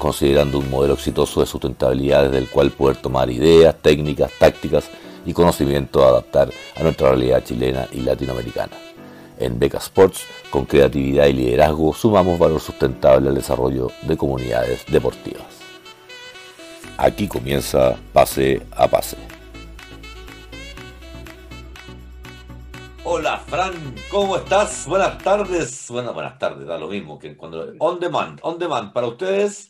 considerando un modelo exitoso de sustentabilidad desde el cual poder tomar ideas, técnicas, tácticas y conocimiento a adaptar a nuestra realidad chilena y latinoamericana. En Beca Sports, con creatividad y liderazgo, sumamos valor sustentable al desarrollo de comunidades deportivas. Aquí comienza Pase a Pase. Hola Fran, ¿cómo estás? Buenas tardes. Bueno, buenas tardes, da lo mismo que cuando on demand, on demand para ustedes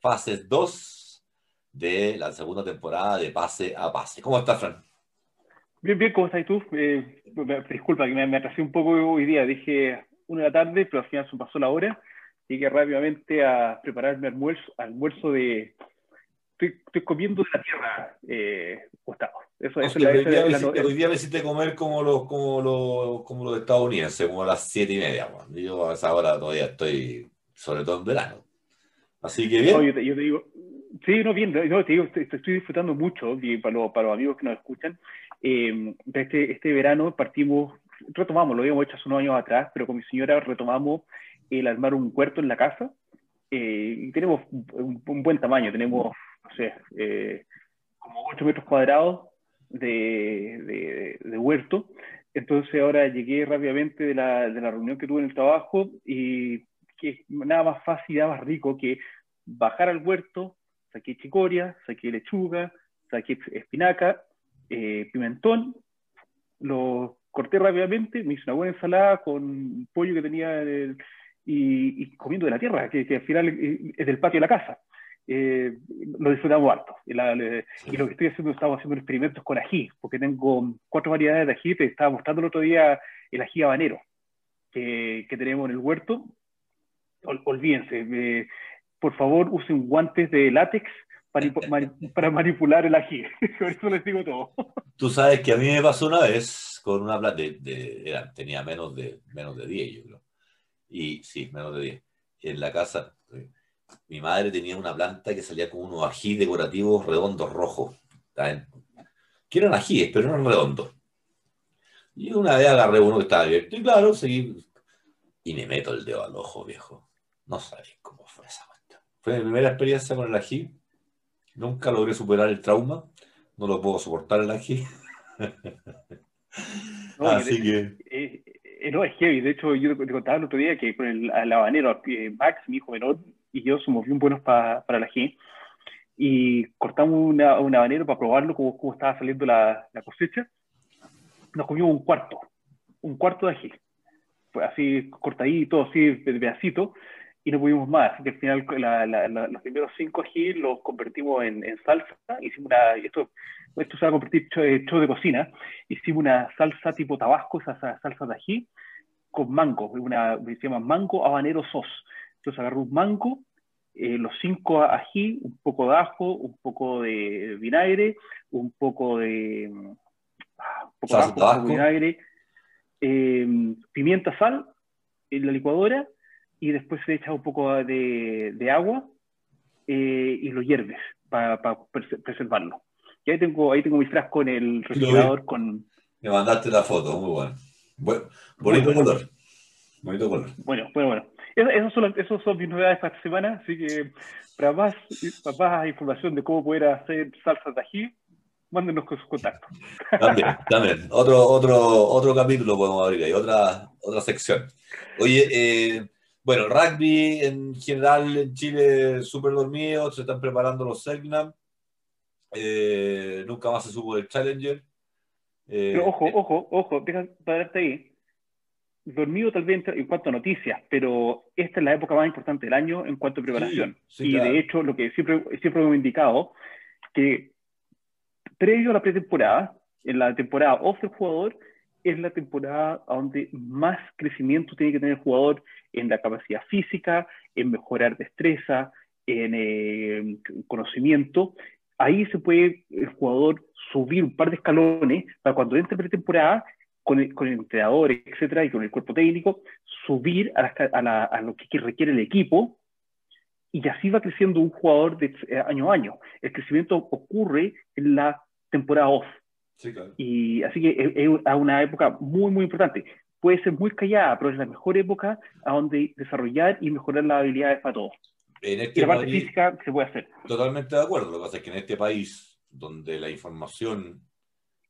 fases 2 de la segunda temporada de Pase a Pase. ¿Cómo estás, Fran? Bien, bien, ¿cómo estás tú? Eh, disculpa que me, atrasé un poco hoy día, dije una de la tarde, pero al final se pasó la hora. Llegué rápidamente a preparar mi almuerzo, almuerzo de... Estoy, comiendo de la tierra, eh, Eso, eso hoy, día me, hoy, día me hiciste comer como los, como los, como los estadounidenses, como a las siete y media. Yo a esa hora todavía estoy, sobre todo en verano. Así que bien. yo, te, digo, sí, no, bien, no, te digo, estoy, disfrutando mucho, para, los, para los amigos que nos escuchan. Eh, este, este verano partimos, retomamos, lo habíamos hecho hace unos años atrás, pero con mi señora retomamos el armar un huerto en la casa. Eh, y tenemos un, buen tamaño, tenemos, no sé, eh, como 8 metros cuadrados de, de, de, huerto. Entonces ahora llegué rápidamente de la, de la reunión que tuve en el trabajo y que nada más fácil y nada más rico que bajar al huerto, saqué chicoria, saqué lechuga, saqué espinaca, eh, pimentón, lo corté rápidamente, me hice una buena ensalada con pollo que tenía y, comiendo de la tierra, que, al final es del patio de la casa. Eh, lo disfrutamos harto. Y, lo que estoy haciendo, estamos haciendo experimentos con ají, porque tengo cuatro variedades de ají, te estaba mostrando el otro día el ají habanero que, que tenemos en el huerto, olvídense, por favor usen guantes de látex para, manipular el ají. Por eso les digo todo. Tú sabes que a mí me pasó una vez con una planta, de, tenía menos de, menos de 10, yo creo. Y sí, menos de 10. En la casa, mi madre tenía una planta que salía con unos ají decorativos redondos rojos. Que eran ajíes, pero eran redondos. Y una vez agarré uno que estaba abierto y claro, seguí. Y me meto el dedo al ojo, viejo. No sabéis cómo fue esa cuestión. Fue mi primera experiencia con el ají. Nunca logré superar el trauma. No lo puedo soportar el ají. No, Así que... Eh, eh, no, es heavy. De hecho, yo te contaba el otro día que con el, habanero, eh, Max, mi hijo menor, y yo somos bien buenos para el ají. Y cortamos una, un habanero para probarlo, cómo, cómo estaba saliendo la, la, cosecha. Nos comimos un cuarto, un cuarto de ají. Así cortadito, así de pedacito y no pudimos más. Así que al final los primeros cinco ají los convertimos en, salsa. Hicimos una, esto, esto se va a convertir en show de cocina. Hicimos una salsa tipo tabasco, esa, salsa de ají, con mango, una, se llama mango habanero sos. Entonces agarré un mango, eh, los cinco ají, un poco de ajo, un poco de vinagre, un poco de, ah, un poco de, ajo, vinagre, eh, pimienta, sal en la licuadora y después se echa un poco de, agua eh, y lo hierves para preservarlo. Y ahí tengo, ahí tengo mi frasco en el refrigerador con... Me mandaste la foto, muy bueno. bonito color. Bonito color. Bueno, bueno, bueno. Esas son, esos son mis novedades para esta semana, así que para más, para más información de cómo poder hacer salsa de ají, mándenos con sus contactos. También, también. Otro, otro, otro capítulo podemos abrir ahí, otra, otra sección. Oye, eh, bueno, rugby en general en Chile súper dormido, se están preparando los Selknam. Eh, nunca más se supo del Challenger. Eh, pero ojo, ojo, ojo, deja pararte ahí. Dormido tal vez en cuanto a noticias, pero esta es la época más importante del año en cuanto a preparación. y de hecho, lo que siempre, siempre hemos indicado, que previo a la pretemporada, en la temporada off del jugador, es la temporada donde más crecimiento tiene que tener el jugador en la capacidad física, en mejorar destreza, en eh, conocimiento, ahí se puede el jugador subir un par de escalones para cuando entre pretemporada con el, con el entrenador, etcétera, y con el cuerpo técnico, subir a, lo que requiere el equipo y así va creciendo un jugador de eh, año a año. El crecimiento ocurre en la temporada off. Y así que es, es, una época muy, muy importante. Puede ser muy callada, pero es la mejor época a donde desarrollar y mejorar las habilidades para todos. En este y la parte física se puede hacer. Totalmente de acuerdo. Lo que pasa es que en este país, donde la información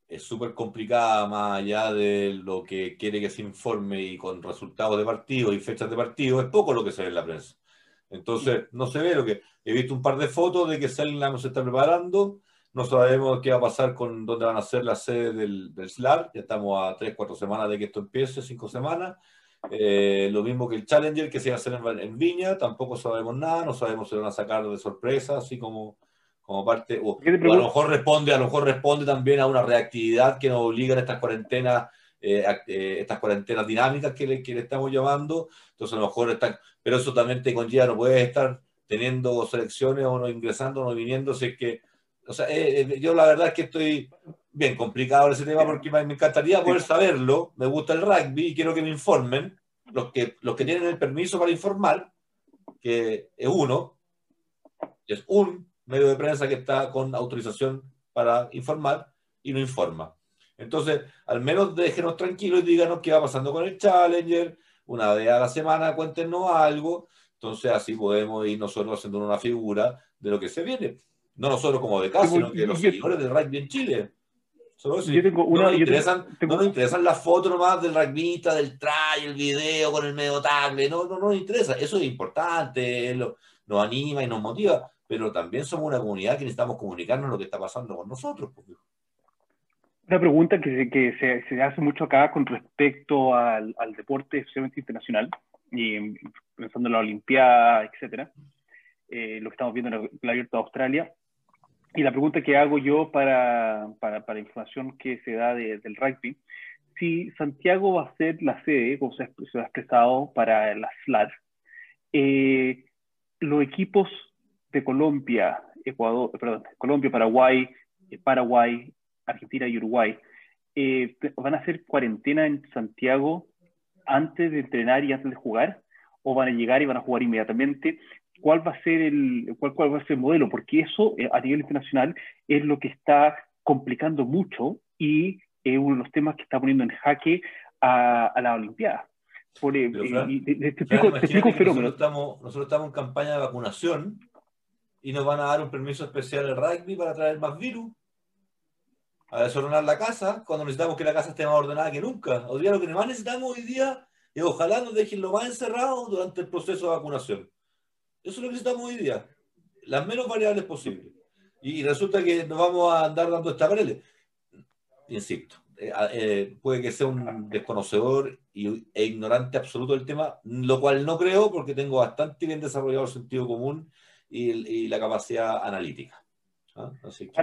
es súper complicada, más allá de lo que quiere que se informe y con resultados de partido y fechas de partido, es poco lo que se ve en la prensa. Entonces, no se ve lo que. He visto un par de fotos de que Selnam se está preparando. No sabemos qué va a pasar con dónde van a ser las sedes del, del SLAR. Ya estamos a 3, 4 semanas de que esto empiece, 5 semanas. Eh, lo mismo que el Challenger que se va a hacer en, Viña, tampoco sabemos nada, no sabemos si van a sacar de sorpresa, así como, como parte, o, a lo mejor responde, a lo mejor responde también a una reactividad que nos obligan estas cuarentenas, eh, eh, estas cuarentenas dinámicas que le, que le, estamos llamando, entonces a lo mejor están, pero eso también te conlleva, no puedes estar teniendo selecciones o no ingresando o no viniendo, si es que, o sea, yo la verdad es que estoy bien complicado ese tema porque me, encantaría poder saberlo. Me gusta el rugby y quiero que me informen los que, los que tienen el permiso para informar, que es uno, es un medio de prensa que está con autorización para informar y no informa. Entonces, al menos déjenos tranquilos y díganos qué va pasando con el Challenger. Una vez a la semana cuéntenos algo. Entonces, así podemos ir nosotros haciendo una figura de lo que se viene. No nosotros como de casa, sino que los seguidores del rugby en Chile. Yo tengo una, no, nos interesan, no nos interesan las fotos nomás del rugbyista, del try, el video con el medio tackle, no, no, no nos interesa. Eso es importante, nos anima y nos motiva, pero también somos una comunidad que necesitamos comunicarnos lo que está pasando con nosotros. Pues, una pregunta que, que se, se, hace mucho acá con respecto al, al, deporte, especialmente internacional, y pensando en la Olimpiada, etcétera, eh, lo que estamos viendo en el Abierto de Australia, y la pregunta que hago yo para, para, para información que se da del rugby, si Santiago va a ser la sede, como se, ha expresado, para la SLAR, eh, los equipos de Colombia, Ecuador, perdón, Colombia, Paraguay, eh, Paraguay, Argentina y Uruguay, eh, ¿van a hacer cuarentena en Santiago antes de entrenar y antes de jugar? ¿O van a llegar y van a jugar inmediatamente? Cuál va a ser el, cuál, cuál va a ser el modelo, porque eso eh, a nivel internacional es lo que está complicando mucho y es uno de los temas que está poniendo en jaque a, a la Olimpiada. Por, eh, te, explico, un fenómeno. Nosotros estamos, nosotros estamos en campaña de vacunación y nos van a dar un permiso especial al rugby para traer más virus a desordenar la casa cuando necesitamos que la casa esté más ordenada que nunca. Hoy día lo que más necesitamos hoy día es ojalá nos dejen lo más encerrados durante el proceso de vacunación. Eso es lo que necesitamos hoy día. Las menos variables posibles. Y resulta que nos vamos a andar dando esta paredes. Insisto, eh, eh, puede que sea un desconocedor y, e ignorante absoluto del tema, lo cual no creo porque tengo bastante bien desarrollado el sentido común y, la capacidad analítica. ¿ah?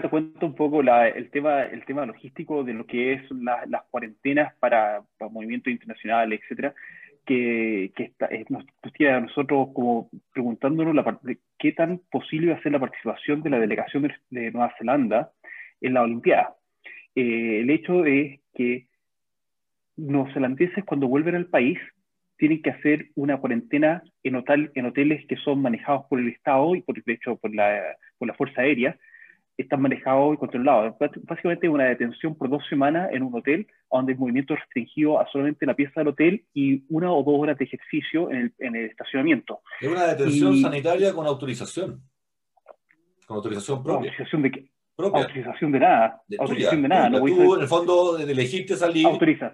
te cuento un poco el, tema, el tema logístico de lo que es las cuarentenas para, para movimientos internacionales, etcétera que, está, eh, nos a nosotros como preguntándonos la qué tan posible va a ser la participación de la delegación de, Nueva Zelanda en la Olimpiada. Eh, el hecho es que neozelandeses cuando vuelven al país tienen que hacer una cuarentena en, hotel, en hoteles que son manejados por el Estado y por, de hecho por la, por la Fuerza Aérea, están manejados y controlados. Básicamente una detención por dos semanas en un hotel donde el movimiento es restringido a solamente la pieza del hotel y una o dos horas de ejercicio en el, en el estacionamiento. Es una detención sanitaria con autorización. Con autorización propia. ¿Autorización de qué? Autorización de nada. autorización de nada. No tú, en el fondo, elegiste salir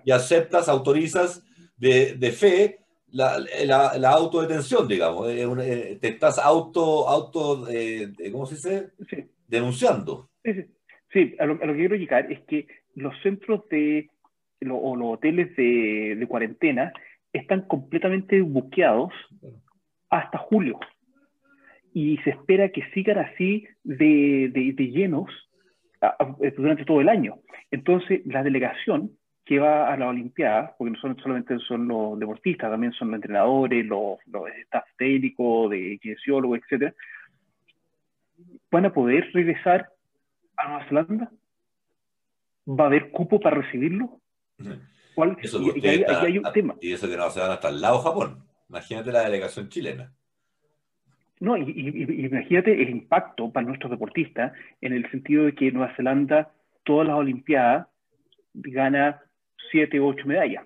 y aceptas, autorizas de, de fe la, la, la, autodetención, digamos. Eh, te estás auto, auto eh, ¿cómo se dice? Sí denunciando. Sí, a, lo, que quiero llegar es que los centros de, o los hoteles de, de, cuarentena están completamente buqueados hasta julio. Y se espera que sigan así de, de, llenos durante todo el año. Entonces, la delegación que va a la Olimpiada, porque no son, solamente son los deportistas, también son los entrenadores, los, los staff técnicos, de kinesiólogos, etcétera, van a poder regresar a Nueva Zelanda? ¿Va a haber cupo para recibirlo? ¿Cuál? Eso y, y, hay, un tema. Y eso que se van hasta el lado Japón. Imagínate la delegación chilena. No, y, imagínate el impacto para nuestros deportistas en el sentido de que Nueva Zelanda, todas las Olimpiadas, gana siete u ocho medallas.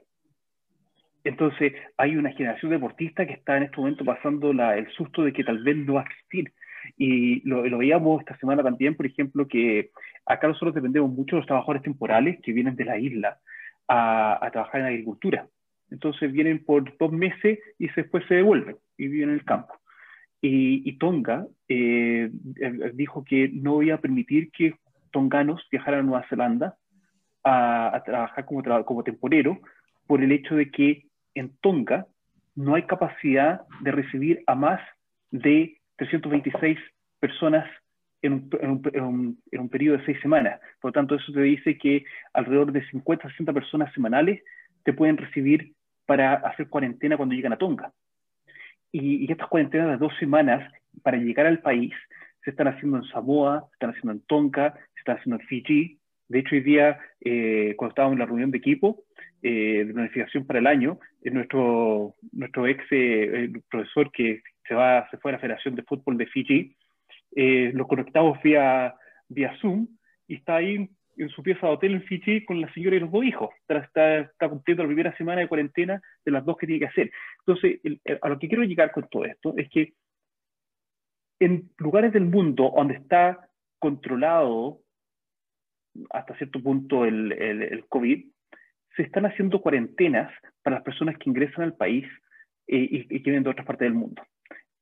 Entonces, hay una generación deportista que está en este momento pasando la, el susto de que tal vez no va a existir. Y lo, veíamos esta semana también, por ejemplo, que acá nosotros dependemos mucho de los trabajadores temporales que vienen de la isla a, a trabajar en agricultura. Entonces vienen por dos meses y después se devuelven y viven en el campo. Y, Tonga eh, eh, dijo que no iba a permitir que tonganos viajaran a Nueva Zelanda a, trabajar como, como temporero por el hecho de que en Tonga no hay capacidad de recibir a más de 326 personas en un, en un, periodo de seis semanas. Por lo tanto, eso te dice que alrededor de 50 60 personas semanales te pueden recibir para hacer cuarentena cuando llegan a Tonga. Y, estas cuarentenas de dos semanas para llegar al país se están haciendo en Samoa, se están haciendo en Tonga, se están haciendo en Fiji. De hecho, hoy día, eh, cuando estábamos en la reunión de equipo eh, de planificación para el año, nuestro, nuestro ex eh, profesor que se, fue a la Federación de Fútbol de Fiji, lo conectamos vía, vía Zoom y está ahí en su pieza de hotel en Fiji con la señora y los dos hijos. Está, está, cumpliendo la primera semana de cuarentena de las dos que tiene que hacer. Entonces, a lo que quiero llegar con todo esto es que en lugares del mundo donde está controlado hasta cierto punto el, el, COVID, se están haciendo cuarentenas para las personas que ingresan al país eh, y, y, que vienen de otras partes del mundo.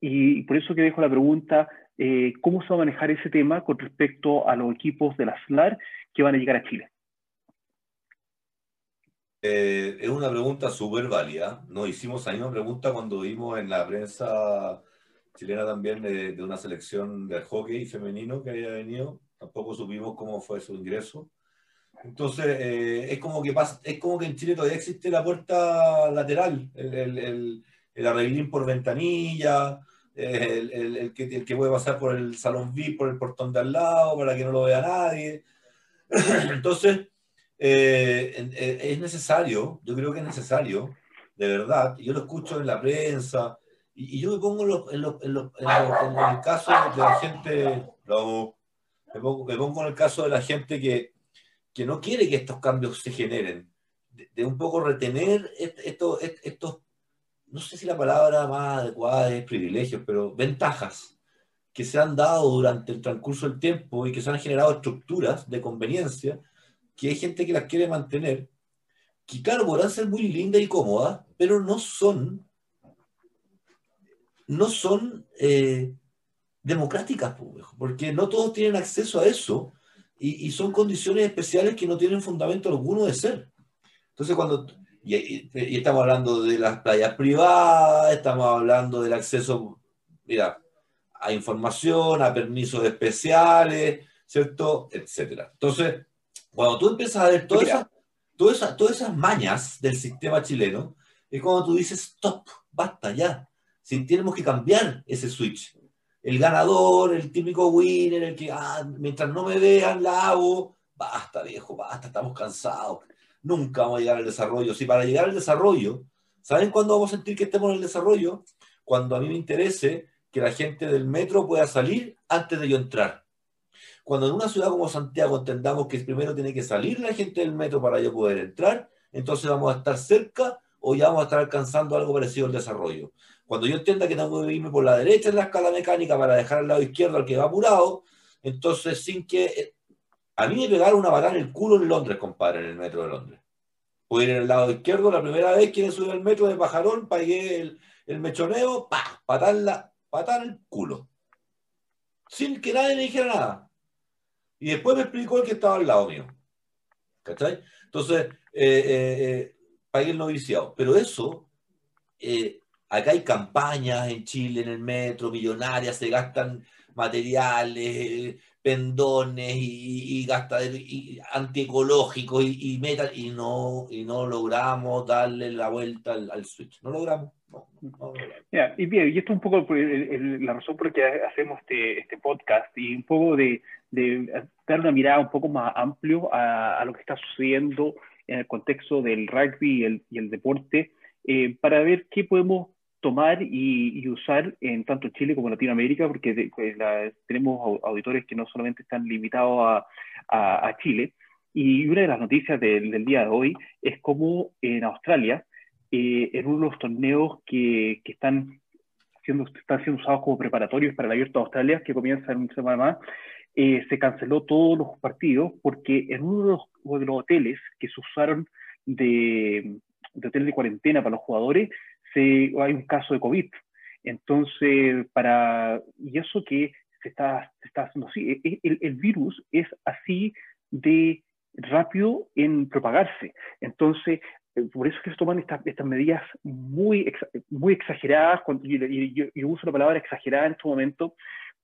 Y por eso que dejo la pregunta, eh, ¿cómo se va a manejar ese tema con respecto a los equipos de la SLAR que van a llegar a Chile? Eh, es una pregunta súper válida. Nos hicimos la misma pregunta cuando vimos en la prensa chilena también de, una selección de hockey femenino que había venido. Tampoco supimos cómo fue su ingreso. Entonces, eh, es, como que pasa, es como que en Chile todavía existe la puerta lateral, el, el, el, arreglín por ventanilla, el, el, que, el que puede pasar por el salón VIP, por el portón de al lado, para que no lo vea nadie. Entonces, eh, eh, es necesario, yo creo que es necesario, de verdad, yo lo escucho en la prensa, y, yo me pongo en, en, el caso de la gente, me, pongo, en el caso de la gente que, que no quiere que estos cambios se generen, de, un poco retener estos, estos, no sé si la palabra más adecuada es privilegios, pero ventajas que se han dado durante el transcurso del tiempo y que se han generado estructuras de conveniencia que hay gente que las quiere mantener, que claro, podrán ser muy lindas y cómodas, pero no son, no son eh, democráticas, porque no todos tienen acceso a eso y, son condiciones especiales que no tienen fundamento alguno de ser. Entonces, cuando, y, estamos hablando de las playas privadas, estamos hablando del acceso, mira, a información, a permisos especiales, ¿cierto? Etcétera. Entonces, cuando tú empiezas a ver todas esas, todas, todas esas mañas del sistema chileno, es cuando tú dices, stop, basta ya. Si tenemos que cambiar ese switch. El ganador, el típico winner, el que, ah, mientras no me vean, la hago. Basta, viejo, basta, estamos cansados. Nunca vamos a llegar al desarrollo. Si para llegar al desarrollo, ¿saben cuándo vamos a sentir que estemos en el desarrollo? Cuando a mí me interese que la gente del metro pueda salir antes de yo entrar. Cuando en una ciudad como Santiago entendamos que primero tiene que salir la gente del metro para yo poder entrar, entonces vamos a estar cerca o ya vamos a estar alcanzando algo parecido al desarrollo. Cuando yo entienda que tengo que irme por la derecha en la escala mecánica para dejar al lado izquierdo al que va apurado, entonces sin que... A mí me pegaron una patada en el culo en Londres, compadre, en el metro de Londres. Pude ir en el lado izquierdo, la primera vez que subir al metro de Pajarón, pagué el, el mechoneo, pa, patar, patar el culo. Sin que nadie me dijera nada. Y después me explicó el que estaba al lado mío. ¿Cachai? Entonces, eh, eh, eh pagué el noviciado. Pero eso, eh, acá hay campañas en Chile, en el metro, millonarias, se gastan materiales, pendones y, y, y antiecológicos y, y, y, no, y no logramos darle la vuelta al, switch. No logramos. y bien, y esto es un poco la razón por la que hacemos este, este, podcast y un poco de, dar una mirada un poco más amplio a, lo que está sucediendo en el contexto del rugby y el, y el deporte eh, para ver qué podemos tomar y, usar en tanto Chile como Latinoamérica, porque pues, tenemos auditores que no solamente están limitados a, a, Chile. Y una de las noticias del, día de hoy es cómo en Australia, eh, en uno de los torneos que, que, están, siendo, están siendo usados como preparatorios para el Abierto de Australia, que comienza en una semana más, eh, se canceló todos los partidos porque en uno de los, de los hoteles que se usaron de, de hotel de cuarentena para los jugadores, se, hay un caso de COVID. Entonces, para, y eso que se está, se está haciendo así, e, e, el, el, virus es así de rápido en propagarse. Entonces, eh, por eso es que se toman estas, estas medidas muy, muy exageradas, y, yo, uso la palabra exagerada en este momento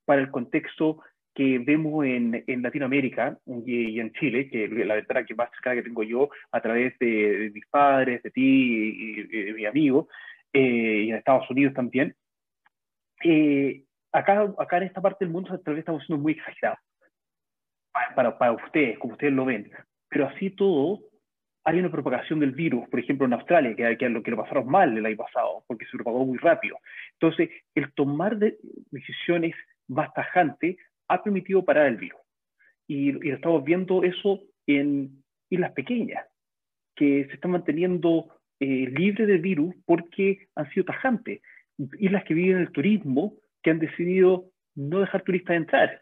para el contexto que vemos en, en Latinoamérica y, en Chile, que la ventana que más cercana que tengo yo a través de, mis padres, de ti y, y, mi amigo, eh, y en Estados Unidos también, eh, acá, acá en esta parte del mundo tal vez estamos siendo muy exagerados para, para ustedes, como ustedes lo ven, pero así todo hay una propagación del virus, por ejemplo en Australia, que, que, lo, que lo pasaron mal el año pasado, porque se propagó muy rápido. Entonces, el tomar de decisiones más tajantes ha permitido parar el virus. Y, y, estamos viendo eso en islas pequeñas, que se están manteniendo eh, libre de virus porque han sido tajantes. Islas que viven el turismo que han decidido no dejar turistas entrar.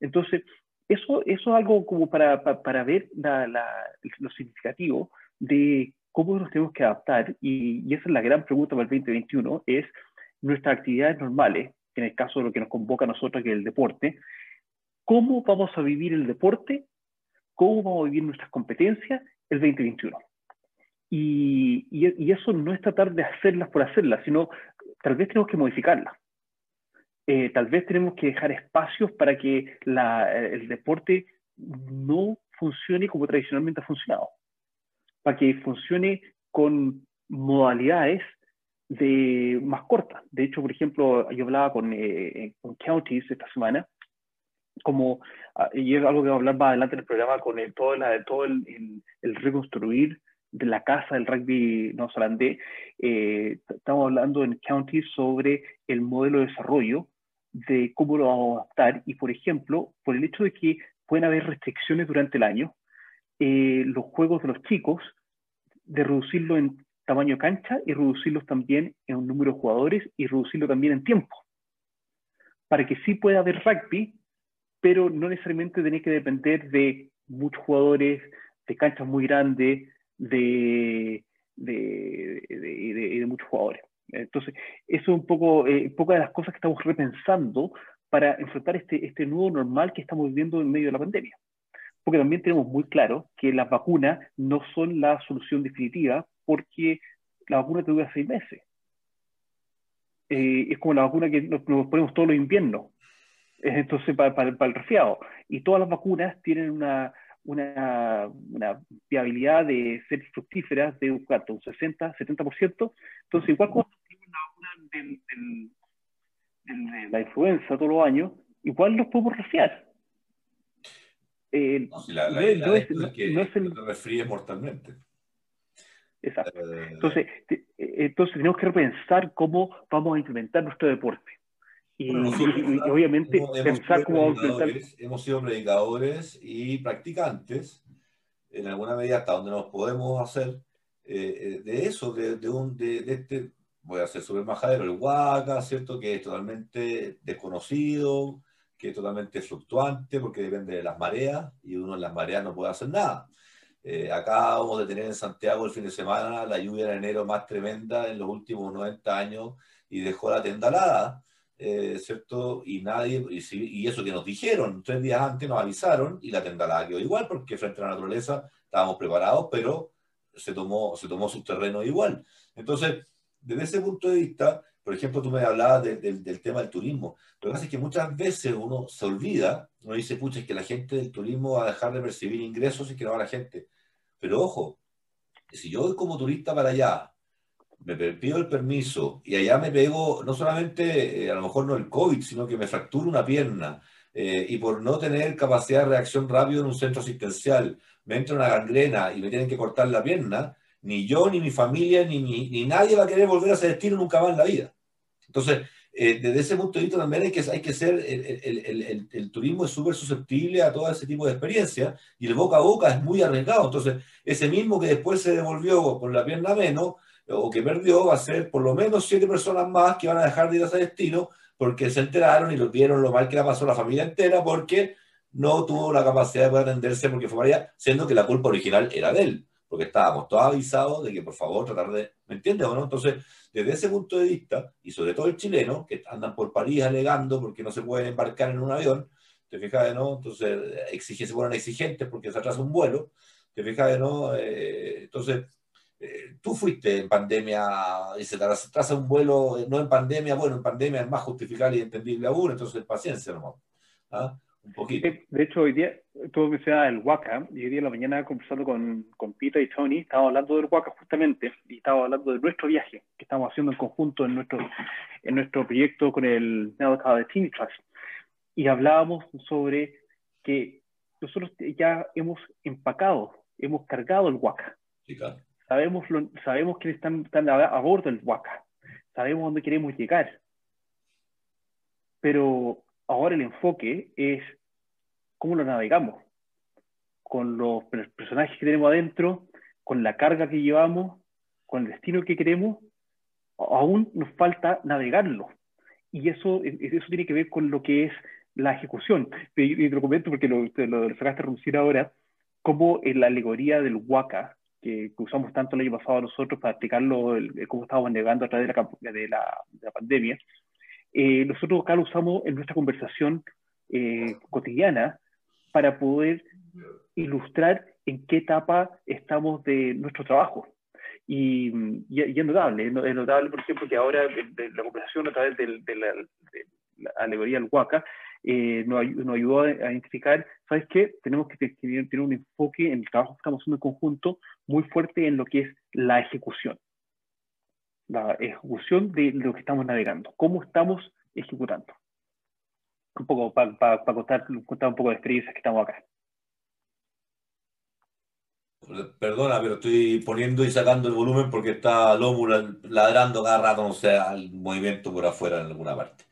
Entonces, eso, eso es algo como para, para, ver lo significativo de cómo nos tenemos que adaptar, y, y, esa es la gran pregunta para el 2021, es nuestras actividades normales, en el caso de lo que nos convoca a nosotros, que es el deporte, ¿cómo vamos a vivir el deporte? ¿Cómo vamos a vivir nuestras competencias el 2021? Y, y, eso no es tratar de hacerlas por hacerlas, sino tal vez tenemos que modificarlas. Eh, tal vez tenemos que dejar espacios para que la, el deporte no funcione como tradicionalmente ha funcionado, para que funcione con modalidades de, más cortas. De hecho, por ejemplo, yo hablaba con, eh, con Counties esta semana, como, ah, y es algo que vamos a hablar más adelante en el programa, con el, todo, la, todo el, el, el reconstruir de la casa del rugby neozelandés, eh, estamos hablando en County sobre el modelo de desarrollo, de cómo lo vamos a adaptar y, por ejemplo, por el hecho de que pueden haber restricciones durante el año, eh, los juegos de los chicos, de reducirlo en tamaño de cancha y reducirlos también en un número de jugadores y reducirlo también en tiempo, para que sí pueda haber rugby, pero no necesariamente tiene que depender de muchos jugadores, de canchas muy grandes, de, de, de, de muchos jugadores. Entonces, eso es un poco, eh, de las cosas que estamos repensando para enfrentar este, este nuevo normal que estamos viviendo en medio de la pandemia. Porque también tenemos muy claro que las vacunas no son la solución definitiva porque la vacuna te dura seis meses. Eh, es como la vacuna que nos, ponemos todos los inviernos. Entonces, para, para, para el resfriado. Y todas las vacunas tienen una, una, una, viabilidad de ser fructíferas de un, un 60, 70%. Entonces, igual cuando tenemos la vacuna del, del, de la influenza todos los años, igual los podemos resfriar. Eh, no, si la, la, no, la no, es, no, que no es el... resfríe mortalmente. Exacto. Eh, entonces, te, eh, entonces, tenemos que repensar cómo vamos a implementar nuestro deporte. Y, obviamente pensar cómo Hemos sido predicadores y practicantes, en alguna medida hasta donde nos podemos hacer, eh, eh, de eso, de, de un, de, de, este, voy a ser súper majadero, el Huaca, ¿cierto? Que es totalmente desconocido, que es totalmente fluctuante, porque depende de las mareas, y uno en las mareas no puede hacer nada. Eh, acabamos de tener en Santiago el fin de semana la lluvia de enero más tremenda en los últimos 90 años y dejó la tendalada. Eh, ¿cierto? Y nadie, y, eso que nos dijeron, tres días antes nos avisaron y la tendalada quedó igual porque frente a la naturaleza estábamos preparados, pero se tomó, se tomó su terreno igual. Entonces, desde ese punto de vista, por ejemplo, tú me hablabas de, de, del tema del turismo. Lo que pasa es que muchas veces uno se olvida, uno dice, pucha, es que la gente del turismo va a dejar de percibir ingresos y que no va la gente. Pero ojo, si yo como turista para allá me pido el permiso y allá me pego, no solamente eh, a lo mejor no el COVID, sino que me fracturo una pierna eh, y por no tener capacidad de reacción rápido en un centro asistencial, me entra una gangrena y me tienen que cortar la pierna, ni yo, ni mi familia, ni, ni, nadie va a querer volver a ese destino nunca más en la vida. Entonces, eh, desde ese punto de vista también hay que, hay que ser, el, el, el, turismo es súper susceptible a todo ese tipo de experiencias y el boca a boca es muy arriesgado. Entonces, ese mismo que después se devolvió con la pierna menos o que perdió va a ser por lo menos siete personas más que van a dejar de ir a ese destino porque se enteraron y lo vieron lo mal que la pasó la familia entera porque no tuvo la capacidad de poder atenderse porque fue María, siendo que la culpa original era de él, porque estábamos todos avisados de que por favor tratar de, ¿me entiendes o no? Entonces, desde ese punto de vista, y sobre todo el chileno, que andan por París alegando porque no se pueden embarcar en un avión, ¿te fijas, no? Entonces, exige, se ponen exigentes porque se atrasa un vuelo, ¿te fijas, no? Eh, entonces, eh, tú fuiste en pandemia y se atrasa un vuelo, eh, no en pandemia, bueno, en pandemia es más justificable y entendible aún, entonces paciencia nomás. ¿ah? Un poquito. De hecho, hoy día, todo que sea el Waka, y hoy día en la mañana conversando con, con Pita y Tony, estábamos hablando del Waka justamente, y estábamos hablando de nuestro viaje que estamos haciendo en conjunto en nuestro, en nuestro proyecto con el mercado de Teeny Trust. Y hablábamos sobre que nosotros ya hemos empacado, hemos cargado el Waka. Sí, claro sabemos, sabemos quiénes están, están a, bordo del Waka, sabemos dónde queremos llegar. Pero ahora el enfoque es cómo lo navegamos, con los personajes que tenemos adentro, con la carga que llevamos, con el destino que queremos, aún nos falta navegarlo. Y eso, eso tiene que ver con lo que es la ejecución. Y te lo comento porque lo, lo, sacaste a reducir ahora, como en la alegoría del Waka, que, usamos tanto el año pasado nosotros para explicarlo cómo estábamos navegando a través de la, de la, de la pandemia, eh, nosotros acá lo usamos en nuestra conversación eh, cotidiana para poder ilustrar en qué etapa estamos de nuestro trabajo. Y, y, es notable, es notable, por ejemplo, que ahora la conversación a través de, la, de la alegoría del Huaca eh, nos, ayudó a, identificar, ¿sabes qué? Tenemos que tener, un enfoque en el trabajo que estamos haciendo en conjunto muy fuerte en lo que es la ejecución. La ejecución de lo que estamos navegando, cómo estamos ejecutando. Un poco para contar, contar un poco de experiencias que estamos acá. Perdona, pero estoy poniendo y sacando el volumen porque está Lomu ladrando cada rato, no sé, al movimiento por afuera en alguna parte.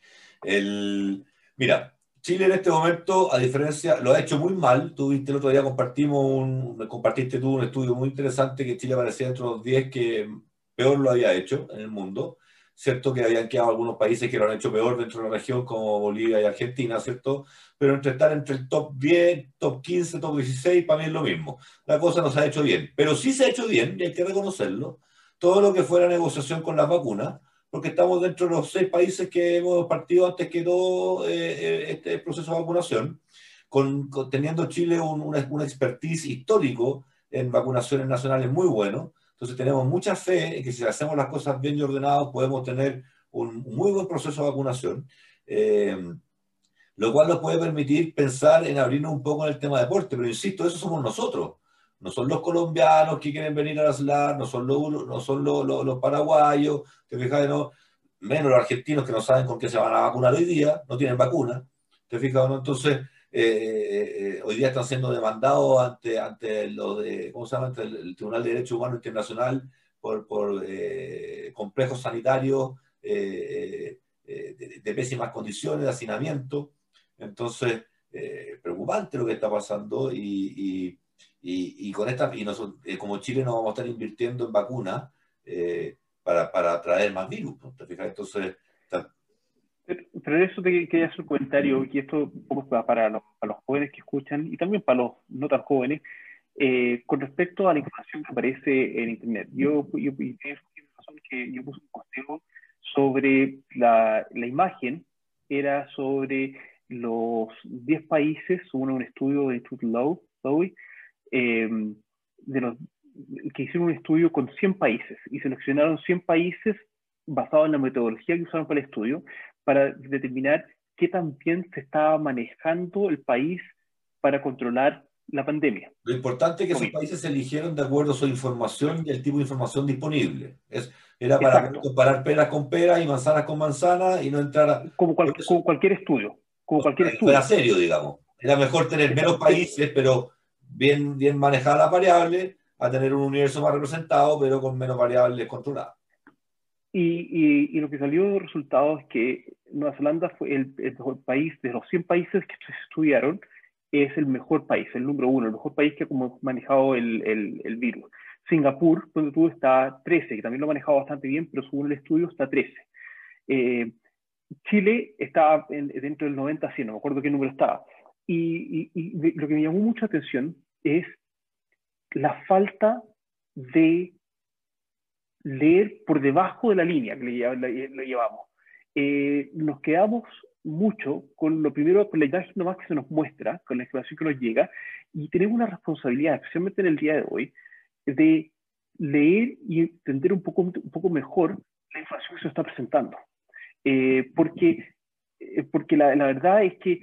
El, mira, Chile en este momento, a diferencia, lo ha hecho muy mal. Tú viste el otro día, compartimos un, compartiste tú un estudio muy interesante que Chile aparecía entre los 10 que peor lo había hecho en el mundo. Cierto que habían quedado algunos países que lo han hecho peor dentro de la región, como Bolivia y Argentina, ¿cierto? Pero entre estar entre el top 10, top 15, top 16, para mí es lo mismo. La cosa no se ha hecho bien. Pero sí se ha hecho bien, y hay que reconocerlo. Todo lo que fue la negociación con las vacunas, porque estamos dentro de los seis países que hemos partido antes que todo eh, eh, este proceso de vacunación, con, teniendo Chile un, una, expertise histórico en vacunaciones nacionales muy bueno. Entonces tenemos mucha fe en que si hacemos las cosas bien y ordenadas podemos tener un muy buen proceso de vacunación, eh, lo cual nos puede permitir pensar en abrirnos un poco en el tema de deporte, pero insisto, eso somos nosotros no son los colombianos que quieren venir a la SLAR, no son los, no son los, los, paraguayos, te fijas, no, menos los argentinos que no saben con qué se van a vacunar hoy día, no tienen vacuna, te fijas, no? Entonces, eh, eh, eh, hoy día están siendo demandados ante, ante lo de, ¿cómo se llama? el, Tribunal de Derecho Humano Internacional por, por complejos sanitarios de, pésimas condiciones, de hacinamiento. Entonces, preocupante lo que está pasando y, con esta, y nosotros, eh, como Chile no vamos a estar invirtiendo en vacunas eh, para, para traer más virus. ¿te fijas? Entonces. Pero, eso te quería hacer un comentario, y esto para los, para los jóvenes que escuchan y también para los no tan jóvenes, eh, con respecto a la información que aparece en Internet. Yo, yo, que yo puse un posteo sobre la, la imagen, era sobre los 10 países, uno un estudio de Instituto Lowy, eh, de los, que hicieron un estudio con 100 países y seleccionaron 100 países basados en la metodología que usaron para el estudio para determinar qué tan bien se estaba manejando el país para controlar la pandemia. Lo importante es que esos países se eligieron de acuerdo a su información y el tipo de información disponible. Es, Era para comparar peras con peras y manzanas con manzanas y no entrar a... Como, cualquier estudio. Como cualquier estudio. Era serio, digamos. Era mejor tener menos países, pero bien, bien manejada la variable, a tener un universo más representado, pero con menos variables controladas. Y, y, lo que salió de resultados es que Nueva Zelanda fue el, país, de los 100 países que se estudiaron, es el mejor país, el número uno, el mejor país que ha manejado el, el, el, virus. Singapur, donde tú está 13, que también lo ha manejado bastante bien, pero según el estudio está 13. Eh, Chile está dentro del 90, 100, no me acuerdo qué número estaba. Y, lo que me llamó mucha atención es la falta de leer por debajo de la línea que le, llevamos. Eh, nos quedamos mucho con lo primero, con la imagen nomás que se nos muestra, con la información que nos llega, y tenemos una responsabilidad, especialmente en el día de hoy, de leer y entender un poco, un poco mejor la información que se está presentando. Eh, porque eh, porque la, verdad es que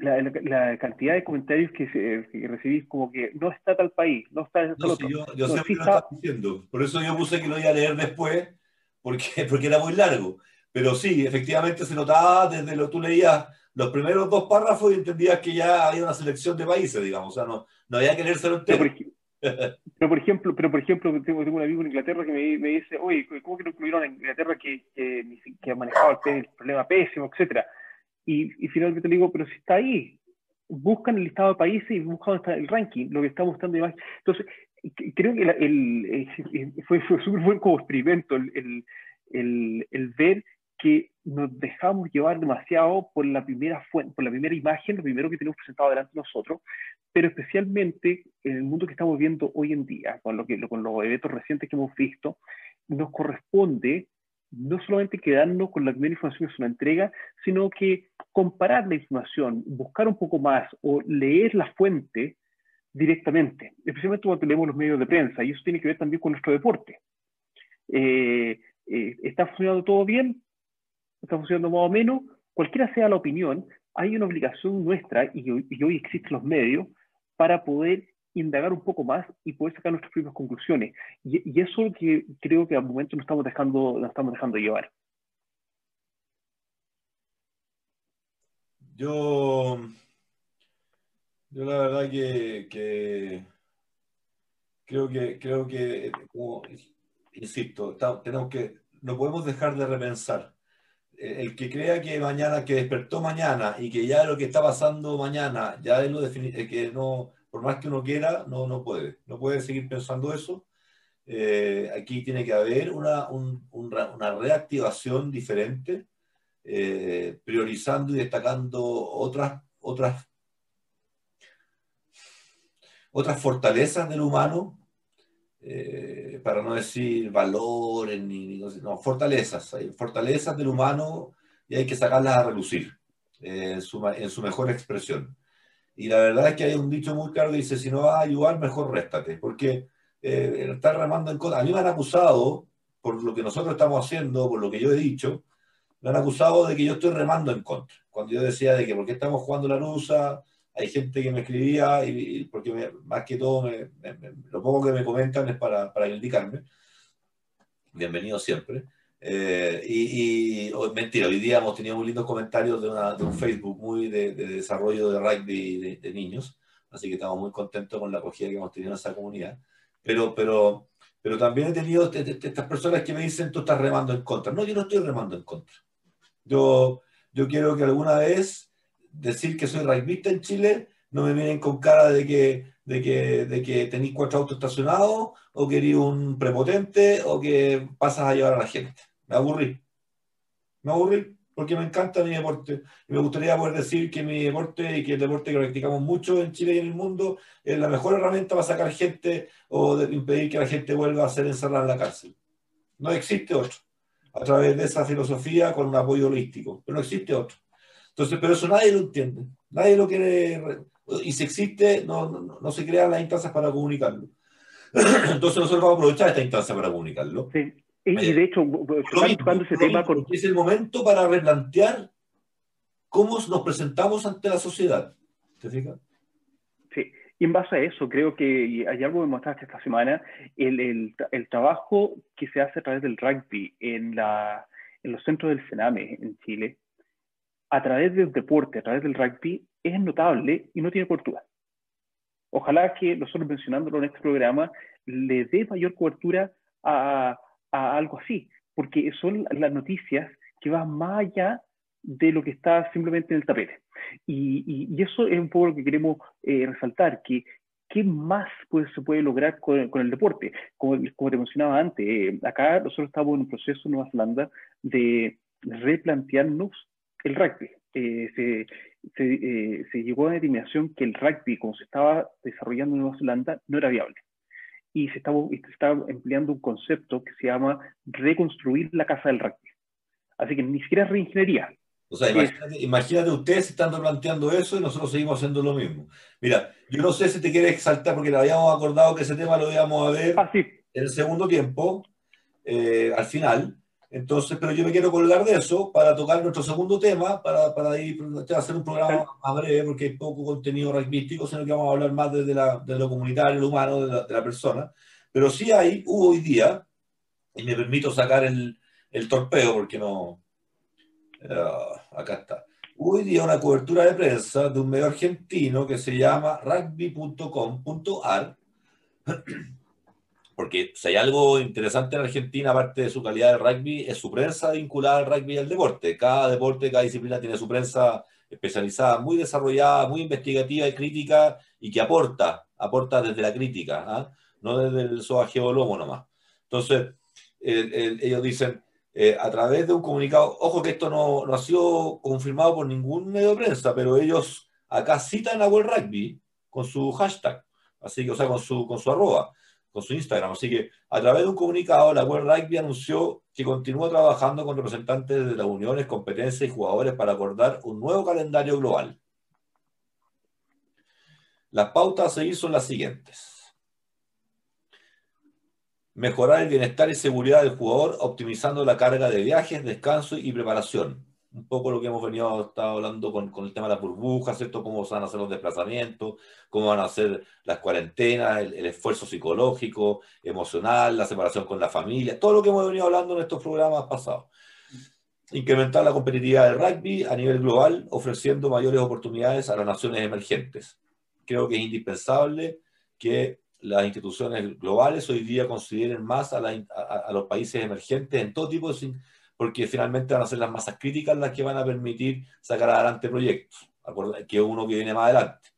la, la, cantidad de comentarios que, se, que, recibís como que no está tal país, no está no, otro. yo, yo sé que está... diciendo, por eso yo puse que lo iba a leer después, porque, porque era muy largo. Pero sí, efectivamente se notaba desde lo que tú leías los primeros dos párrafos y entendías que ya había una selección de países, digamos, o sea, no, no había que leérselo entero. Pero por, ejemplo, pero por ejemplo tengo, tengo un amigo en Inglaterra que me, me, dice, oye, ¿cómo que no incluyeron en Inglaterra que, que, que ha manejado el, problema pésimo, etcétera? Y, y, finalmente le digo, pero si está ahí, buscan el listado de países y buscan está el ranking, lo que está mostrando más. Entonces, creo que el, fue, fue súper buen como experimento el, el, el, ver que nos dejamos llevar demasiado por la primera fuente, por la primera imagen, lo primero que tenemos presentado delante de nosotros, pero especialmente en el mundo que estamos viendo hoy en día, con, lo que, con los eventos recientes que hemos visto, nos corresponde no solamente quedarnos con la primera información que se nos entrega, sino que comparar la información, buscar un poco más o leer la fuente directamente, especialmente cuando leemos los medios de prensa, y eso tiene que ver también con nuestro deporte. Eh, eh, ¿Está funcionando todo bien? ¿Está funcionando más o menos? Cualquiera sea la opinión, hay una obligación nuestra, y y hoy existen los medios, para poder indagar un poco más y poder sacar nuestras propias conclusiones. Y, y eso es lo que creo que al momento nos estamos dejando, nos estamos dejando llevar. Yo, yo la verdad que, creo que creo que como, insisto, tenemos que no podemos dejar de repensar. El que crea que mañana, que despertó mañana y que ya lo que está pasando mañana, ya es lo definido, que no, por más que uno quiera, no, no puede. No puede seguir pensando eso. Eh, aquí tiene que haber una, una reactivación diferente, eh, priorizando y destacando otras, otras, otras fortalezas del humano, eh, para no decir valores, ni, no, fortalezas. Hay fortalezas del humano y hay que sacarlas a relucir en su, en su mejor expresión. Y la verdad es que hay un dicho muy claro que dice, si no vas a ayudar, mejor réstate, porque eh, estar remando en contra. A mí me han acusado, por lo que nosotros estamos haciendo, por lo que yo he dicho, me han acusado de que yo estoy remando en contra. Cuando yo decía de que por qué estamos jugando la rusa, hay gente que me escribía, y, porque más que todo lo poco que me comentan es para, para indicarme. Bienvenido siempre. Eh, y, mentira, hoy día hemos tenido muy lindos comentarios de, un Facebook muy de, desarrollo de rugby de, niños, así que estamos muy contentos con la acogida que hemos tenido en esa comunidad. Pero, pero, pero también he tenido estas personas que me dicen, tú estás remando en contra. No, yo no estoy remando en contra. Yo, yo quiero que alguna vez decir que soy rugbyista en Chile, no me miren con cara de que, de que, de que tenéis cuatro autos estacionados, o que eres un prepotente, o que pasas a llevar a la gente. Me aburrí. Me aburrí porque me encanta mi deporte. Y me gustaría poder decir que mi deporte y que el deporte que practicamos mucho en Chile y en el mundo es la mejor herramienta para sacar gente o impedir que la gente vuelva a ser encerrada en la cárcel. No existe otro. A través de esa filosofía con un apoyo holístico. Pero no existe otro. Entonces, pero eso nadie lo entiende. Nadie lo quiere. Y si existe, no, no, no se crean las instancias para comunicarlo. Entonces nosotros vamos a aprovechar esta instancia para comunicarlo. Sí. Y, de hecho, cuando ese tema con... Es el momento para replantear cómo nos presentamos ante la sociedad. ¿Te fijas? Sí. Y en base a eso, creo que hay algo que mostraste esta semana, el, el, el, trabajo que se hace a través del rugby en, la, en los centros del Sename en Chile, a través del deporte, a través del rugby, es notable y no tiene cobertura. Ojalá que nosotros mencionándolo en este programa le dé mayor cobertura a, a algo así, porque son las noticias que van más allá de lo que está simplemente en el tapete. Y, y, eso es un poco lo que queremos eh, resaltar, que qué más pues, se puede lograr con, con el deporte. Como, como, te mencionaba antes, eh, acá nosotros estamos en un proceso en Nueva Zelanda de replantearnos el rugby. Eh, se, se, se, llegó a la determinación que el rugby, como se estaba desarrollando en Nueva Zelanda, no era viable. Y se estaba, se estaba empleando un concepto que se llama reconstruir la casa del rugby. Así que ni siquiera es reingeniería, o sea, imagínate, ustedes estando planteando eso y nosotros seguimos haciendo lo mismo. Mira, yo no sé si te quieres exaltar porque le habíamos acordado que ese tema lo íbamos a ver ah, en el segundo tiempo, eh, al final. Entonces, pero yo me quiero colgar de eso para tocar nuestro segundo tema, para, para ir a hacer un programa más breve, porque hay poco contenido rugbyístico, sino que vamos a hablar más desde la, de lo comunitario, lo humano, de la, de la, persona. Pero sí hay, hubo hoy día, y me permito sacar el, el torpeo, porque no, Ah, acá está. Hoy día una cobertura de prensa de un medio argentino que se llama rugby.com.ar, porque si hay algo interesante en Argentina, aparte de su calidad de rugby, es su prensa vinculada al rugby y al deporte. Cada deporte, cada disciplina tiene su prensa especializada, muy desarrollada, muy investigativa y crítica, y que aporta, aporta desde la crítica, ¿ah? no desde el lomo nomás. Entonces, ellos dicen, eh, a través de un comunicado, ojo que esto no, no, ha sido confirmado por ningún medio de prensa, pero ellos acá citan a World Rugby con su hashtag, así que, o sea, con su, con su arroba, con su Instagram. Así que a través de un comunicado, la World Rugby anunció que continúa trabajando con representantes de las uniones, competencias y jugadores para acordar un nuevo calendario global. Las pautas a seguir son las siguientes mejorar el bienestar y seguridad del jugador, optimizando la carga de viajes, descanso y preparación. Un poco lo que hemos venido estado hablando con, con, el tema de las burbujas, ¿cierto? Cómo van a hacer los desplazamientos, cómo van a hacer las cuarentenas, el, el, esfuerzo psicológico, emocional, la separación con la familia, todo lo que hemos venido hablando en estos programas pasados. Incrementar la competitividad del rugby a nivel global, ofreciendo mayores oportunidades a las naciones emergentes. Creo que es indispensable que las instituciones globales hoy día consideren más a, a, los países emergentes en todo tipo de... porque finalmente van a ser las masas críticas las que van a permitir sacar adelante proyectos, que es uno que viene más adelante.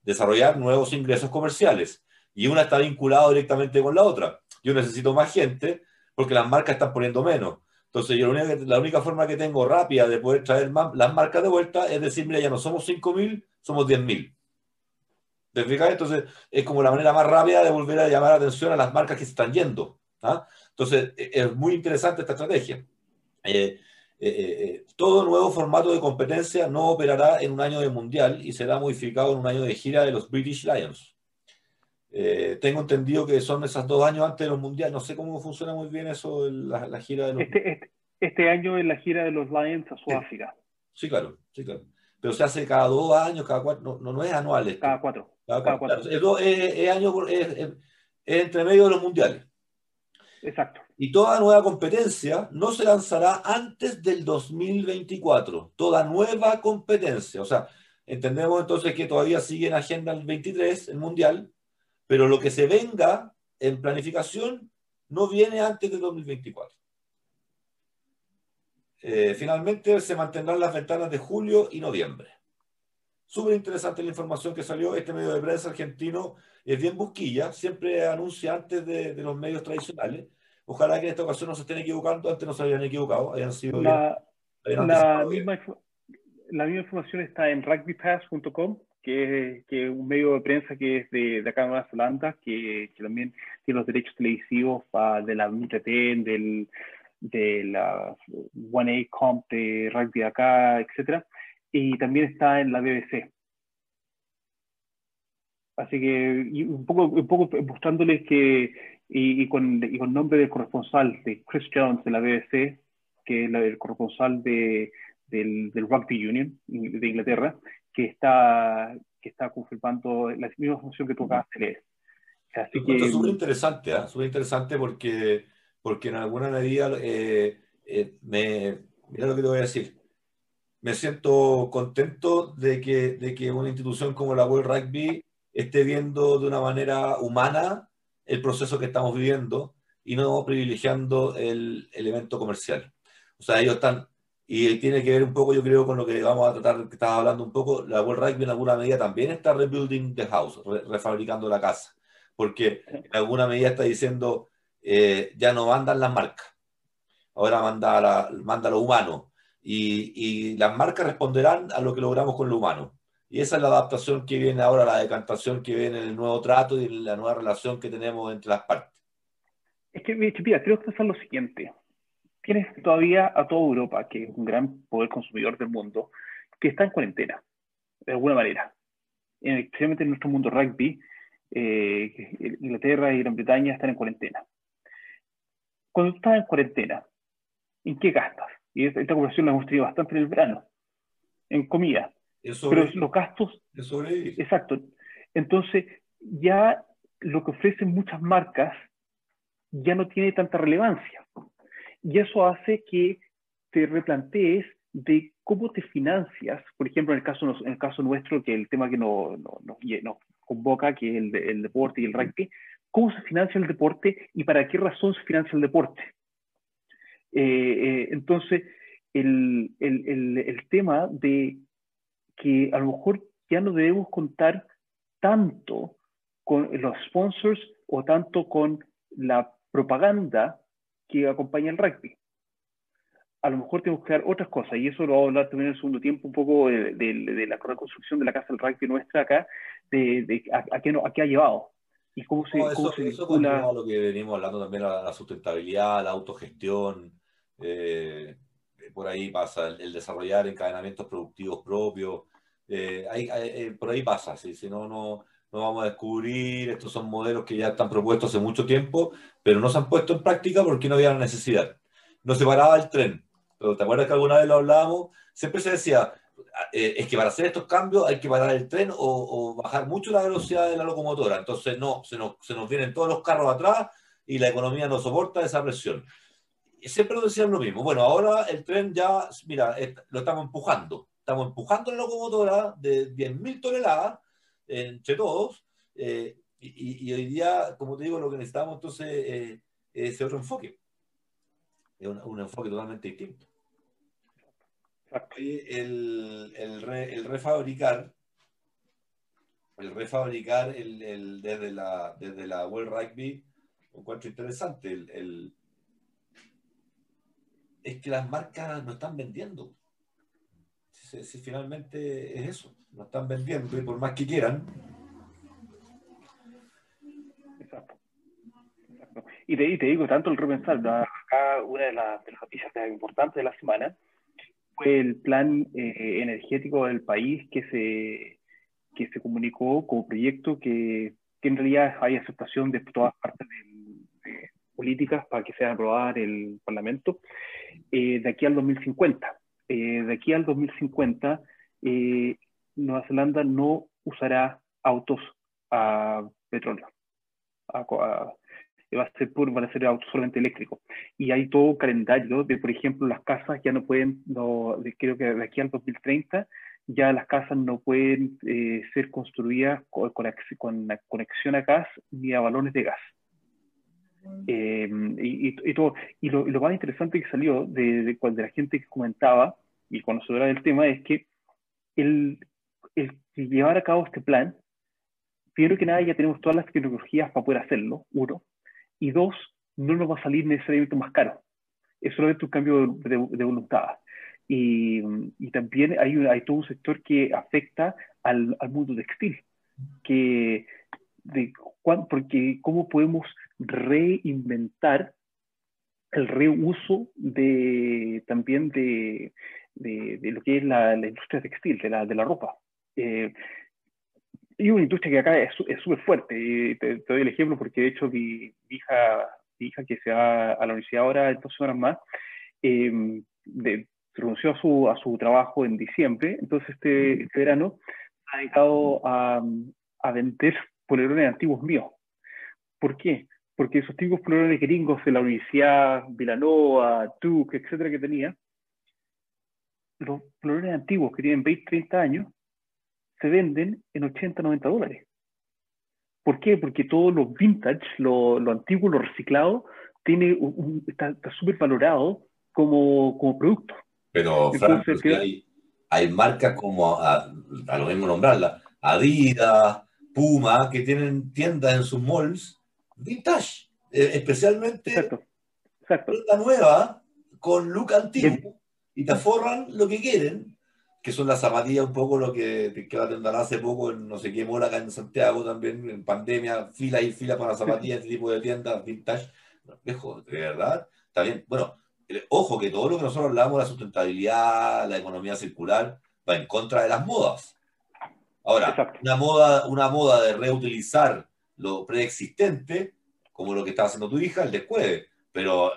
Desarrollar nuevos ingresos comerciales. Y una está vinculada directamente con la otra. Yo necesito más gente porque las marcas están poniendo menos. Entonces, yo la única, la única forma que tengo rápida de poder traer más, las marcas de vuelta es decir, mira, ya no somos 5.000, somos 10.000. ¿Te fijas? Entonces, es como la manera más rápida de volver a llamar la atención a las marcas que se están yendo. ¿ah? Entonces, e, es muy interesante esta estrategia. Eh, eh, eh, todo nuevo formato de competencia no operará en un año de mundial y será modificado en un año de gira de los British Lions. tengo entendido que son esos dos años antes de los mundiales. No sé cómo funciona muy bien eso, la, la gira de los. Este, este, este, año es la gira de los Lions a Sudáfrica. Sí, claro, sí, claro. Pero se hace cada dos años, cada cuatro, no, no, es anual. Cada cuatro. Es, año, es, entre medio de los mundiales. Exacto. Y toda nueva competencia no se lanzará antes del 2024. Toda nueva competencia. O sea, entendemos entonces que todavía sigue en agenda el 23, el mundial, pero lo que se venga en planificación no viene antes del 2024. Eh, finalmente se mantendrán las ventanas de julio y noviembre. Súper interesante la información que salió. Este medio de prensa argentino es bien busquilla, siempre anuncia antes de, los medios tradicionales. Ojalá que en esta ocasión no se estén equivocando, antes no se habían equivocado, hayan sido la, la, misma, la, misma, información está en rugbypass.com, que, que, es un medio de prensa que es de, de acá en Nueva Zelanda, que, que, también tiene los derechos televisivos de la UTT, del, de la 1A Comp de rugby de acá, etcétera y también está en la BBC. Así que un poco, un poco mostrándoles que, y, con, y con nombre del corresponsal de Chris Jones de la BBC, que es el corresponsal de, del, del, Rugby Union de Inglaterra, que está, que está confirmando la misma función que tú acabas de leer. Así que... Es súper interesante, ¿eh? súper interesante porque, porque en alguna medida eh, eh, me, mira lo que te voy a decir, me siento contento de que, de que una institución como la World Rugby esté viendo de una manera humana el proceso que estamos viviendo y no privilegiando el elemento comercial. O sea, ellos están, y tiene que ver un poco, yo creo, con lo que vamos a tratar, que estaba hablando un poco, la World Rugby en alguna medida también está rebuilding the house, refabricando la casa, porque en alguna medida está diciendo, eh, ya no mandan las marcas, ahora manda, la, manda lo humano, y las marcas responderán a lo que logramos con lo humano. Y esa es la adaptación que viene ahora, la decantación que viene en el nuevo trato y la nueva relación que tenemos entre las partes. Es que, mira, creo que es lo siguiente. Tienes todavía a toda Europa, que es un gran poder consumidor del mundo, que está en cuarentena, de alguna manera. Especialmente en nuestro mundo rugby, eh, Inglaterra y Gran Bretaña están en cuarentena. Cuando tú estás en cuarentena, ¿en qué gastas? Y esta, conversación la hemos tenido bastante en el verano, en comida pero los gastos... Exacto. Entonces, ya lo que ofrecen muchas marcas ya no tiene tanta relevancia. Y eso hace que te replantees de cómo te financias, por ejemplo, en el caso, en el caso nuestro, que el tema que nos no, convoca, que es el, deporte y el rugby, cómo se financia el deporte y para qué razón se financia el deporte. Eh, eh, entonces, el, el, el, tema de que a lo mejor ya no debemos contar tanto con los sponsors o tanto con la propaganda que acompaña el rugby. A lo mejor tenemos que dar otras cosas, y eso lo vamos a hablar también en el segundo tiempo, un poco de, la reconstrucción de la casa del rugby nuestra acá, de, a, qué, no, a, qué, ha llevado. Y cómo se, eso, cómo se vincula... lo que venimos hablando también, la, la sustentabilidad, la autogestión, eh, por ahí pasa el, desarrollar encadenamientos productivos propios. Eh, eh, por ahí pasa, si no, no, no vamos a descubrir, estos son modelos que ya están propuestos hace mucho tiempo, pero no se han puesto en práctica porque no había la necesidad. No se paraba el tren, pero ¿te acuerdas que alguna vez lo hablábamos? Siempre se decía, eh, es que para hacer estos cambios hay que parar el tren o, bajar mucho la velocidad de la locomotora. Entonces, no, se nos, se nos vienen todos los carros atrás y la economía no soporta esa presión siempre nos decían lo mismo. Bueno, ahora el tren ya, mira, lo estamos empujando. Estamos empujando la locomotora de 10.000 toneladas entre todos. Eh, y, hoy día, como te digo, lo que necesitamos entonces eh, es otro enfoque. Es un, enfoque totalmente distinto. El, el, el, refabricar, el refabricar el, desde, la, desde la World Rugby, un encuentro interesante. el es que las marcas no están vendiendo. Si, finalmente es eso, no están vendiendo y por más que quieran. Exacto. Y, te, te, digo, tanto el repensar, acá una de, las noticias importantes de la semana fue el plan eh, energético del país que se, que se comunicó como proyecto que, que en realidad hay aceptación de todas partes de, políticas para que sea aprobada el Parlamento eh, de aquí al 2050. Eh, de aquí al 2050, eh, Nueva Zelanda no usará autos a petróleo. va a ser puro, van a ser autos solamente eléctricos. Y hay todo un calendario de, por ejemplo, las casas ya no pueden, no, creo que de aquí al 2030, ya las casas no pueden ser construidas con, con, conexión a gas ni a balones de gas. Eh, y, todo, y lo, más interesante que salió de, de, de, la gente que comentaba y conocedora del tema es que el, el llevar a cabo este plan, primero que nada ya tenemos todas las tecnologías para poder hacerlo, uno, y dos, no nos va a salir necesariamente más caro, es solamente un cambio de, de voluntad. Y, y, también hay, hay todo un sector que afecta al, al mundo textil, que de porque cómo podemos reinventar el reuso de, también de, de, lo que es la, la, industria textil, de la, de la ropa. Eh, y una industria que acá es súper fuerte. Y te, doy el ejemplo porque de hecho mi, hija, hija que se va a la universidad ahora en dos horas más, eh, renunció a su, a su trabajo en diciembre, entonces este, este verano dedicado a, a vender polerones antiguos míos. ¿Por qué? Porque esos antiguos polerones gringos de la Universidad, Villanova, Duke, etcétera, que tenía, los polerones antiguos que tienen 20, 30 años, se venden en 80, 90 dólares. ¿Por qué? Porque todos los vintage, lo, lo antiguo, lo reciclado, tiene un, está súper valorado como, como producto. Pero, Frank, hay, hay, marcas como, a, a, lo mismo nombrarla, Adidas, Puma, que tienen tiendas en sus malls vintage, eh, especialmente exacto, exacto. nueva con look antiguo y te forran lo que quieren, que son las zapatillas un poco lo que, que atenderá hace poco en no sé qué mola acá en Santiago también, en pandemia, fila y fila para zapatillas, este tipo de tiendas vintage. Viejo, de verdad, está bien. Bueno, eh, ojo que todo lo que nosotros hablamos, la sustentabilidad, la economía circular, va en contra de las modas. Ahora, una moda, una moda de reutilizar lo preexistente, como lo que está haciendo tu hija, el después, pero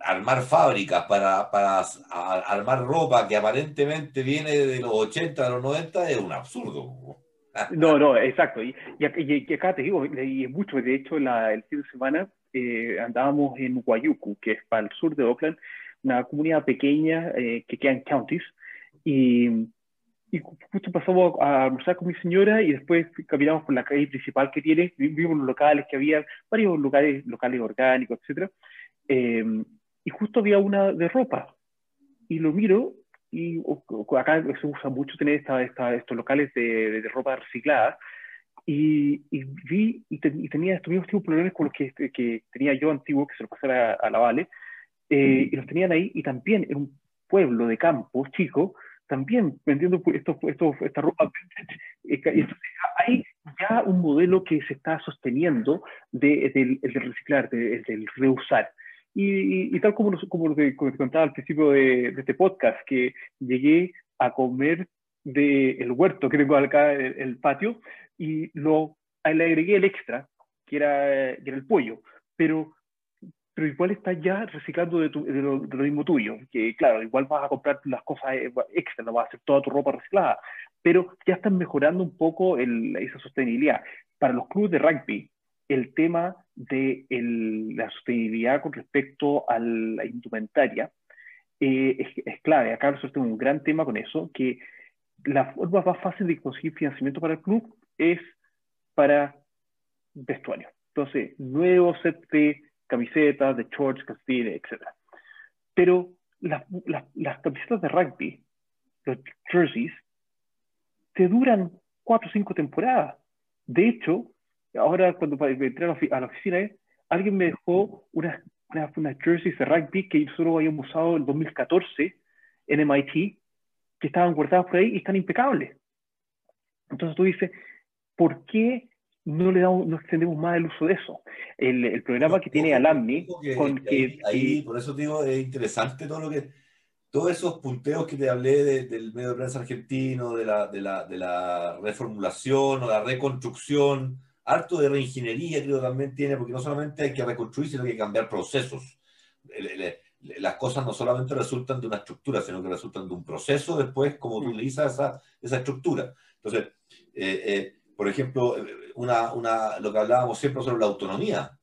armar fábricas para, para armar ropa que aparentemente viene de los 80, de los 90, es un absurdo. No, no, exacto. Y, y, acá te digo, y es mucho, de hecho, la, el fin de semana eh, andábamos en Guayucu, que es para el sur de Oakland, una comunidad pequeña eh, que queda en counties, y y justo pasamos a almorzar con mi señora y después caminamos por la calle principal que tiene, vimos los locales que había, varios lugares, locales orgánicos, etc. Em, y justo había una de ropa. Y lo miro y acá se usa mucho tener esta, esta, estos locales de, de, ropa reciclada. Y, y vi y, tenía estos mismos tipos de problemas con los que, que, tenía yo antiguo, que se los pasé a, a la Vale. Eh, y los tenían ahí y también en un pueblo de campo chico también vendiendo esto, esto, esta ropa. hay ya un modelo que se está sosteniendo de, del, de reciclar, del de, reusar. Y, y, tal como, como, te, contaba al principio de, de, este podcast, que llegué a comer del huerto que tengo acá, el, el patio, y lo, le agregué el extra, que era, que era el pollo. Pero pero igual estás ya reciclando de, de, lo, mismo tuyo, que claro, igual vas a comprar las cosas eh, extra, no vas a hacer toda tu ropa reciclada, pero ya estás mejorando un poco el, esa sostenibilidad. Para los clubes de rugby, el tema de el, la sostenibilidad con respecto a la indumentaria eh, es, es, clave. Acá nosotros tenemos un gran tema con eso, que la forma más fácil de conseguir financiamiento para el club es para vestuario. Entonces, nuevo set de camisetas, de shorts, calcetines, etc. Pero las, las, las, camisetas de rugby, los jerseys, te duran cuatro o cinco temporadas. De hecho, ahora cuando entré a la oficina, alguien me dejó unas, unas, unas, jerseys de rugby que nosotros habíamos usado en 2014 en MIT, que estaban guardadas por ahí y están impecables. Entonces tú dices, ¿por qué no le damos, no extendemos más el uso de eso. El, el programa que tiene Alamni, con que, ahí, por eso digo, es interesante todo lo que, todos esos punteos que te hablé del medio de prensa argentino, de la, de, la, de la reformulación o la reconstrucción, harto de reingeniería creo también tiene, porque no solamente hay que reconstruir, sino que hay que cambiar procesos. las cosas no solamente resultan de una estructura, sino que resultan de un proceso después, como tú utilizas esa, esa estructura. Entonces, eh, eh, por ejemplo, una, una, lo que hablábamos siempre sobre la autonomía.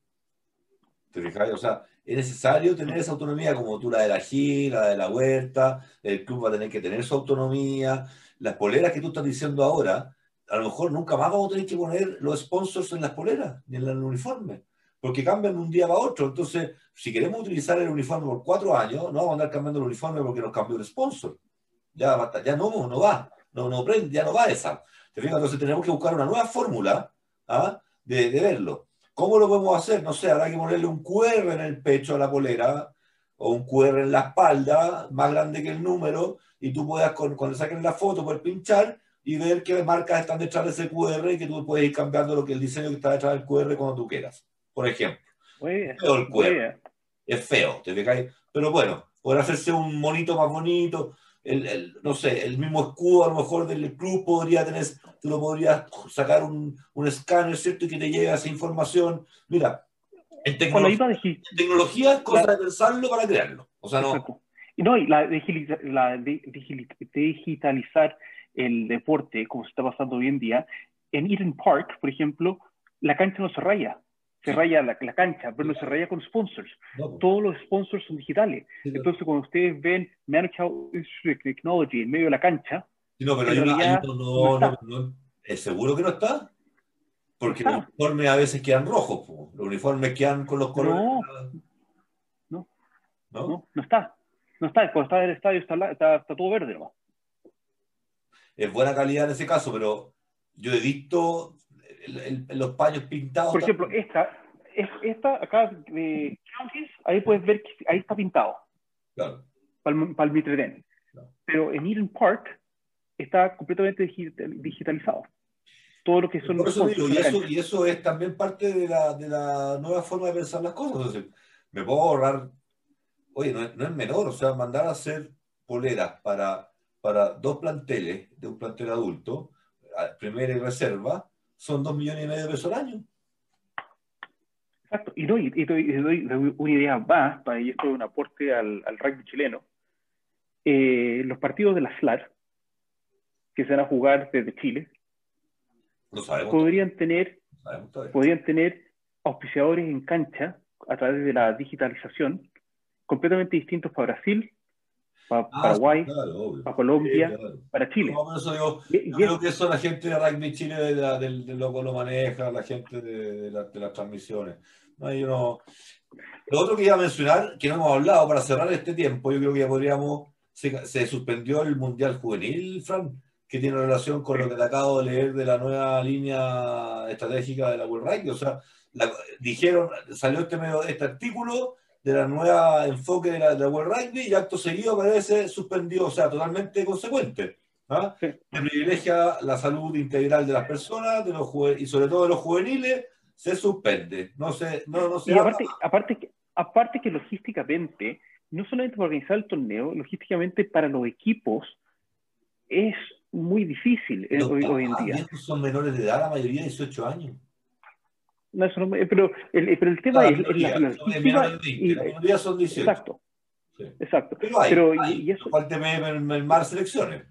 ¿Te fijas? O sea, es necesario tener esa autonomía como tú la de la gira, la de la huerta, el club va a tener que tener su autonomía. Las poleras que tú estás diciendo ahora, a lo mejor nunca más vamos a tener que poner los sponsors en las poleras ni en el uniforme, porque cambian de un día para otro. Entonces, si queremos utilizar el uniforme por cuatro años, no vamos a andar cambiando el uniforme porque nos cambió el sponsor. Ya, ya no, no va, no, no prende, ya no va esa. Entonces tenemos que buscar una nueva fórmula ¿ah? de, verlo. ¿Cómo lo podemos hacer? No sé, habrá que ponerle un QR en el pecho a la polera o un QR en la espalda, más grande que el número, y tú puedas, cuando saquen la foto, poder pinchar y ver qué marcas están detrás de ese QR y que tú puedes ir cambiando lo que el diseño que está detrás del QR cuando tú quieras. Por ejemplo. es feo el QR. Es feo, ¿te fijas? Pero bueno, poder hacerse un monito más bonito, el, no sé, el mismo escudo a lo mejor del club podría tener, tú lo podrías sacar un, un escáner, ¿cierto? Y que te llegue esa información. Mira, en, tecnología, en tecnología es cosa de pensarlo para crearlo. O sea, no. Y no, y la, la digitalizar el deporte, como se está pasando hoy en día, en Eden Park, por ejemplo, la cancha no se raya, se raya la, cancha, pero no se raya con sponsors. Todos los sponsors son digitales. Entonces, cuando ustedes ven Managed Technology en medio de la cancha, no, pero hay una, no, no, no, ¿es seguro que no está? Porque los uniformes a veces quedan rojos, los uniformes quedan con los colores. No, no, no, está. No está. Cuando está en el estadio está, está, todo verde ¿no? Es buena calidad en ese caso, pero yo he visto los paños pintados. Por ejemplo, esta, esta acá de ahí puedes ver que ahí está pintado. Claro. Para el, para el Pero en Eden Park está completamente digitalizado. Todo lo que son los y, eso, y eso es también parte de la, de la nueva forma de pensar las cosas. me puedo ahorrar, oye, no es, no es menor, o sea, mandar a hacer poleras para, para dos planteles de un plantel adulto, primera y reserva, son dos millones y medio de pesos al año. Exacto, y doy, y doy, una idea más, y esto es un aporte al, al rugby chileno. Eh, los partidos de la SLAR, que se van a jugar desde Chile, podrían tener, podrían tener auspiciadores en cancha a través de la digitalización completamente distintos para Brasil, para ah, Paraguay, para Colombia, para Chile. yo creo que eso la gente de Rugby Chile de, de, lo, lo maneja, la gente de, las transmisiones. No, Lo otro que iba a mencionar, que no hemos hablado para cerrar este tiempo, yo creo que ya podríamos. Se, se suspendió el Mundial Juvenil, Fran que tiene relación con lo que te acabo de leer de la nueva línea estratégica de la World Rugby. O sea, dijeron, salió este, medio, este artículo de la nueva enfoque de la, de World Rugby y acto seguido parece suspendido, o sea, totalmente consecuente. ¿ah? Que privilegia la salud integral de las personas de los y sobre todo de los juveniles, se suspende. No se, no, no se y aparte, aparte, que, aparte que logísticamente, no solamente para organizar el torneo, logísticamente para los equipos es muy difícil eh, hoy, en día. Son menores de edad, la mayoría de 18 años. No, pero, el, pero el tema es, la, la, mayoría son 18. Exacto. Exacto. Pero, y, eso, en mar selecciones.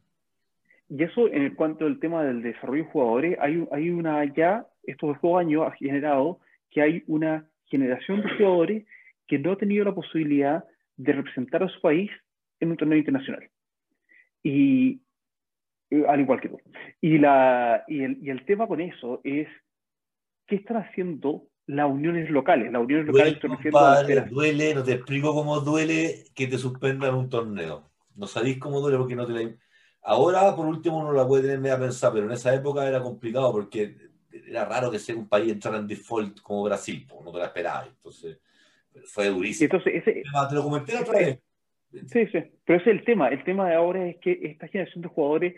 Y eso, en cuanto al tema del desarrollo de jugadores, hay, hay una ya, estos dos años ha generado que hay una generación de jugadores que no ha tenido la posibilidad de representar a su país en un torneo internacional. Y eh, al igual que tú. Y, la, y, el, y el tema con eso es, ¿qué están haciendo las uniones locales? Las uniones locales duele, duele, no te explico cómo duele que te suspendan un torneo. No sabéis cómo duele porque no te la... Ahora, por último, uno la puede tener media pensada, pero en esa época era complicado porque era raro que sea un país entrara en default como Brasil, no te la esperaba. Entonces, fue durísimo. Entonces, ese, te lo comenté otra vez. Sí, sí, pero ese es el tema. El tema de ahora es que esta generación de jugadores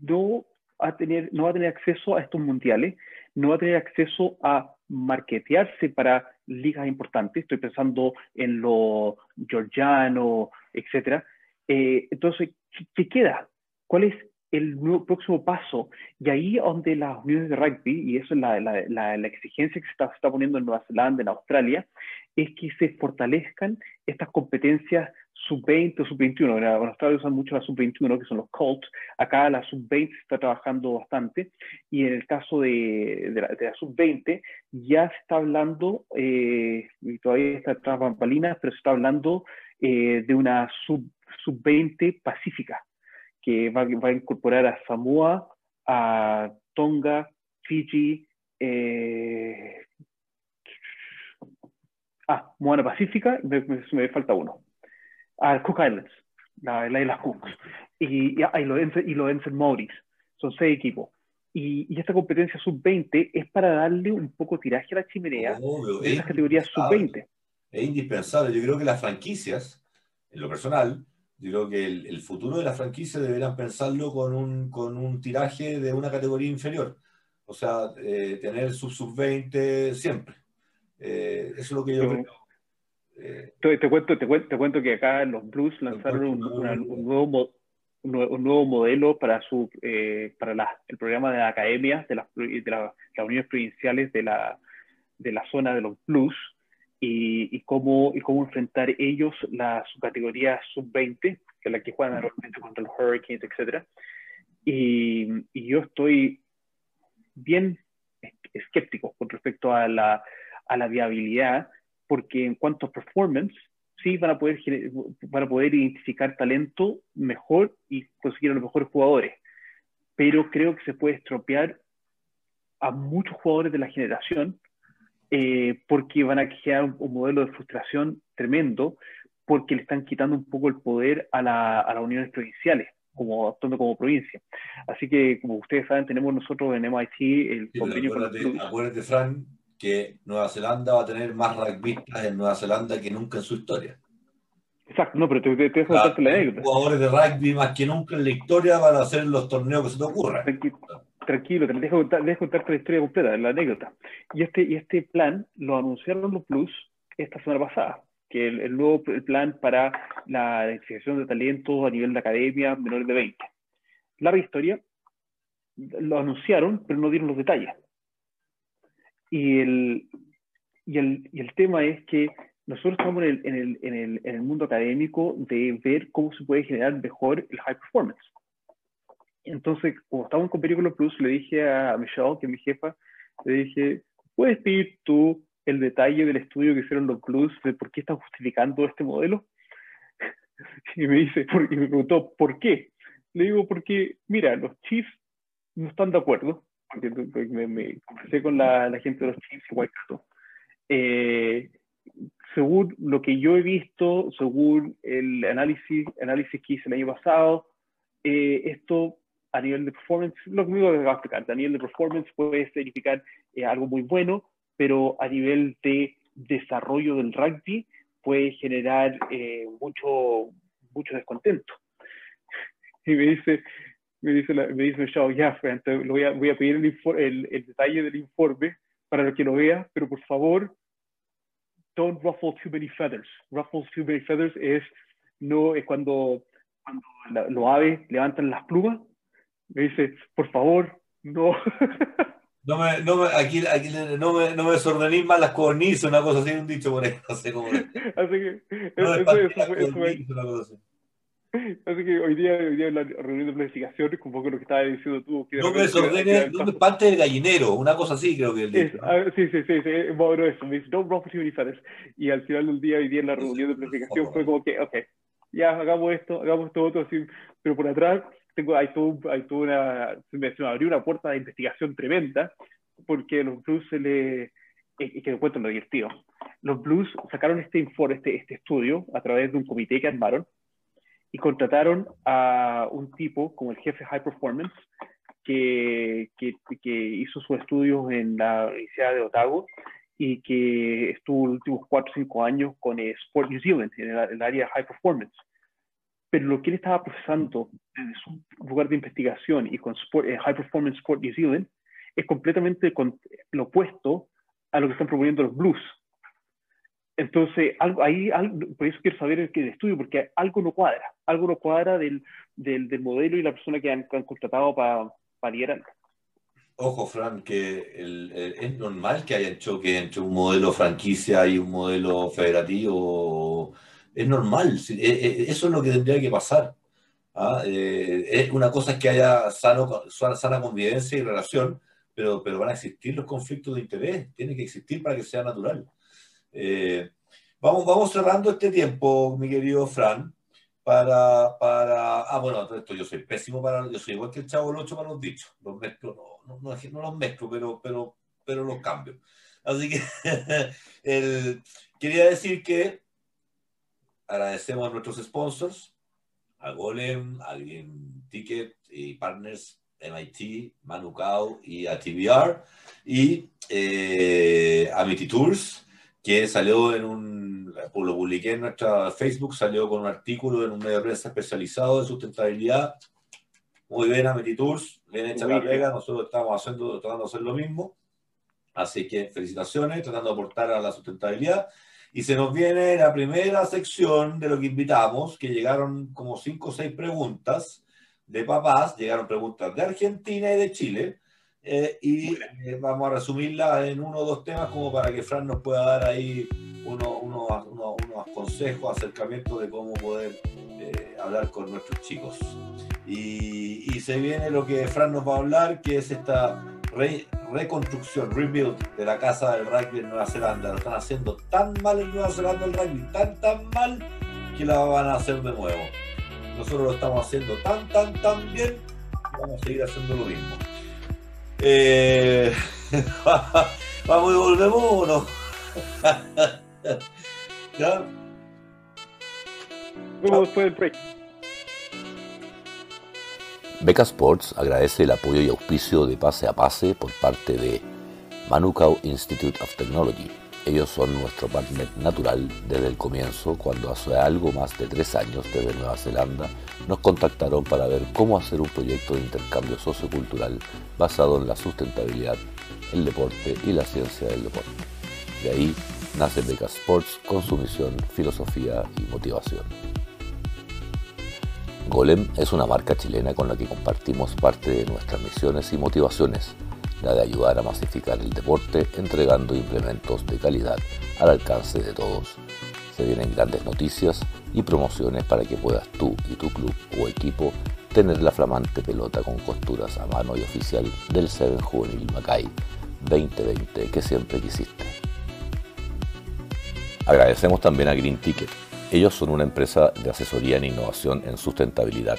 no, va a tener, no va a tener acceso a estos mundiales, no va a tener acceso a marketearse para ligas importantes. Estoy pensando en lo georgiano, etc. Eh, entonces, ¿qué, queda? ¿Cuál es el próximo paso? Y ahí donde las uniones de rugby, y eso es la, exigencia que se está poniendo en Nueva Zelanda, en Australia, es que se fortalezcan estas competencias sub-20 o sub-21. En Australia usan mucho la sub-21, que son los Colts. Acá la sub-20 se está trabajando bastante. Y en el caso de, de la, sub-20, ya se está hablando, eh, y todavía está tras bambalinas, pero se está hablando eh, de una sub-20 pacífica, que va, va, a incorporar a Samoa, a Tonga, Fiji, eh, ah, Moana Pacífica, me, me falta uno a Cook Islands, la, la isla Cook, y, y, y los y los Maurice. Son seis equipos. Y, y, esta competencia sub-20 es para darle un poco tiraje a la chimenea de las categorías sub-20. Es indispensable. Yo creo que las franquicias, en lo personal, yo creo que el, el futuro de las franquicias deberán pensarlo con un, con un tiraje de una categoría inferior. O sea, eh, tener sub-20 siempre. Eh, eso es lo que yo creo te, cuento, te, cuento, te cuento que acá los Blues lanzaron un, nuevo, un, nuevo, modelo para, su, eh, para la, el programa de academias de las, de las uniones provinciales de la, de la zona de los Blues y, y, cómo, y cómo enfrentar ellos la categoría sub-20, que es la que juegan realmente contra los Hurricanes, etc. Y, yo estoy bien escéptico con respecto a la, a la viabilidad, porque en cuanto a performance, sí van a poder, van a poder identificar talento mejor y conseguir a los mejores jugadores. Pero creo que se puede estropear a muchos jugadores de la generación eh, porque van a crear un, modelo de frustración tremendo porque le están quitando un poco el poder a, la, a las uniones provinciales como actuando como provincia. Así que, como ustedes saben, tenemos nosotros en MIT el convenio acuérdate, acuérdate, Fran, que Nueva Zelanda va a tener más rugbyistas en Nueva Zelanda que nunca en su historia. Exacto, no, pero te, te, te la anécdota. Jugadores de rugby más que nunca en la historia van a hacer los torneos que se te ocurra tranquilo, te dejo, dejo contarte la historia completa, la anécdota. Y este, y este plan lo anunciaron los Plus esta semana pasada, que el, nuevo plan para la identificación de talentos a nivel de academia menores de 20. Larga historia, lo anunciaron, pero no dieron los detalles. Y el, y el, y el tema es que nosotros estamos en el, en, el, en, el, en el mundo académico de ver cómo se puede generar mejor el high performance. Entonces, como estábamos con Película Plus, le dije a Michelle, que es mi jefa, le dije, ¿puedes pedir tú el detalle del estudio que hicieron los Plus de por qué están justificando este modelo? y me dice, y me preguntó, ¿por qué? Le digo, porque, mira, los Chiefs no están de acuerdo, porque me, me conversé con la, gente de los Chiefs y White eh, según lo que yo he visto, según el análisis, análisis que hice el año pasado, eh, esto a nivel de performance, lo mismo que va a explicar, a nivel de performance puede significar eh, algo muy bueno, pero a nivel de desarrollo del rugby puede generar eh, mucho, mucho descontento. Y me dice, me dice, me dice ya, lo voy a, voy a pedir el, el, detalle del informe para que lo vea, pero por favor, don't ruffle too many feathers. Ruffle too many feathers es, no, es cuando, cuando los aves levantan las plumas me dice, por favor, no. No me, no me, aquí, aquí no me, no me más las cornisas, una cosa así, un dicho por ahí, no sé cómo. así que, no eso, eso, Así que hoy día, hoy día en la reunión de planificación, un poco lo que estaba diciendo tú. no me desordene, no me parte del gallinero, una cosa así creo que él ah, sí, sí, sí, sí, bueno, eso, me dice, don't run for Y al final del día, hoy día en la reunión de planificación fue como que, ok, ya hagamos esto, hagamos esto otro, así, pero por atrás tengo, hay, todo, hay toda una, se me, abrió una puerta de investigación tremenda, porque los Blues se le, y que encuentro lo divertido, los Blues sacaron este informe, este, este estudio, a través de un comité que armaron, y contrataron a un tipo como el jefe High Performance, que, que, que hizo sus estudios en la Universidad de Otago y que estuvo los últimos 4 o 5 años con Sport New Zealand, en el, área de High Performance pero lo que él estaba procesando desde su lugar de investigación y con eh, High Performance Sport New Zealand es completamente lo opuesto a lo que están proponiendo los Blues. Entonces, algo, ahí, por eso quiero saber el, el, estudio, porque algo no cuadra, algo no cuadra del, del, del modelo y la persona que han, contratado para pa liderar. Ojo, Fran, que es normal que haya choque entre un modelo franquicia y un modelo federativo es normal, eh, eh, eso es lo que tendría que pasar. ¿ah? Eh, una cosa es que haya sano, sana convivencia y relación, pero, pero van a existir los conflictos de interés, tiene que existir para que sea natural. Vamos, vamos cerrando este tiempo, mi querido Fran, para, para... Ah, bueno, esto yo soy pésimo para... Yo soy igual que el Chavo el 8 para los dichos. Los mezclo, no, no, no, los mezclo, pero, pero, pero los cambio. Así que el, quería decir que agradecemos a nuestros sponsors, a Golem, a Game Ticket y Partners MIT, Manukau y a TBR y eh, a Miti Tours, que salió en un, lo publiqué en nuestra Facebook, salió con un artículo en un medio de prensa especializado de sustentabilidad. Muy bien, Amity Tours, bien hecha la pega, nosotros estamos haciendo, tratando de hacer lo mismo. Así que felicitaciones, tratando de aportar a la sustentabilidad. Y se nos viene la primera sección de lo que invitamos, que llegaron como cinco o seis preguntas de papás, llegaron preguntas de Argentina y de Chile, eh, y eh, vamos a resumirla en uno o dos temas como para que Fran nos pueda dar ahí unos consejos, acercamientos de cómo poder eh, hablar con nuestros chicos. Y, se viene lo que Fran nos va a hablar, que es esta reconstrucción, rebuild de la casa del rugby en Nueva Zelanda. Lo están haciendo tan mal en Nueva Zelanda el rugby, tan, tan mal, que la van a hacer de nuevo. Nosotros lo estamos haciendo tan, tan, tan bien, vamos a seguir haciendo lo mismo. Eh, ¿Vamos y volvemos o no? ¿Ya? Vamos después del break. Beca Sports agradece el apoyo y auspicio de Pase a Pase por parte de Manukau Institute of Technology. Ellos son nuestro partner natural desde el comienzo, cuando hace algo más de tres años desde Nueva Zelanda nos contactaron para ver cómo hacer un proyecto de intercambio sociocultural basado en la sustentabilidad, el deporte y la ciencia del deporte. De ahí nace Beca Sports con su misión, filosofía y motivación. Golem es una marca chilena con la que compartimos parte de nuestras misiones y motivaciones, la de ayudar a masificar el deporte entregando implementos de calidad al alcance de todos. Se vienen grandes noticias y promociones para que puedas tú y tu club o equipo tener la flamante pelota con costuras a mano y oficial del Seven Juvenil Macay 2020 que siempre quisiste. Agradecemos también a Green Ticket ellos son una empresa de asesoría en innovación en sustentabilidad.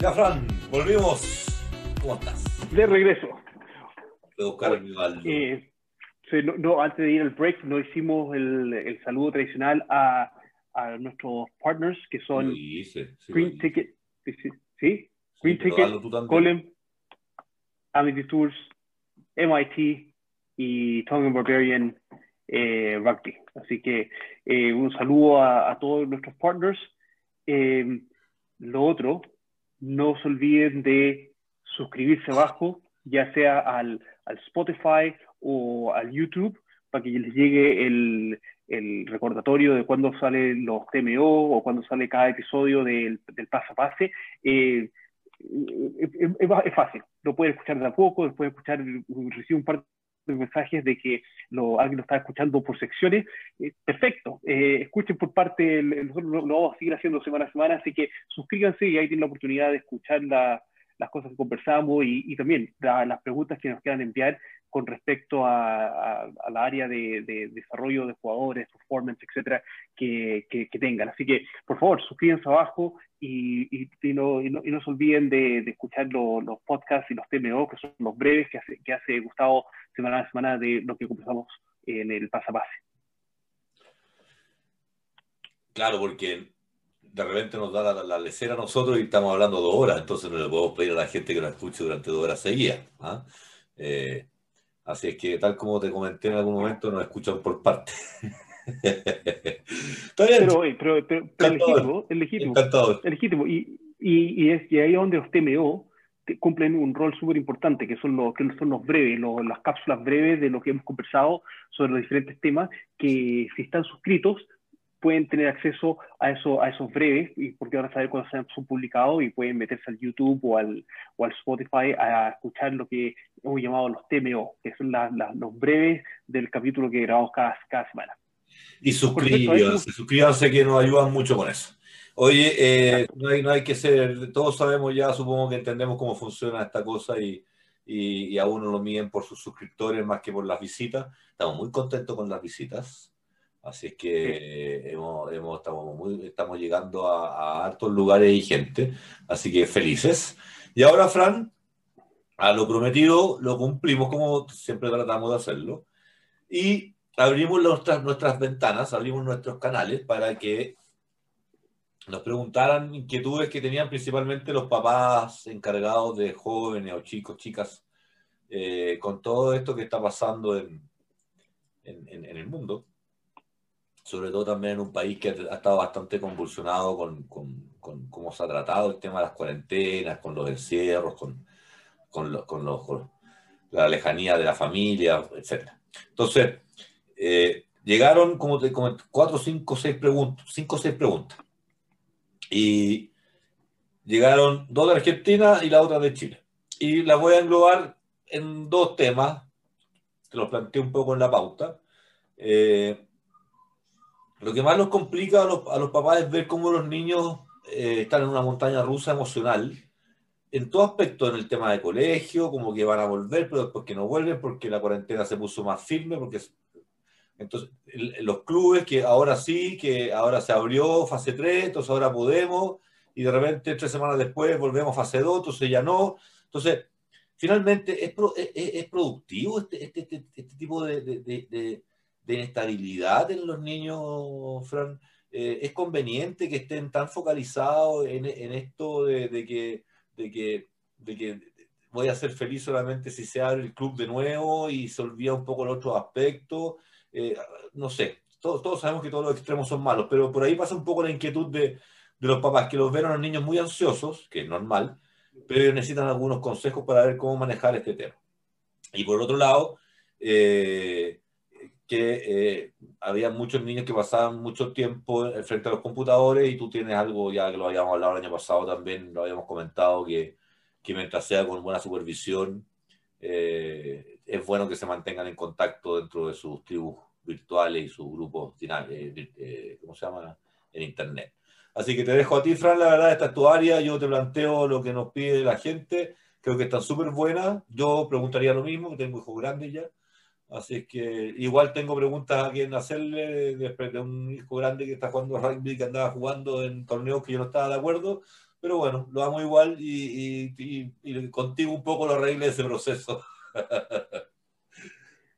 Ya, Fran, volvimos. ¿Cómo estás? De regreso. Voy a buscar eh, no, antes de ir al break, no hicimos el, el saludo tradicional a, a, nuestros partners que son Green Ticket, ¿sí? Green Ticket, Colin, Amity Tours, MIT y Tongan Barbarian eh, Rugby. Así que eh, un saludo a, todos nuestros partners. Eh, lo otro, no se olviden de suscribirse abajo, ya sea al, Spotify o al YouTube, para que les llegue el, recordatorio de cuándo salen los TMO o cuándo sale cada episodio del, del paso a pase. es, fácil, lo pueden escuchar de a poco, después escuchar, recibe un par mensajes de que alguien lo está escuchando por secciones, eh, perfecto, eh, escuchen por parte, nosotros lo, vamos a seguir haciendo semana a semana, así que suscríbanse y ahí tienen la oportunidad de escuchar las cosas que conversamos y, también las preguntas que nos quieran enviar con respecto a, la área de, desarrollo de jugadores, performance, etcétera, que, tengan. Así que, por favor, suscríbanse abajo y, no, se olviden de, escuchar los podcasts y los TMO, que son los breves que hace, que hace Gustavo semana a semana de lo que conversamos en el pase a pase. Claro, porque de repente nos da la, lecera a nosotros y estamos hablando dos horas, entonces no le podemos pedir a la gente que nos escuche durante dos horas seguidas. ¿ah? Eh, así es que, tal como te comenté en algún momento, nos escuchan por parte. Está bien. Pero, pero, legítimo, es legítimo. Es legítimo. Y, y, y, es, y ahí donde los TMO cumplen un rol súper importante, que son los, que son los breves, las cápsulas breves de lo que hemos conversado sobre los diferentes temas, que si están suscritos pueden tener acceso a, eso, a esos breves, y porque van a saber cuándo son publicados y pueden meterse al YouTube o al, o al Spotify a escuchar lo que hemos llamado los TMO, que son los breves del capítulo que grabamos cada, cada semana. Y suscríbanse, suscríbanse que nos ayudan mucho con eso. Oye, eh, no, hay, no hay que ser, todos sabemos ya, supongo que entendemos cómo funciona esta cosa y, y, a uno lo miden por sus suscriptores más que por las visitas. Estamos muy contentos con las visitas. Así que hemos, estamos, llegando a, hartos lugares y gente, así que felices. Y ahora, Fran, a lo prometido lo cumplimos como siempre tratamos de hacerlo. Y abrimos nuestras, nuestras ventanas, abrimos nuestros canales para que nos preguntaran inquietudes que tenían principalmente los papás encargados de jóvenes o chicos, chicas, eh, con todo esto que está pasando en, en, el mundo, sobre todo también en un país que ha, estado bastante convulsionado con, con, con, cómo se ha tratado el tema de las cuarentenas, con los encierros, con, con, con, los, la lejanía de la familia, etc. Entonces, eh, llegaron como, te, como cuatro, cinco, seis preguntas, cinco seis preguntas. Y llegaron dos de Argentina y la otra de Chile. Y las voy a englobar en dos temas, que los planteé un poco en la pauta. Eh, lo que más nos complica a los, a los, papás es ver cómo los niños eh, están en una montaña rusa emocional en todo aspecto, en el tema de colegio, como que van a volver, pero después que no vuelven porque la cuarentena se puso más firme, porque entonces los clubes que ahora sí, que ahora se abrió fase 3, entonces ahora podemos, y de repente tres semanas después volvemos a fase 2, entonces ya no. Entonces, finalmente, ¿es, es, productivo este, este, este, este tipo de, inestabilidad en los niños, Fran? Eh, ¿Es conveniente que estén tan focalizados en, en esto de que de que, de que voy a ser feliz solamente si se abre el club de nuevo y se olvida un poco el otro aspecto. Eh, no sé, todos, todos, sabemos que todos los extremos son malos, pero por ahí pasa un poco la inquietud de, de los papás, que los ven a los niños muy ansiosos, que es normal, pero ellos necesitan algunos consejos para ver cómo manejar este tema. Y por otro lado, eh, que eh, había muchos niños que pasaban mucho tiempo frente a los computadores y tú tienes algo ya que lo habíamos hablado el año pasado también, lo habíamos comentado, que, que mientras sea con buena supervisión, eh, es bueno que se mantengan en contacto dentro de sus tribus virtuales y sus grupos, eh, eh, ¿cómo se llama?, en Internet. Así que te dejo a ti, Fran, la verdad, esta es tu área, yo te planteo lo que nos pide la gente, creo que están súper buenas, yo preguntaría lo mismo, tengo hijos grandes ya, Así que igual tengo preguntas a quien hacerle después de un hijo grande que está jugando rugby, que andaba jugando en torneos que yo no estaba de acuerdo, pero bueno, lo amo igual y, contigo un poco lo arregle ese proceso.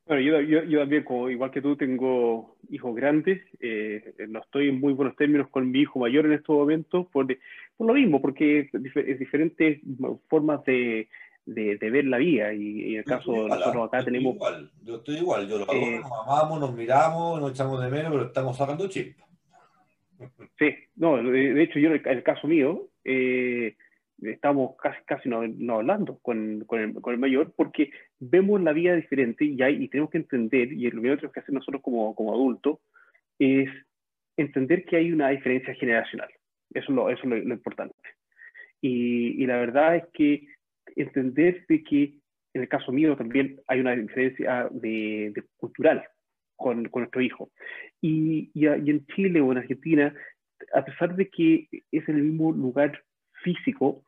Bueno, yo, yo, yo, también, como, igual que tú, tengo hijos grandes. Eh, no estoy en muy buenos términos con mi hijo mayor en estos momentos por, por lo mismo, porque es diferentes formas de, de, de, ver la vida. Y, en el caso de nosotros acá tenemos. Igual, yo estoy igual, yo lo eh, nos amamos, nos miramos, nos echamos de menos, pero estamos sacando chispas. Sí, no, de, hecho, yo en el, caso mío, eh, estamos casi, casi no, no hablando con, con, el, con, el, mayor porque vemos la vida diferente y, hay, y tenemos que entender, y lo que tenemos que hacer nosotros como, como adultos, es entender que hay una diferencia generacional. Eso es lo, eso es lo, lo importante. Y, y, la verdad es que entender de que en el caso mío también hay una diferencia de, cultural con, con, nuestro hijo. Y, y, en Chile o en Argentina, a pesar de que es el mismo lugar físico,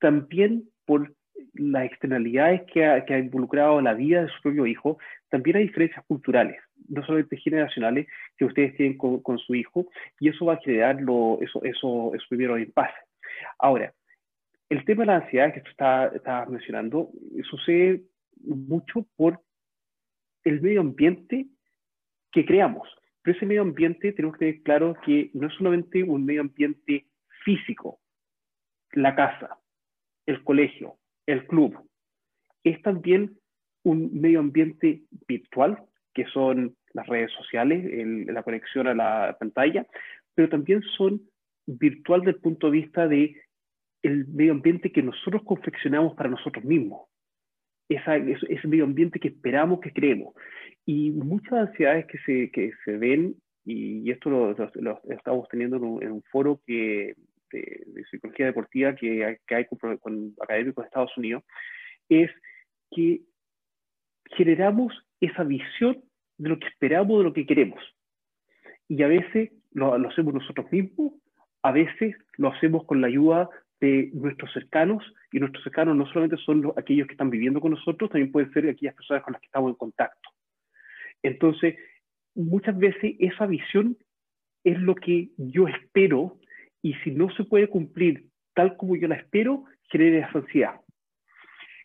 también por las externalidades que ha, que ha involucrado la vida de su propio hijo, también hay diferencias culturales, no solamente generacionales, que ustedes tienen con, con su hijo, y eso va a generar lo, eso, eso, eso primero paz. Ahora, el tema de la ansiedad que tú estabas mencionando sucede mucho por el medio ambiente que creamos. Pero ese medio ambiente tenemos que tener claro que no es solamente un medio ambiente físico, la casa, el colegio, el club, es también un medio ambiente virtual, que son las redes sociales, la conexión a la pantalla, pero también son virtual desde el punto de vista de el medio ambiente que nosotros confeccionamos para nosotros mismos. Esa, ese, medio ambiente que esperamos, que creemos. Y muchas ansiedades que se, que se ven, y, esto lo, estamos teniendo en un, foro que, de, psicología deportiva que que hay con, académicos de Estados Unidos, es que generamos esa visión de lo que esperamos, de lo que queremos. Y a veces lo, lo hacemos nosotros mismos, a veces lo hacemos con la ayuda de nuestros cercanos, y nuestros cercanos no solamente son aquellos que están viviendo con nosotros, también pueden ser aquellas personas con las que estamos en contacto. Entonces, muchas veces esa visión es lo que yo espero y si no se puede cumplir tal como yo la espero, genera esa ansiedad.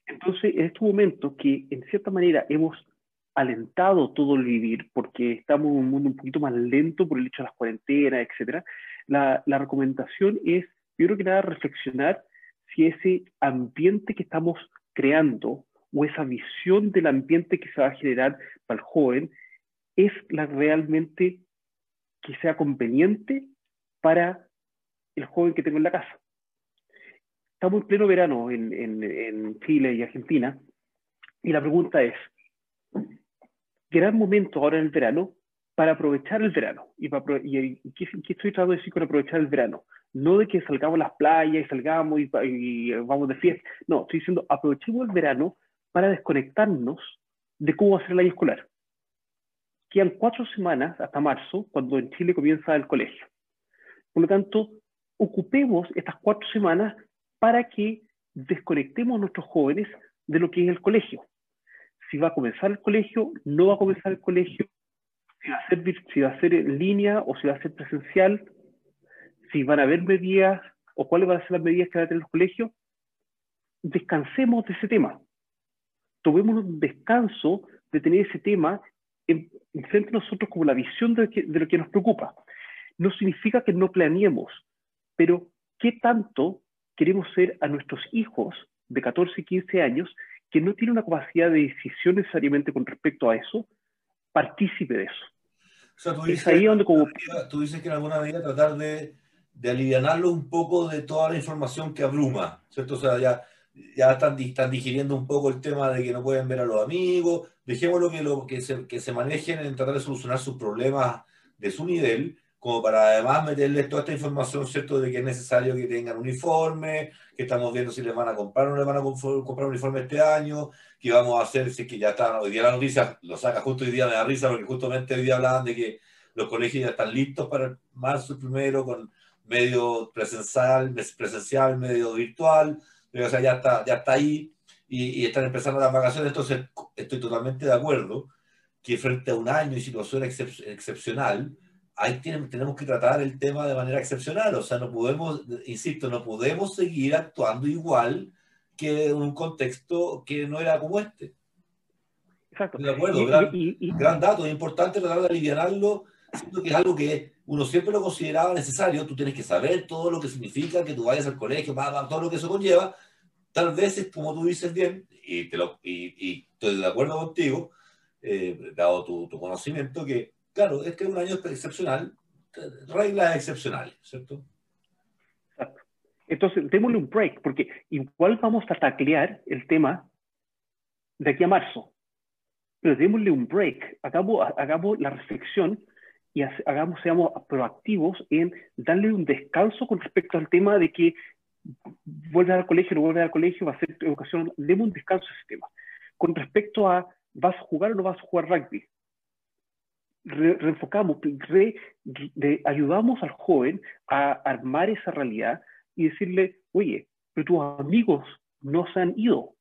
Entonces, en este momento que en cierta manera hemos alentado todo el vivir, porque estamos en un mundo un poquito más lento por el hecho de las cuarentenas, etc., la, la recomendación es, yo creo que nada, reflexionar si ese ambiente que estamos creando o esa visión del ambiente que se va a generar para el joven es la realmente que sea conveniente para el joven que tengo en la casa. Estamos en pleno verano en, en, Chile y Argentina y la pregunta es, gran momento ahora en el verano para aprovechar el verano. ¿Y, qué, estoy tratando de decir con aprovechar el verano? No de que salgamos a las playas y salgamos y, y vamos de fiesta. No, estoy diciendo aprovechemos el verano para desconectarnos de cómo va a ser el año escolar. Quedan cuatro semanas hasta marzo, cuando en Chile comienza el colegio. Por lo tanto, ocupemos estas cuatro semanas para que desconectemos a nuestros jóvenes de lo que es el colegio. Si va a comenzar el colegio, no va a comenzar el colegio, si va a ser, si va a ser en línea o si va a ser presencial, si van a haber medidas o cuáles van a ser las medidas que van a tener los colegios, descansemos de ese tema tomemos un descanso de tener ese tema en, frente a nosotros como la visión de, lo que nos preocupa. No significa que no planeemos, pero ¿qué tanto queremos ser a nuestros hijos de 14 y 15 años que no tienen una capacidad de decisión necesariamente con respecto a eso, partícipe de eso? O sea, tú dices, ahí donde como... tú dices que en alguna medida tratar de, de aliviarlo un poco de toda la información que abruma, ¿cierto? O sea, ya ya están, están digiriendo un poco el tema de que no pueden ver a los amigos, dejémoslo que, lo, que, se, que se manejen en tratar de solucionar sus problemas de su nivel, como para además meterles toda esta información, ¿cierto?, de que es necesario que tengan uniforme, que estamos viendo si les van a comprar o no les van a comprar uniforme este año, que vamos a hacer, si es que ya está, hoy día la noticia lo saca justo hoy día, me da risa, porque justamente hoy día hablaban de que los colegios ya están listos para marzo primero, con medio presencial, presencial, medio virtual, o sea, ya está, ya está ahí y, están empezando las vacaciones, entonces estoy totalmente de acuerdo que frente a un año y situación excepcional, ahí tenemos que tratar el tema de manera excepcional, o sea, no podemos, insisto, no podemos seguir actuando igual que en un contexto que no era como este. Exacto. De acuerdo, gran, dato, es importante tratar de aliviarlo, siento que es algo que uno siempre lo consideraba necesario, tú tienes que saber todo lo que significa que tú vayas al colegio, todo lo que eso conlleva. Tal vez es como tú dices bien, y, te lo, y, estoy de acuerdo contigo, eh, dado tu, tu, conocimiento, que claro, es que es un año excepcional, reglas excepcionales, ¿cierto? Exacto. Entonces, démosle un break, porque igual vamos a taclear el tema de aquí a marzo, pero démosle un break, hagamos, hagamos la reflexión y hagamos, seamos proactivos en darle un descanso con respecto al tema de que vuelve al colegio, no vuelve al colegio, va a ser educación, demos un descanso a ese tema. Con respecto a, ¿vas a jugar o no vas a jugar rugby? reenfocamos, ayudamos al joven a armar esa realidad y decirle, oye, pero tus amigos no se han ido.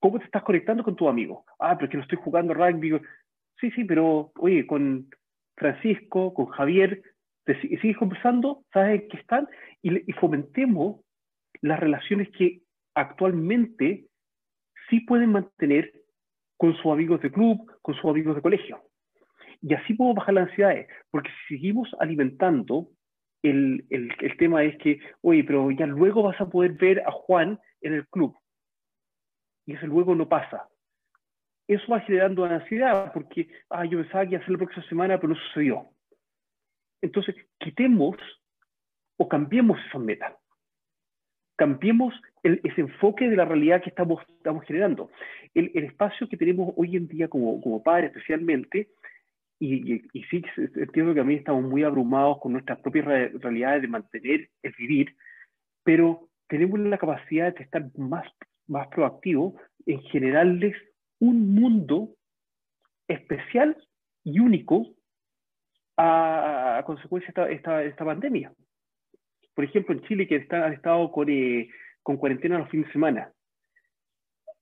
¿Cómo te estás conectando con tu amigo? Ah, pero que no estoy jugando rugby. Sí, sí, pero oye, con Francisco, con Javier, sigues conversando, sabes que están, y, fomentemos las relaciones que actualmente sí pueden mantener con sus amigos de club, con sus amigos de colegio. Y así podemos bajar las ansiedades, porque si seguimos alimentando, el, el, el, tema es que, oye, pero ya luego vas a poder ver a Juan en el club. Y ese luego no pasa eso va generando ansiedad, porque ah, yo pensaba que iba a hacer la próxima semana, pero no sucedió. Entonces, quitemos o cambiemos esa meta. Cambiemos ese enfoque de la realidad que estamos, estamos generando. El, espacio que tenemos hoy en día como, como padres especialmente, y, y, sí entiendo que a mí estamos muy abrumados con nuestras propias realidades de mantener el vivir, pero tenemos la capacidad de estar más, más proactivos en generarles un mundo especial y único a, consecuencia de esta, pandemia. Por ejemplo, en Chile, que está, han estado con, eh, con cuarentena los fines de semana.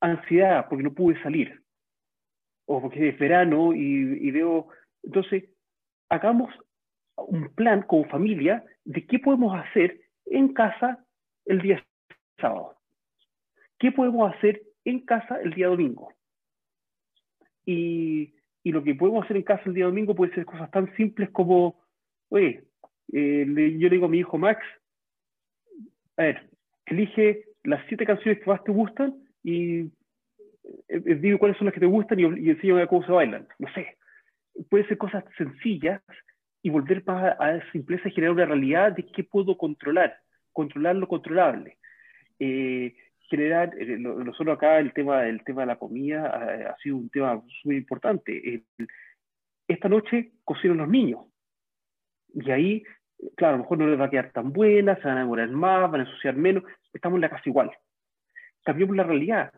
Ansiedad porque no pude salir. o porque es verano y, veo, entonces, hagamos un plan como familia de qué podemos hacer en casa el día sábado. ¿Qué podemos hacer en casa el día domingo? Y, y, lo que podemos hacer en casa el día domingo puede ser cosas tan simples como, oye, eh, yo le digo a mi hijo Max, a ver, elige las siete canciones que más te gustan y eh, eh, digo cuáles son las que te gustan y, y enseño cómo se bailan. No sé. Puede ser cosas sencillas y volver a, a simpleza y generar una realidad de qué puedo controlar, controlar lo controlable. Eh, generar, nosotros acá el tema, el tema de la comida ha, sido un tema muy importante. esta noche cocinan los niños. Y ahí, claro, a lo mejor no les va a quedar tan buena, se van a demorar más, van a ensuciar menos, estamos en la casa igual. Cambiamos la realidad.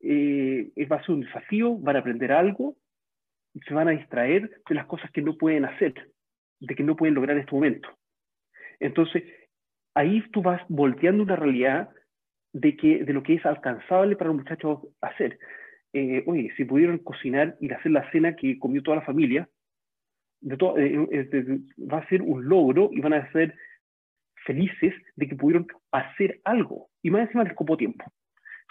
Eh, va a ser un desafío, van a aprender algo, se van a distraer de las cosas que no pueden hacer, de que no pueden lograr en este momento. Entonces, ahí tú vas volteando una realidad de, que, de lo que es alcanzable para los muchachos hacer. Eh, oye, si pudieron cocinar y hacer la cena que comió toda la familia, de eh, va a ser un logro y van a ser felices de que pudieron hacer algo. Y más encima les copó tiempo.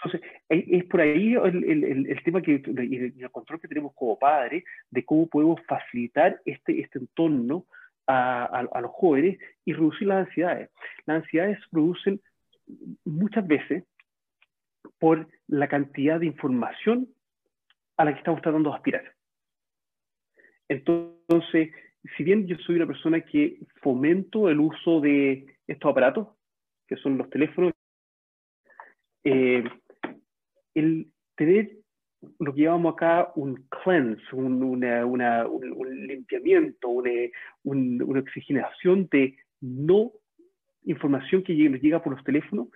Entonces, es por ahí el, el, el tema que, y el, control que tenemos como padres de cómo podemos facilitar este, este entorno a, a, los jóvenes y reducir las ansiedades. Las ansiedades producen muchas veces por la cantidad de información a la que estamos tratando de aspirar. Entonces, si bien yo soy una persona que fomento el uso de estos aparatos, que son los teléfonos, eh, el tener lo que llamamos acá un cleanse, un, un, limpiamiento, una, una, oxigenación de no información que llega, llega por los teléfonos,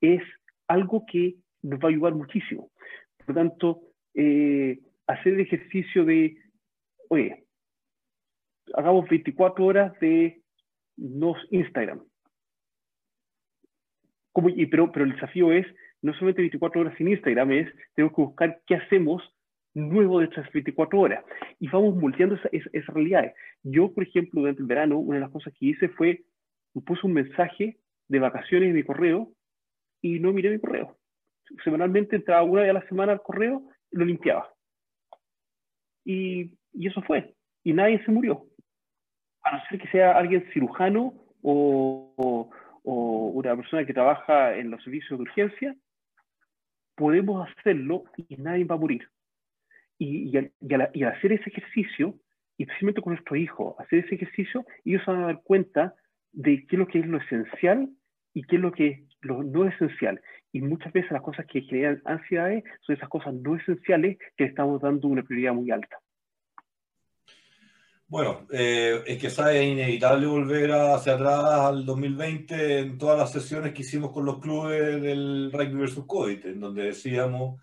es algo que nos va a ayudar muchísimo. Por lo tanto, eh, hacer el ejercicio de, oye, hagamos 24 horas de nos Instagram. y, pero, pero el desafío es no solamente 24 horas sin Instagram, es tenemos que buscar qué hacemos nuevo de estas 24 horas. Y vamos moldeando esas esa, realidades. Yo, por ejemplo, durante el verano, una de las cosas que hice fue, puse un mensaje de vacaciones en mi correo y no miré mi correo. Semanalmente entraba una vez a la semana al correo y lo limpiaba. Y, y eso fue. Y nadie se murió. A no ser que sea alguien cirujano o, o, o una persona que trabaja en los servicios de urgencia, podemos hacerlo y nadie va a morir. Y, al, hacer ese ejercicio, y especialmente con nuestros hijos, hacer ese ejercicio, ellos van a dar cuenta de qué es lo que es lo esencial y qué es lo que es lo no esencial. Y muchas veces las cosas que generan ansiedades son esas cosas no esenciales que estamos dando una prioridad muy alta. Bueno, eh, es que es inevitable volver hacia atrás al 2020 en todas las sesiones que hicimos con los clubes del rugby versus COVID, en donde decíamos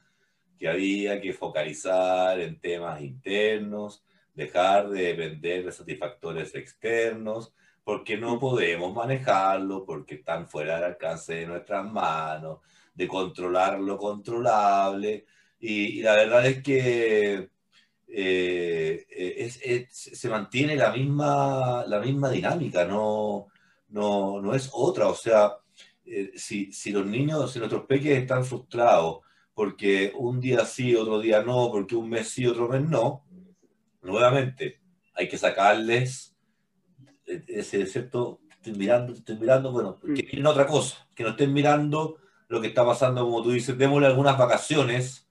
que había que focalizar en temas internos, dejar de depender de satisfactores externos, porque no podemos manejarlo, porque están fuera del alcance de nuestras manos, de controlar lo controlable. y la verdad es que eh, eh, se mantiene la misma, la misma dinámica, no, no, no es otra. O sea, eh, si, si, los niños, si nuestros peques están frustrados porque un día sí, otro día no, porque un mes sí, otro mes no, nuevamente hay que sacarles ese cierto, estén mirando, estén mirando, bueno, que mm. miren otra cosa, que no estén mirando lo que está pasando, como tú dices, démosle algunas vacaciones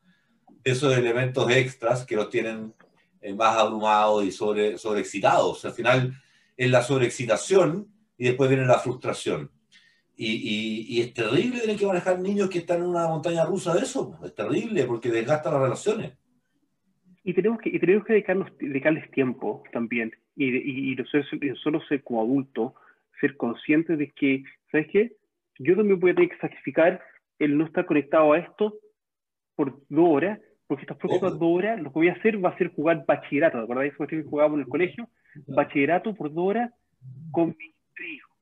esos elementos extras que los tienen eh, más abrumados y sobre, sobreexcitados. Al final es la sobreexcitación y después viene la frustración. Y, y, es terrible tener que manejar niños que están en una montaña rusa de eso. Es terrible porque desgasta las relaciones. Y tenemos que, y tenemos que dedicarles tiempo también. Y, y, solo ser como adulto, ser conscientes de que, ¿sabes qué? Yo también voy a tener que sacrificar el no estar conectado a esto por dos horas porque estas próximas dos horas lo que voy a hacer va a ser jugar bachillerato, ¿de acuerdo? Eso que jugábamos en el colegio, bachillerato por dos horas con mi hijo.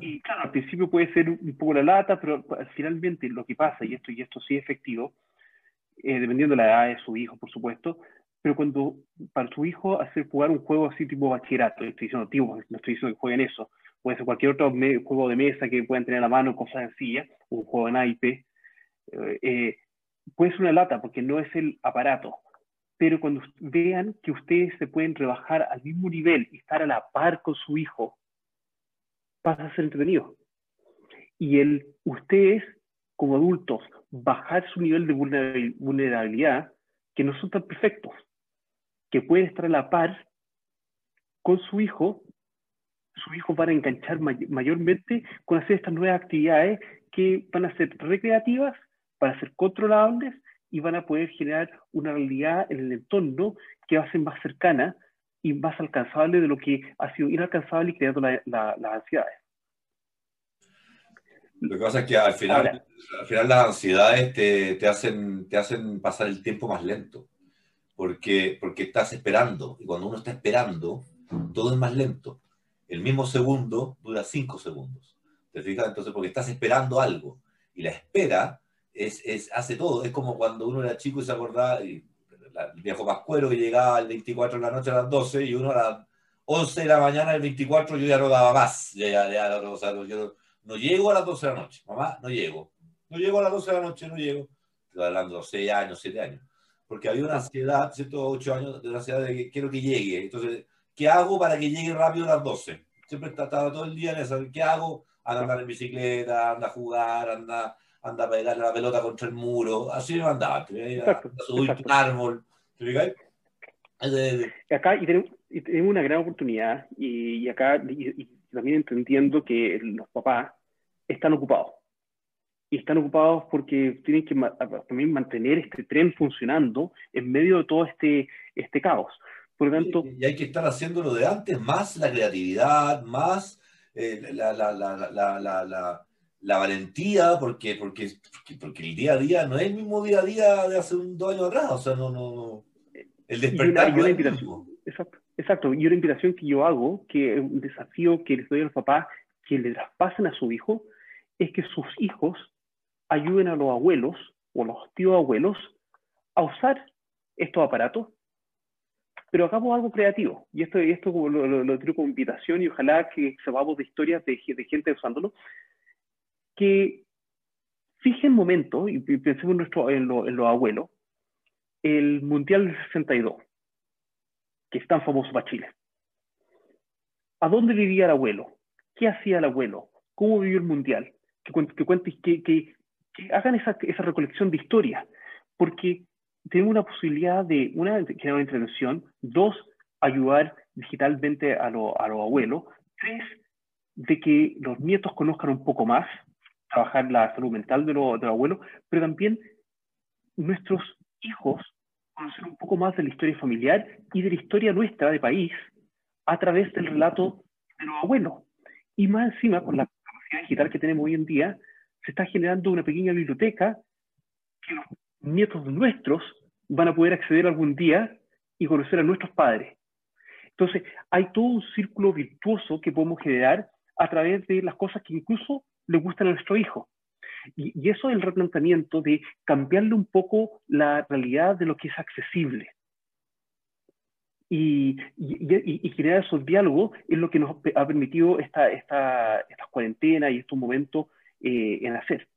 Y claro, al principio puede ser un poco la lata, pero finalmente lo que pasa, y esto, y esto sí es efectivo, eh, dependiendo de la edad de su hijo, por supuesto, pero cuando para su hijo hacer jugar un juego así tipo bachillerato, estoy diciendo, tío, no estoy diciendo que jueguen eso, puede ser cualquier otro juego de mesa que puedan tener a la mano, cosas sencillas, un juego de naipe, eh, eh, puede ser una lata porque no es el aparato, pero cuando vean que ustedes se pueden rebajar al mismo nivel y estar a la par con su hijo, pasa a ser entretenido. Y el, ustedes, como adultos, bajar su nivel de vulnerabilidad, que no son tan perfectos, que pueden estar a la par con su hijo, su hijo van a enganchar mayormente con hacer estas nuevas actividades que van a ser recreativas, van a ser controlables y van a poder generar una realidad en el entorno que va a ser más cercana y más alcanzable de lo que ha sido inalcanzable y creando las ansiedades. Lo que pasa es que al final, al final las ansiedades te, te, hacen, te hacen pasar el tiempo más lento, porque, porque estás esperando, y cuando uno está esperando, todo es más lento. El mismo segundo dura cinco segundos. ¿Te fijas? Entonces, porque estás esperando algo, y la espera es, es, hace todo. Es como cuando uno era chico y se acordaba, y el viejo Pascuero que llegaba el 24 de la noche a las 12, y uno a las 11 de la mañana, el 24, yo ya no daba más. Ya, ya, ya, o sea, yo, no llego a las 12 de la noche, mamá, no llego. No llego a las 12 de la noche, no llego. Estoy hablando de 6 años, 7 años. Porque había una ansiedad, ¿cierto? 8 años de una ansiedad de que quiero que llegue. Entonces, ¿qué hago para que llegue rápido a las 12? Siempre estaba todo el día en eso. ¿Qué hago? Anda a andar en bicicleta, anda a jugar, anda, anda a pegarle la pelota contra el muro. Así me andaba. Exacto, a subir un árbol. ¿Te Acá y tenemos, y tenemos, una gran oportunidad y, acá y, también entendiendo que los papás están ocupados. Y están ocupados porque tienen que también mantener este tren funcionando en medio de todo este, este caos. Por lo tanto, y hay que estar haciendo lo de antes, más la creatividad, más eh, la, la, la, la, valentía, porque, porque, porque, el día a día no es el mismo día a día de hace un dos años atrás. O sea, no, no, el despertar. Exacto. Exacto, y una invitación que yo hago, que es un desafío que les doy a los papás que le traspasen a su hijo, es que sus hijos ayuden a los abuelos o los tíos abuelos a usar estos aparatos, pero hagamos algo creativo. Y esto, esto lo, lo, lo como invitación y ojalá que sepamos de historias de, de gente usándolo, que fijen momento, y pensemos en, nuestro, en, los abuelos, el Mundial del 62 que es tan famoso para Chile. ¿A dónde vivía el abuelo? ¿Qué hacía el abuelo? ¿Cómo vivió el mundial? Que, que, que, que, hagan esa, recolección de historia, porque tenemos una posibilidad de, una, generar una intervención, dos, ayudar digitalmente a los a lo abuelos, tres, de que los nietos conozcan un poco más, trabajar la salud mental de, lo, de los abuelos, pero también nuestros hijos conocer un poco más de la historia familiar y de la historia nuestra de país a través del relato de los abuelos. Y más encima, con la capacidad digital que tenemos hoy en día, se está generando una pequeña biblioteca que los nietos nuestros van a poder acceder algún día y conocer a nuestros padres. Entonces, hay todo un círculo virtuoso que podemos generar a través de las cosas que incluso le gustan a nuestro hijo. Y, eso es el replanteamiento de cambiarle un poco la realidad de lo que es accesible. Y, y, crear esos diálogos es lo que nos ha permitido esta, esta, cuarentenas y estos momentos eh, en hacer.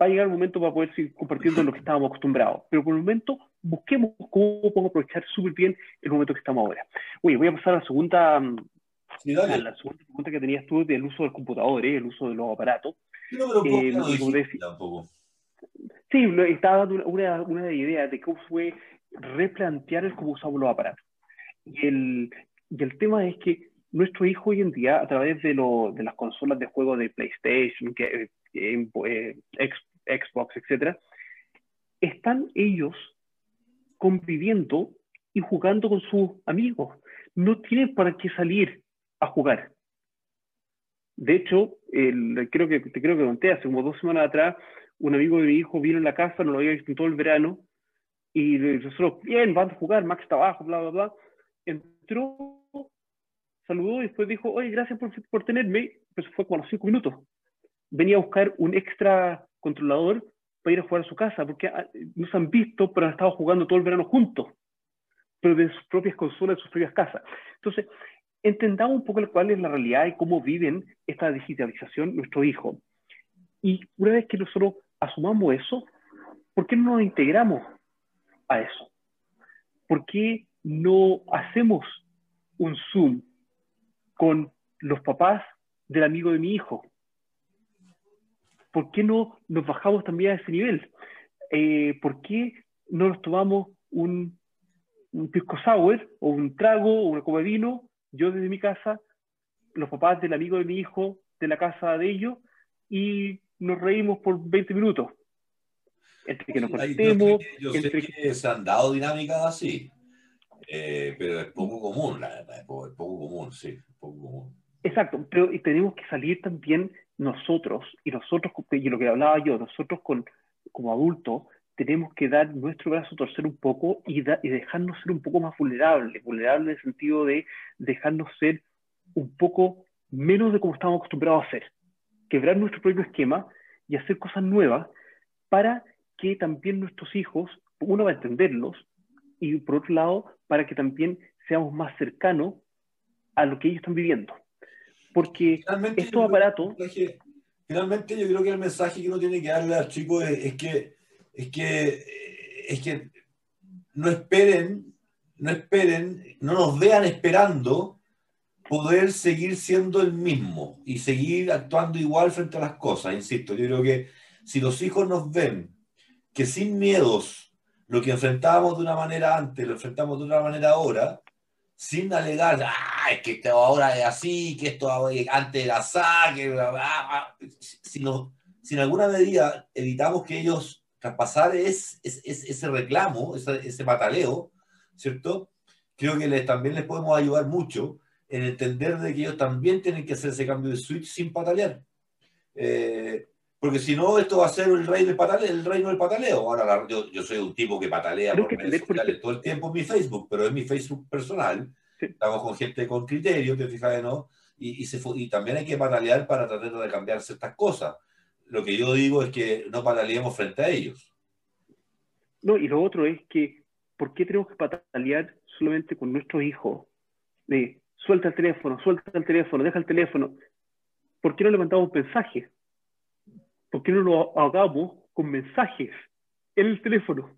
Va a llegar el momento para poder seguir compartiendo lo que estábamos acostumbrados, pero por el momento busquemos cómo podemos aprovechar súper bien el momento que estamos ahora. Oye, voy a pasar a la segunda, sí, a la segunda pregunta que tenías tú del uso del computador, el uso de los aparatos. Sí, estaba dando una, una idea de cómo fue replantear el cómo usamos los aparatos. Y el, y el tema es que nuestro hijo hoy en día, a través de, lo, de las consolas de juego de PlayStation, eh, eh, Xbox, etc., están ellos conviviendo y jugando con sus amigos. No tienen para qué salir a jugar. De hecho, el, creo que te creo que conté hace como dos semanas atrás, un amigo de mi hijo vino en la casa, no lo había visto todo el verano, y nosotros, bien, vamos a jugar, Max está abajo, bla, bla, bla. Entró, saludó y después dijo, oye, gracias por, por tenerme. Pues fue como a los cinco minutos. Venía a buscar un extra controlador para ir a jugar a su casa, porque ah, no se han visto, pero han estado jugando todo el verano juntos. pero de sus propias consolas, de sus propias casas. Entonces, entendamos un poco cuál es la realidad y cómo viven esta digitalización nuestros hijos. Y una vez que nosotros asumamos eso, ¿por qué no nos integramos a eso? ¿Por qué no hacemos un Zoom con los papás del amigo de mi hijo? ¿Por qué no nos bajamos también a ese nivel? Eh, ¿Por qué no nos tomamos un, un pisco sour o un trago o una copa de vino, yo desde mi casa, los papás del amigo de mi hijo de la casa de ellos, y nos reímos por 20 minutos. Entre que nos conocemos. Sé que se han dado dinámicas así, eh, pero es poco común, es poco, común, sí, poco común. Exacto, pero tenemos que salir también nosotros, y nosotros, y lo que hablaba yo, nosotros con, como adultos, tenemos que dar nuestro brazo a torcer un poco y, y dejarnos ser un poco más vulnerables, vulnerables en el sentido de dejarnos ser un poco menos de como estamos acostumbrados a hacer, quebrar nuestro propio esquema y hacer cosas nuevas para que también nuestros hijos, uno va a entenderlos y por otro lado, para que también seamos más cercanos a lo que ellos están viviendo. Porque finalmente, estos aparatos... Finalmente yo creo que el mensaje que uno tiene que darle al chico es que es que, es que no esperen, no esperen, no nos vean esperando poder seguir siendo el mismo y seguir actuando igual frente a las cosas. Insisto, yo creo que si los hijos nos ven que sin miedos lo que enfrentábamos de una manera antes, lo enfrentamos de otra manera ahora, sin alegar, ah, es que esto ahora es así, que esto antes era así, que, sino, si en alguna medida evitamos que ellos traspasar es, ese reclamo, ese, ese, pataleo, ¿cierto? Creo que les, también les podemos ayudar mucho en entender de que ellos también tienen que hacer ese cambio de switch sin patalear. Eh, porque si no, esto va a ser el, rey del pataleo, el reino del pataleo. Ahora, yo, yo, soy un tipo que patalea por redes sociales todo el tiempo en mi Facebook, pero es mi Facebook personal. Estamos con gente con criterio, te fijas, ¿no? Y, y, se, y también hay que patalear para tratar de cambiar ciertas cosas lo que yo digo es que no pataleemos frente a ellos. No, y lo otro es que, ¿por qué tenemos que patalear solamente con nuestros hijos? De, suelta el teléfono, suelta el teléfono, deja el teléfono. ¿Por qué no levantamos mensajes? ¿Por qué no lo hagamos con mensajes en el teléfono?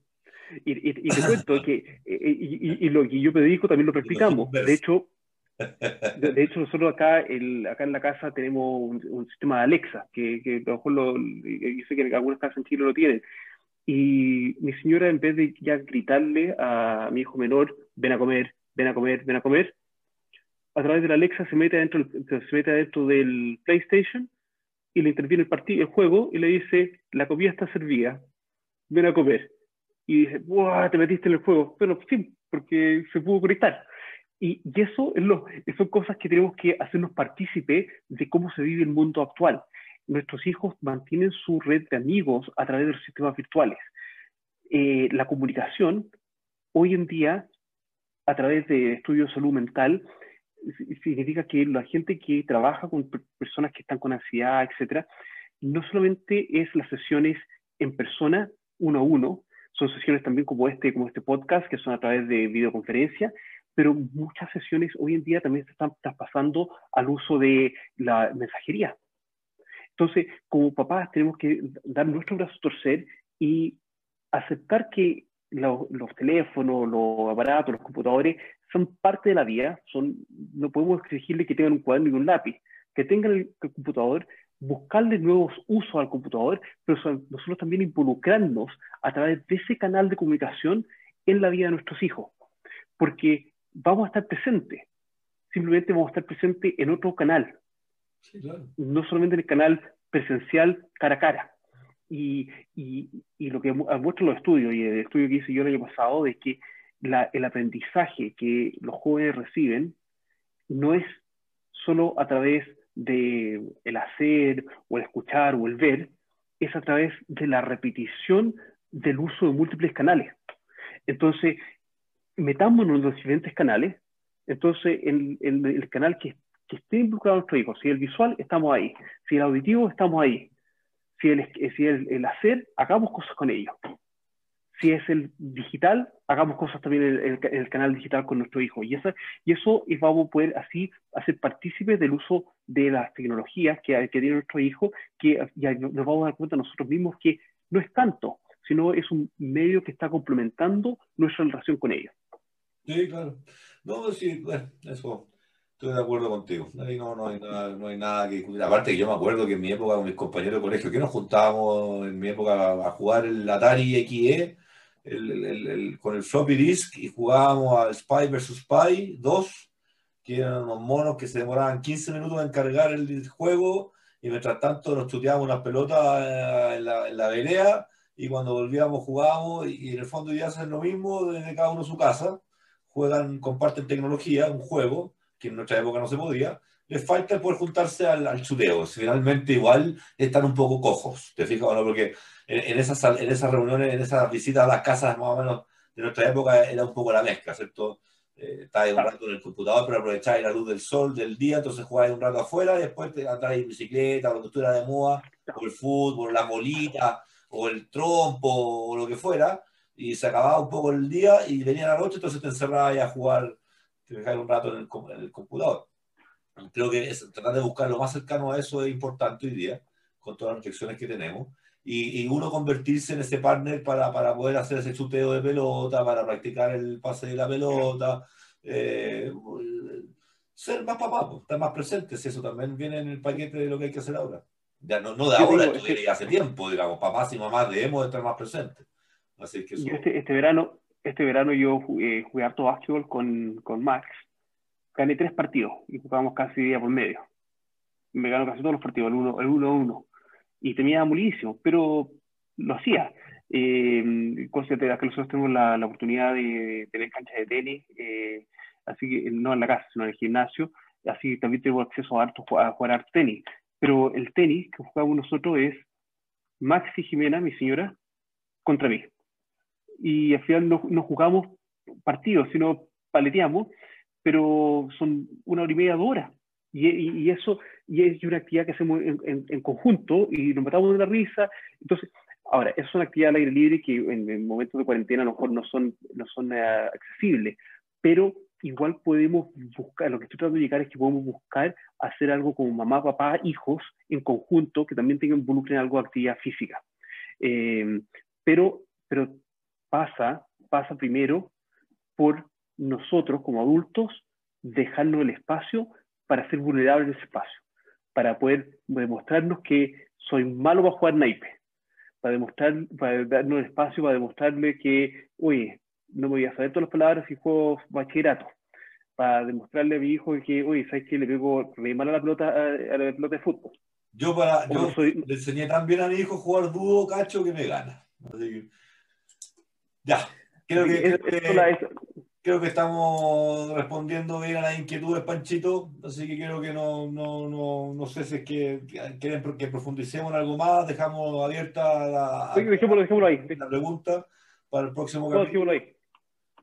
Y, y, te cuento que, y, lo que yo me dedico también lo replicamos. De hecho, de, hecho, nosotros acá, el, acá en la casa tenemos un, sistema de Alexa, que, que a lo mejor lo, yo sé que en algunas casas en Chile lo tienen. Y mi señora, en vez de ya gritarle a mi hijo menor, ven a comer, ven a comer, ven a comer, a través de la Alexa se mete adentro, se mete adentro del PlayStation y le interviene el, partido, el juego y le dice, la comida está servida, ven a comer. Y dice, ¡buah! Te metiste en el juego. Pero sí, porque se pudo conectar. Y, eso es lo, son cosas que tenemos que hacernos partícipe de cómo se vive el mundo actual. Nuestros hijos mantienen su red de amigos a través de los sistemas virtuales. Eh, la comunicación, hoy en día, a través de estudios de salud mental, significa que la gente que trabaja con personas que están con ansiedad, etcétera, no solamente es las sesiones en persona, uno a uno, son sesiones también como este, como este podcast, que son a través de videoconferencia, pero muchas sesiones hoy en día también se están traspasando al uso de la mensajería. Entonces, como papás tenemos que dar nuestro brazo a torcer y aceptar que los, teléfonos, los aparatos, los computadores son parte de la vida, son, no podemos exigirle que tengan un cuaderno y un lápiz, que tengan el, computador, buscarle nuevos usos al computador, pero nosotros también involucrarnos a través de ese canal de comunicación en la vida de nuestros hijos. Porque vamos a estar presentes. Simplemente vamos a estar presentes en otro canal. No solamente en el canal presencial cara a cara. Y, y, y lo que muestran los estudios, y el estudio que hice yo el año pasado, es que el aprendizaje que los jóvenes reciben no es solo a través de el hacer o el escuchar o el ver, es a través de la repetición del uso de múltiples canales. Entonces, metámonos en los diferentes canales, entonces en, el canal que, que, esté involucrado nuestro hijo, si el visual, estamos ahí, si el auditivo, estamos ahí, si el, si el, hacer, hagamos cosas con ellos. Si es el digital, hagamos cosas también en el, canal digital con nuestro hijo. Y, esa, y eso vamos a poder así hacer partícipes del uso de las tecnologías que, que tiene nuestro hijo, que ya nos vamos a dar cuenta nosotros mismos que no es tanto, sino es un medio que está complementando nuestra relación con ellos. Sí, claro. No, sí, bueno, eso Estoy de acuerdo contigo. Ahí no, no, hay nada, no hay nada que. Aparte que yo me acuerdo que en mi época con mis compañeros de colegio, que nos juntábamos en mi época a jugar el Atari XE el, con el floppy disk y jugábamos al Spy vs. Spy 2, que eran unos monos que se demoraban 15 minutos en cargar el juego y mientras tanto nos chuteábamos unas pelotas eh, en la, en la y cuando volvíamos jugábamos y, en el fondo ya hacen lo mismo desde cada uno su casa, juegan, comparten tecnología, un juego que en nuestra época no se podía, les falta poder juntarse al, al chuteo. Finalmente, igual están un poco cojos, ¿te fijas? no? porque en, esas, en esas reuniones, en esas visitas a las casas más o menos de nuestra época era un poco la mezcla, ¿cierto? Eh, estabas un rato en el computador, pero aprovecháis la luz del sol, del día, entonces jugabas un rato afuera y después te andabas en bicicleta, o lo que estuviera de moda, o el fútbol, la molita, o el trompo, o lo que fuera, y se acababa un poco el día y venía la noche, entonces te encerrabas a jugar dejar un rato en el, computador. Creo que tratar de buscar lo más cercano a eso es importante hoy día, con todas las restricciones que tenemos. Y, uno convertirse en ese partner para, para, poder hacer ese chuteo de pelota, para practicar el pase de la pelota, eh, ser más papá, pues, estar más presente, si eso también viene en el paquete de lo que hay que hacer ahora. Ya no, no de ahora, esto hace tiempo, digamos, papás y mamás debemos estar más presentes. Así que este, este verano, este verano yo jugué, jugué harto básquetbol con, con Max. Gané tres partidos y jugábamos casi día por medio. Me ganó casi todos los partidos, el 1 el uno, uno. Y tenía malísimo, pero lo hacía. Eh, cosa de que nosotros tenemos la, la oportunidad de, tener canchas de tenis, eh, así que no en la casa, sino en el gimnasio, así que también tengo acceso a, harto, a jugar tenis. Pero el tenis que jugamos nosotros es Max y Jimena, mi señora, contra mí y al final no, no jugamos partidos, sino paleteamos, pero son una hora y media, dos horas. Y, y, eso y es una actividad que hacemos en, en, conjunto y nos matamos de la risa. Entonces, ahora, eso es una actividad al aire libre que en, en momentos de cuarentena a lo mejor no son, no son uh, accesibles, pero igual podemos buscar, lo que estoy tratando de llegar es que podemos buscar hacer algo como mamá, papá, hijos en conjunto que también tengan involucren algo de actividad física. Eh, pero, pero pasa, pasa primero por nosotros como adultos dejarnos el espacio para ser vulnerables en ese espacio, para poder demostrarnos que soy malo para jugar naipe, para, demostrar, para darnos el espacio para demostrarle que, oye, no voy a saber todas las palabras y juego bachillerato, para demostrarle a mi hijo que, oye, ¿sabes que le pego re mal a la pelota, a, la pelota de fútbol? Yo, para, yo le enseñé tan bien a mi hijo jugar dúo cacho que me gana. Así que... Ya, creo que, creo que, estamos respondiendo bien a las inquietudes, Panchito, así que creo que no, no, no, no sé si es que quieren que profundicemos en algo más, dejamos abierta la, la pregunta para el próximo capítulo. Ahí.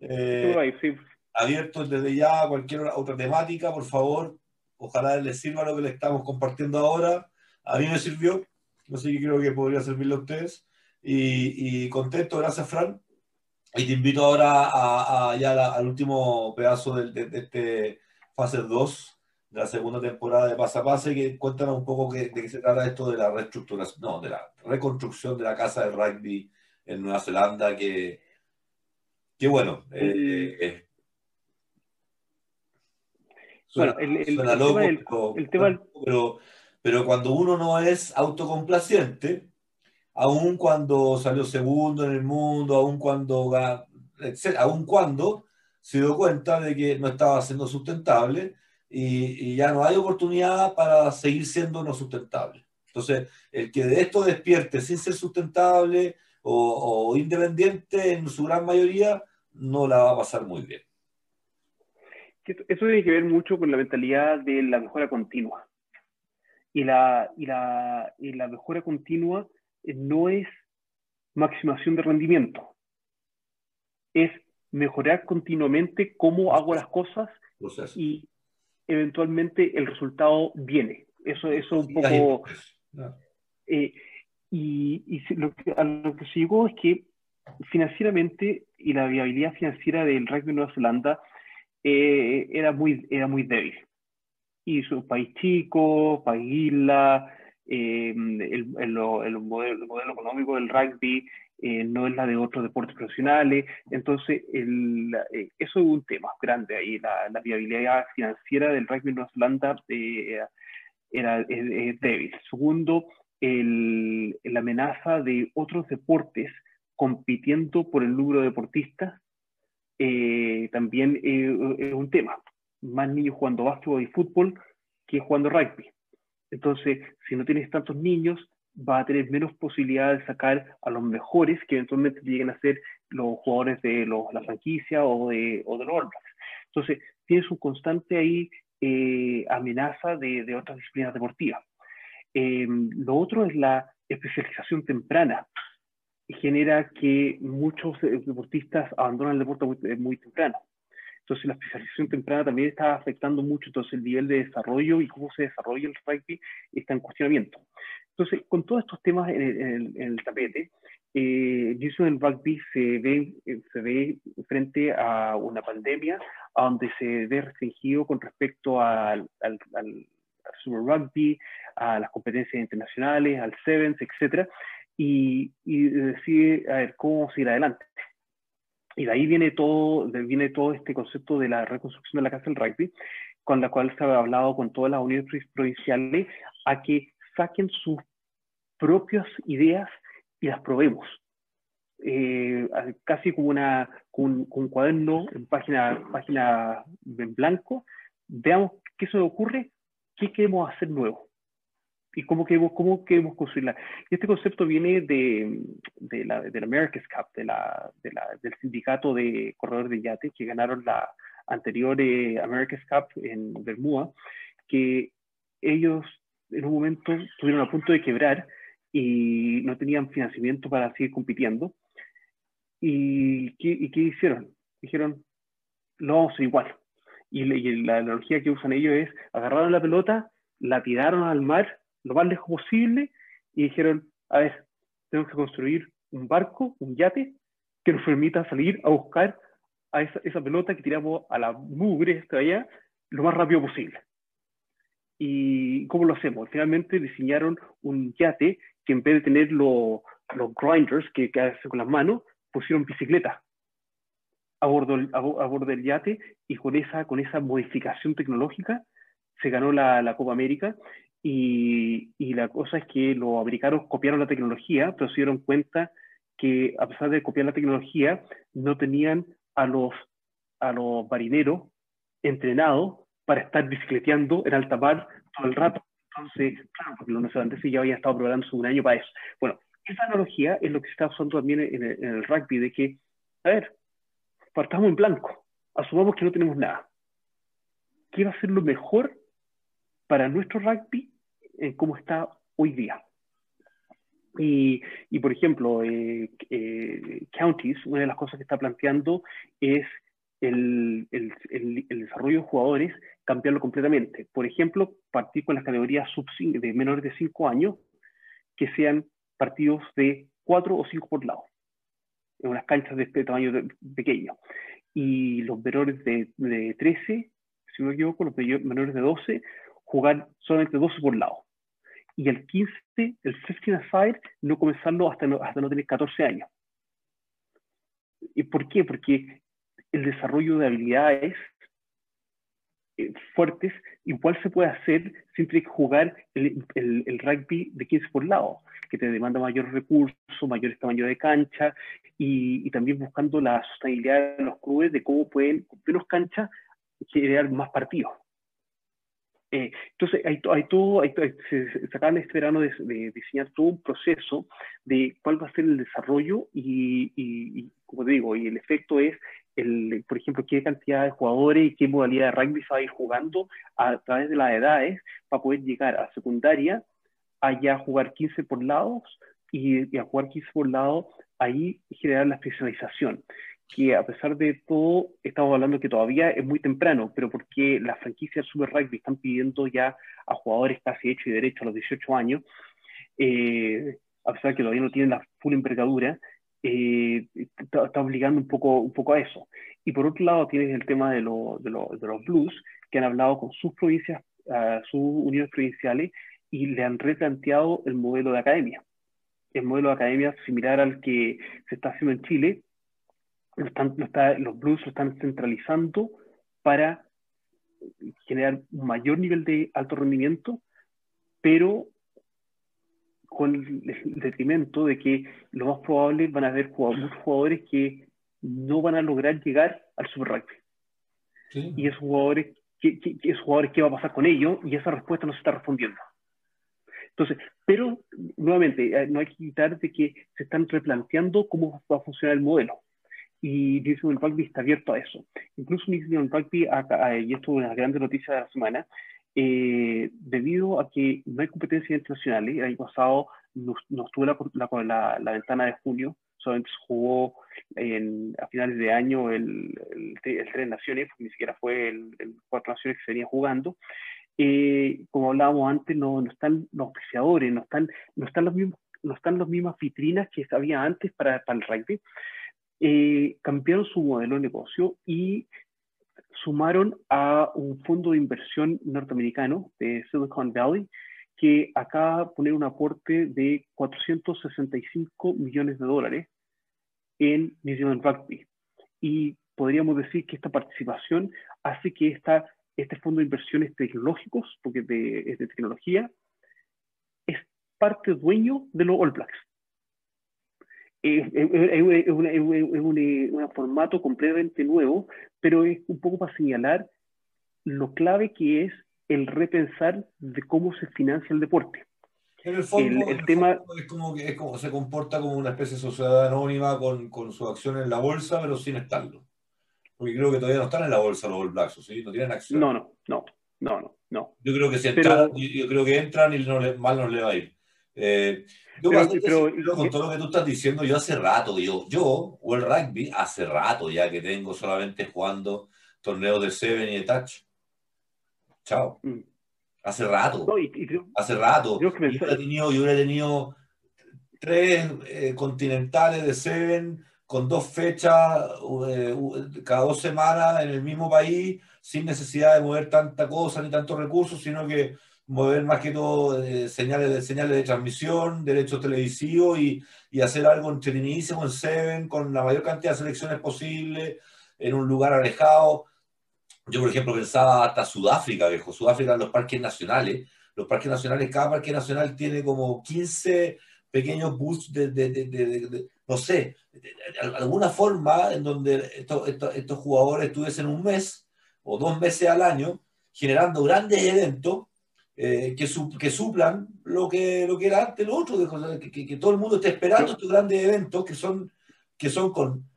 Eh, ahí, sí. Abierto desde ya a cualquier otra temática, por favor, ojalá les sirva lo que les estamos compartiendo ahora. A mí me sirvió, así que creo que podría servirle a ustedes. Y, y contento, gracias Fran. Y te invito ahora a, ya al último pedazo de, de, este fase 2 de la segunda temporada de Pasa Pase, que cuéntanos un poco de qué se trata esto de la reestructuración, no, de la reconstrucción de la casa de rugby en Nueva Zelanda, que, que bueno, eh, eh, bueno, el, el, el, tema pero, pero cuando uno no es autocomplaciente, aun cuando salió segundo en el mundo, aun cuando, aun cuando se dio cuenta de que no estaba siendo sustentable y, ya no hay oportunidad para seguir siendo no sustentable. Entonces, el que de esto despierte sin ser sustentable o, independiente en su gran mayoría, no la va a pasar muy bien. Eso tiene que ver mucho con la mentalidad de la mejora continua. Y la, y la, y la mejora continua no es maximación de rendimiento, es mejorar continuamente cómo hago las cosas y eventualmente el resultado viene. Eso, es un poco... Eh, y, lo que, a lo que sigo es que financieramente y la viabilidad financiera del rugby de Nueva Zelanda eh, era, muy, era muy débil. Y su país chico, país isla, eh, el, el, el, modelo, económico del rugby eh, no es la de otros deportes profesionales. Entonces, el, eso es un tema grande ahí. La, la viabilidad financiera del rugby en Nueva Zelanda era, débil. Segundo, la amenaza de otros deportes compitiendo por el número de deportistas eh, también eh, es un tema. Más niños jugando básquetbol y fútbol que jugando rugby. Entonces, si no tienes tantos niños, va a tener menos posibilidad de sacar a los mejores que eventualmente lleguen a ser los jugadores de los, la franquicia o de, los All Blacks. Entonces, tienes un constante ahí eh, amenaza de, otras disciplinas deportivas. lo otro es la especialización temprana genera que muchos eh, deportistas abandonan el deporte muy, muy, temprano. Entonces la especialización temprana también está afectando mucho, entonces el nivel de desarrollo y cómo se desarrolla el rugby está en cuestionamiento. Entonces, con todos estos temas en, el tapete, eh, el Rugby se ve, eh, se ve frente a una pandemia donde se ve restringido con respecto al, al, al, Super Rugby, a las competencias internacionales, al Sevens, etcétera, y, decide a ver cómo seguir adelante. Y de ahí viene todo, viene todo este concepto de la reconstrucción de la del Rugby, con la cual se ha hablado con todas las unidades provinciales a que saquen sus propias ideas y las probemos. Eh, casi como, una, un, cuaderno en página, página en blanco, veamos qué se nos ocurre, qué queremos hacer nuevo y cómo queremos, cómo queremos construirla. Y este concepto viene de, de la, del America's Cup, de la, de la, del sindicato de corredores de yate que ganaron la anterior eh, America's Cup en Bermuda, que ellos en un momento estuvieron a punto de quebrar y no tenían financiamiento para seguir compitiendo. ¿Y qué, y qué hicieron? Dijeron, lo vamos a hacer igual. Y, y la analogía que usan ellos es, agarraron la pelota, la tiraron al mar lo más lejos posible y dijeron, a ver, tenemos que construir un barco, un yate, que nos permita salir a buscar a esa, esa pelota que tiramos a la mugre esta allá lo más rápido posible. ¿Y cómo lo hacemos? Finalmente diseñaron un yate que en vez de tener los grinders que, que hacen con las manos, pusieron bicicleta a bordo, a, bordo del yate y con esa, con esa modificación tecnológica se ganó la, la Copa América y, la cosa es que los americanos copiaron la tecnología, pero se dieron cuenta que a pesar de copiar la tecnología, no tenían a los, a los marineros entrenados para estar bicicleteando en alta mar todo el rato. Entonces, claro, porque los neozelandeses ya habían estado preparándose un año para eso. Bueno, esa analogía es lo que se está usando también en el rugby, de que, a ver, partamos en blanco, asumamos que no tenemos nada. ¿Qué va a ser lo mejor para nuestro rugby en cómo está hoy día. Y, y por ejemplo, eh, eh, Counties, una de las cosas que está planteando es el, el, el, desarrollo de jugadores, cambiarlo completamente. Por ejemplo, partir con las categorías sub de menores de 5 años, que sean partidos de 4 o 5 por lado, en unas canchas de este tamaño pequeño. Y los menores de, de 13, si no me equivoco, los menores de 12, jugar solamente 12 por lado. Y el 15, el 15 aside, no comenzarlo hasta no, hasta no tener 14 años. ¿Y por qué? Porque el desarrollo de habilidades eh, fuertes igual se puede hacer sin tener que jugar el, el, rugby de 15 por lado, que te demanda mayor recursos, mayores tamaño de cancha y, y, también buscando la sostenibilidad de los clubes de cómo pueden, con menos cancha, crear más partidos. Eh, entonces, hay, hay todo, se, se acaban este verano de, de, diseñar todo un proceso de cuál va a ser el desarrollo y, y, y, como te digo, y el efecto es, el, por ejemplo, qué cantidad de jugadores y qué modalidad de rugby se va a ir jugando a través de las edades para poder llegar a secundaria, allá jugar 15 por lados y, y a jugar 15 por lado, ahí generar la especialización que a pesar de todo, estamos hablando que todavía es muy temprano, pero porque las franquicias Super Rugby están pidiendo ya a jugadores casi hechos y derechos a los 18 años, eh, a pesar de que todavía no tienen la full envergadura, eh, está, obligando un poco, un poco a eso. Y por otro lado tienes el tema de, de, de los blues, que han hablado con sus provincias, sus uniones provinciales, y le han replanteado el modelo de academia. El modelo de academia similar al que se está haciendo en Chile, los blues lo están centralizando para generar un mayor nivel de alto rendimiento, pero con el detrimento de que lo más probable van a haber muchos jugadores que no van a lograr llegar al Super Rugby. Y esos jugadores, ¿qué, esos jugadores, ¿qué va a pasar con ellos? Y esa respuesta no se está respondiendo. Entonces, pero nuevamente, eh, no hay que quitar de que se están replanteando cómo va a funcionar el modelo. Y Zealand Rugby está abierto a eso. Incluso New Zealand Rugby, y esto es una gran noticia de la semana, eh, debido a que no hay competencias internacionales, el año pasado no, estuvo la, la, la, ventana de junio, solamente se jugó en, a finales de año el, el, el Tres Naciones, ni siquiera fue el, el, Cuatro Naciones que se venía jugando. Eh, como hablábamos antes, no, no, están los auspiciadores, no están, no están los mismos no están las mismas vitrinas que había antes para, para el rugby. Eh, cambiaron su modelo de negocio y sumaron a un fondo de inversión norteamericano de Silicon Valley que acaba de poner un aporte de 465 millones de dólares en New Zealand Rugby. Y podríamos decir que esta participación hace que esta, este fondo de inversiones tecnológicos, porque es de tecnología, es parte dueño de los All Blacks es, un, formato completamente nuevo, pero es un poco para señalar lo clave que es el repensar de cómo se financia el deporte. En el fondo, el, tema... es, como que, es como se comporta como una especie de sociedad anónima con, con su acción en la bolsa, pero sin estarlo. Porque creo que todavía no están en la bolsa los All Blacks, ¿sí? No tienen acción. No, no, no, no, no. Yo creo que si entran, yo creo que entran y no mal no le va a ir. Eh, yo pero, con todo lo que tú estás diciendo, yo hace rato, yo, yo, el Rugby, hace rato ya que tengo solamente jugando torneos de Seven y de Touch. Chao. Mm. Hace rato. hace rato. Yo, he tenido, yo he tenido tres eh, continentales de Seven con dos fechas eh, cada dos semanas en el mismo país, sin necesidad de mover tanta cosa ni tantos recursos, sino que mover más que todo eh, señales, de, señales de transmisión, derechos televisivos y, y hacer algo entretenidísimo en Seven con la mayor cantidad de selecciones posible, en un lugar alejado. Yo, por ejemplo, pensaba hasta Sudáfrica, viejo. Sudáfrica, los parques nacionales. Los parques nacionales, cada parque nacional tiene como 15 pequeños bus de, de, de, no sé, alguna forma en donde estos, estos, estos jugadores estuviesen un mes o dos meses al año generando grandes eventos eh, que, que, suplan lo que, lo que era antes lo otro, que, que, todo el mundo esté esperando estos grandes eventos que son, que son con,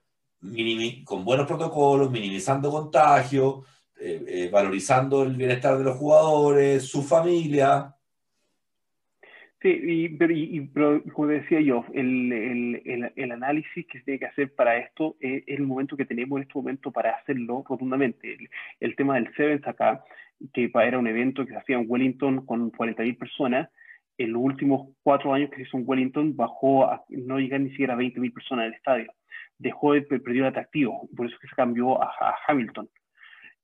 con buenos protocolos, minimizando contagios, eh, eh, valorizando el bienestar de los jugadores, su familia. Sí, y, pero, y, como decía yo, el, el, el, análisis que se tiene que hacer para esto es, el momento que tenemos en este momento para hacerlo rotundamente. El, tema del Sevens acá que era un evento que se hacía en Wellington con 40.000 personas. En los últimos cuatro años que se hizo en Wellington bajó a no llegar ni siquiera a 20.000 personas el estadio. Dejó de perder atractivo, por eso que se cambió a, Hamilton.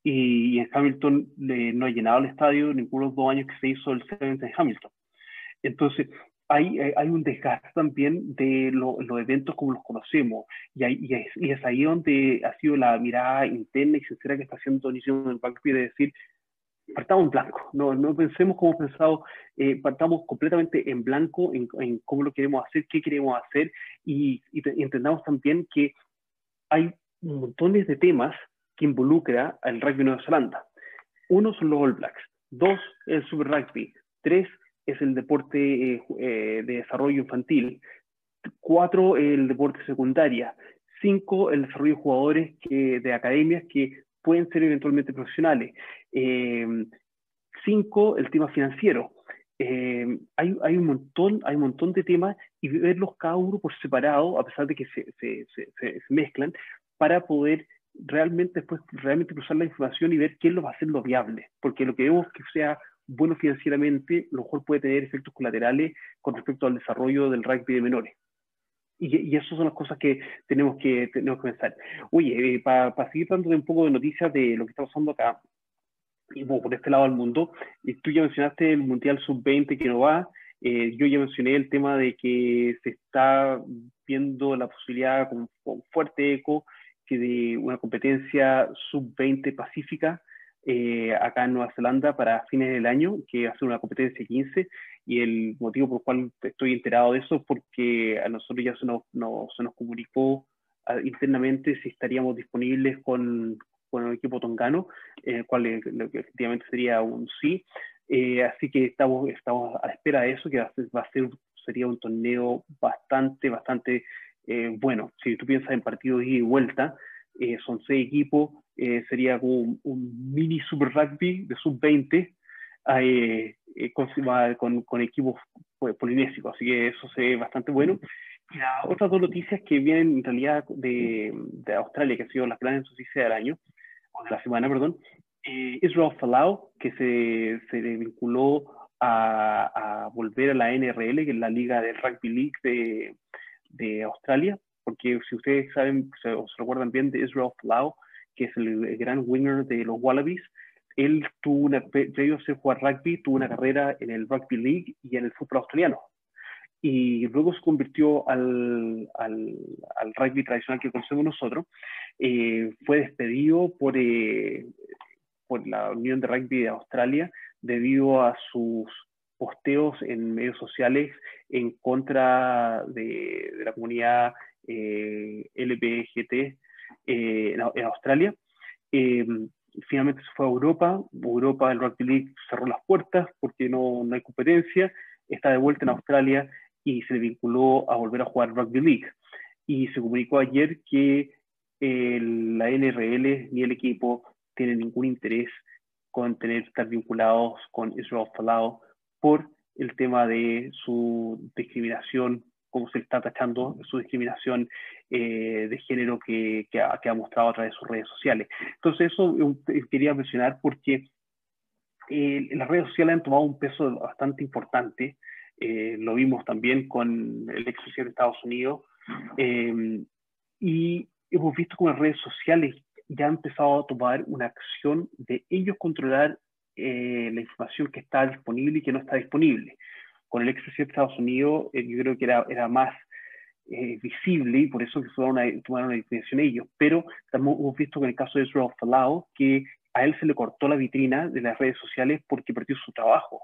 Y, en Hamilton no ha llenado el estadio ninguno de los dos años que se hizo el evento en Hamilton. Entonces, hay, hay, un desgaste también de los eventos como los conocemos, y, y, es, y, es, ahí donde ha sido la mirada interna y sincera que está haciendo Nisión en el Rugby de decir, partamos en blanco, no, no pensemos como pensado, eh, partamos completamente en blanco en, en, cómo lo queremos hacer, qué queremos hacer y, entendamos también que hay montones de temas que involucra al rugby Nueva Zelanda. Uno son los All Blacks, dos el Super Rugby, tres es el deporte eh, eh, de desarrollo infantil, cuatro el deporte secundaria, cinco el desarrollo de jugadores que, de academias que pueden ser eventualmente profesionales. Eh, cinco, el tema financiero. Eh, hay, hay, un montón, hay un montón de temas y verlos cada uno por separado, a pesar de que se, se, se, mezclan, para poder realmente después realmente cruzar la información y ver qué lo va a hacer lo viable. Porque lo que vemos que sea bueno financieramente, lo mejor puede tener efectos colaterales con respecto al desarrollo del rugby de menores. y, esas son las cosas que tenemos que, tenemos que pensar. Oye, eh, para seguir dándote un poco de noticias de lo que está pasando acá, y por este lado del mundo, y tú ya mencionaste el Mundial Sub-20 que no va, eh, yo ya mencioné el tema de que se está viendo la posibilidad con, fuerte eco que de una competencia sub-20 pacífica eh, acá en Nueva Zelanda para fines del año, que va a ser una competencia 15, y el motivo por el cual estoy enterado de eso es porque a nosotros ya se nos, se nos comunicó ah, internamente si estaríamos disponibles con, con el equipo tongano, el cual efectivamente sería un sí. Eh, así que estamos, estamos a la espera de eso, que va a ser, sería un torneo bastante, bastante eh, bueno. Si tú piensas en partidos ida y vuelta, eh, son seis equipos, sería como un, mini super rugby de sub-20 con, con, equipos pues, polinésicos, así que eso se ve bastante bueno. Y las otras dos noticias que vienen en realidad de, de Australia, que han sido las grandes noticias del año, la semana, perdón, eh, Israel Falau, que se, se vinculó a, a, volver a la NRL, que es la liga de rugby league de, de Australia, porque si ustedes saben, se, o recuerdan bien de Israel Falau, que es el, gran winner de los Wallabies, él tuvo una, previo a jugar rugby, tuvo una carrera en el rugby league y en el fútbol australiano. Y luego se convirtió al, al, al rugby tradicional que conocemos nosotros. Eh, fue despedido por eh, por la Unión de Rugby de Australia debido a sus posteos en medios sociales en contra de, la comunidad eh, LPGT eh, en, Australia. Eh, finalmente se fue a Europa. Europa, el Rugby League cerró las puertas porque no, no hay competencia. Está de vuelta en Australia y se le vinculó a volver a jugar Rugby League. Y se comunicó ayer que la NRL ni el equipo tienen ningún interés con tener estar vinculados con Israel Folau por el tema de su discriminación, como se está tachando su discriminación eh, de género que, que, ha, que, ha, mostrado a través de sus redes sociales. Entonces eso quería mencionar porque eh, las redes sociales han tomado un peso bastante importante. Eh, lo vimos también con el ex de Estados Unidos. y hemos visto como las redes sociales ya ha empezado a tomar una acción de ellos controlar eh, la información que está disponible y que no está disponible. Con el ex de Estados Unidos, eh, yo creo que era, era más eh, visible y por eso que tomaron una, definición ellos. Pero también hemos visto con el caso de Israel Falau que a él se le cortó la vitrina de las redes sociales porque perdió su trabajo,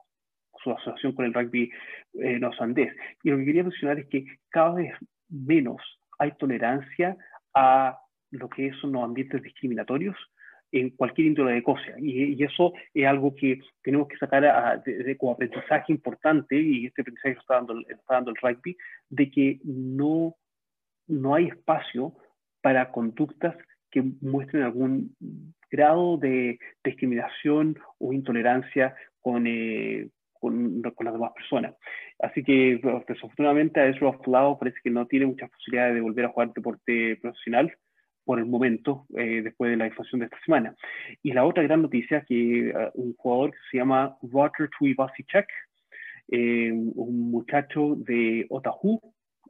su asociación con el rugby eh, neozelandés. Y lo que quería mencionar es que cada vez menos hay tolerancia a lo que son los ambientes discriminatorios en cualquier índole de cosa. Y, eso es algo que tenemos que sacar de, como aprendizaje importante, y este aprendizaje está dando, está dando el rugby, de que no, no hay espacio para conductas que muestren algún grado de discriminación o intolerancia con, eh, con, con, las demás personas. Así que desafortunadamente a eso lado parece que no tiene muchas posibilidades de volver a jugar deporte profesional por el momento, eh, después de la inflación de esta semana. Y la otra gran noticia es que uh, un jugador que se llama Roger Tuivasichek, eh, un muchacho de Otahu,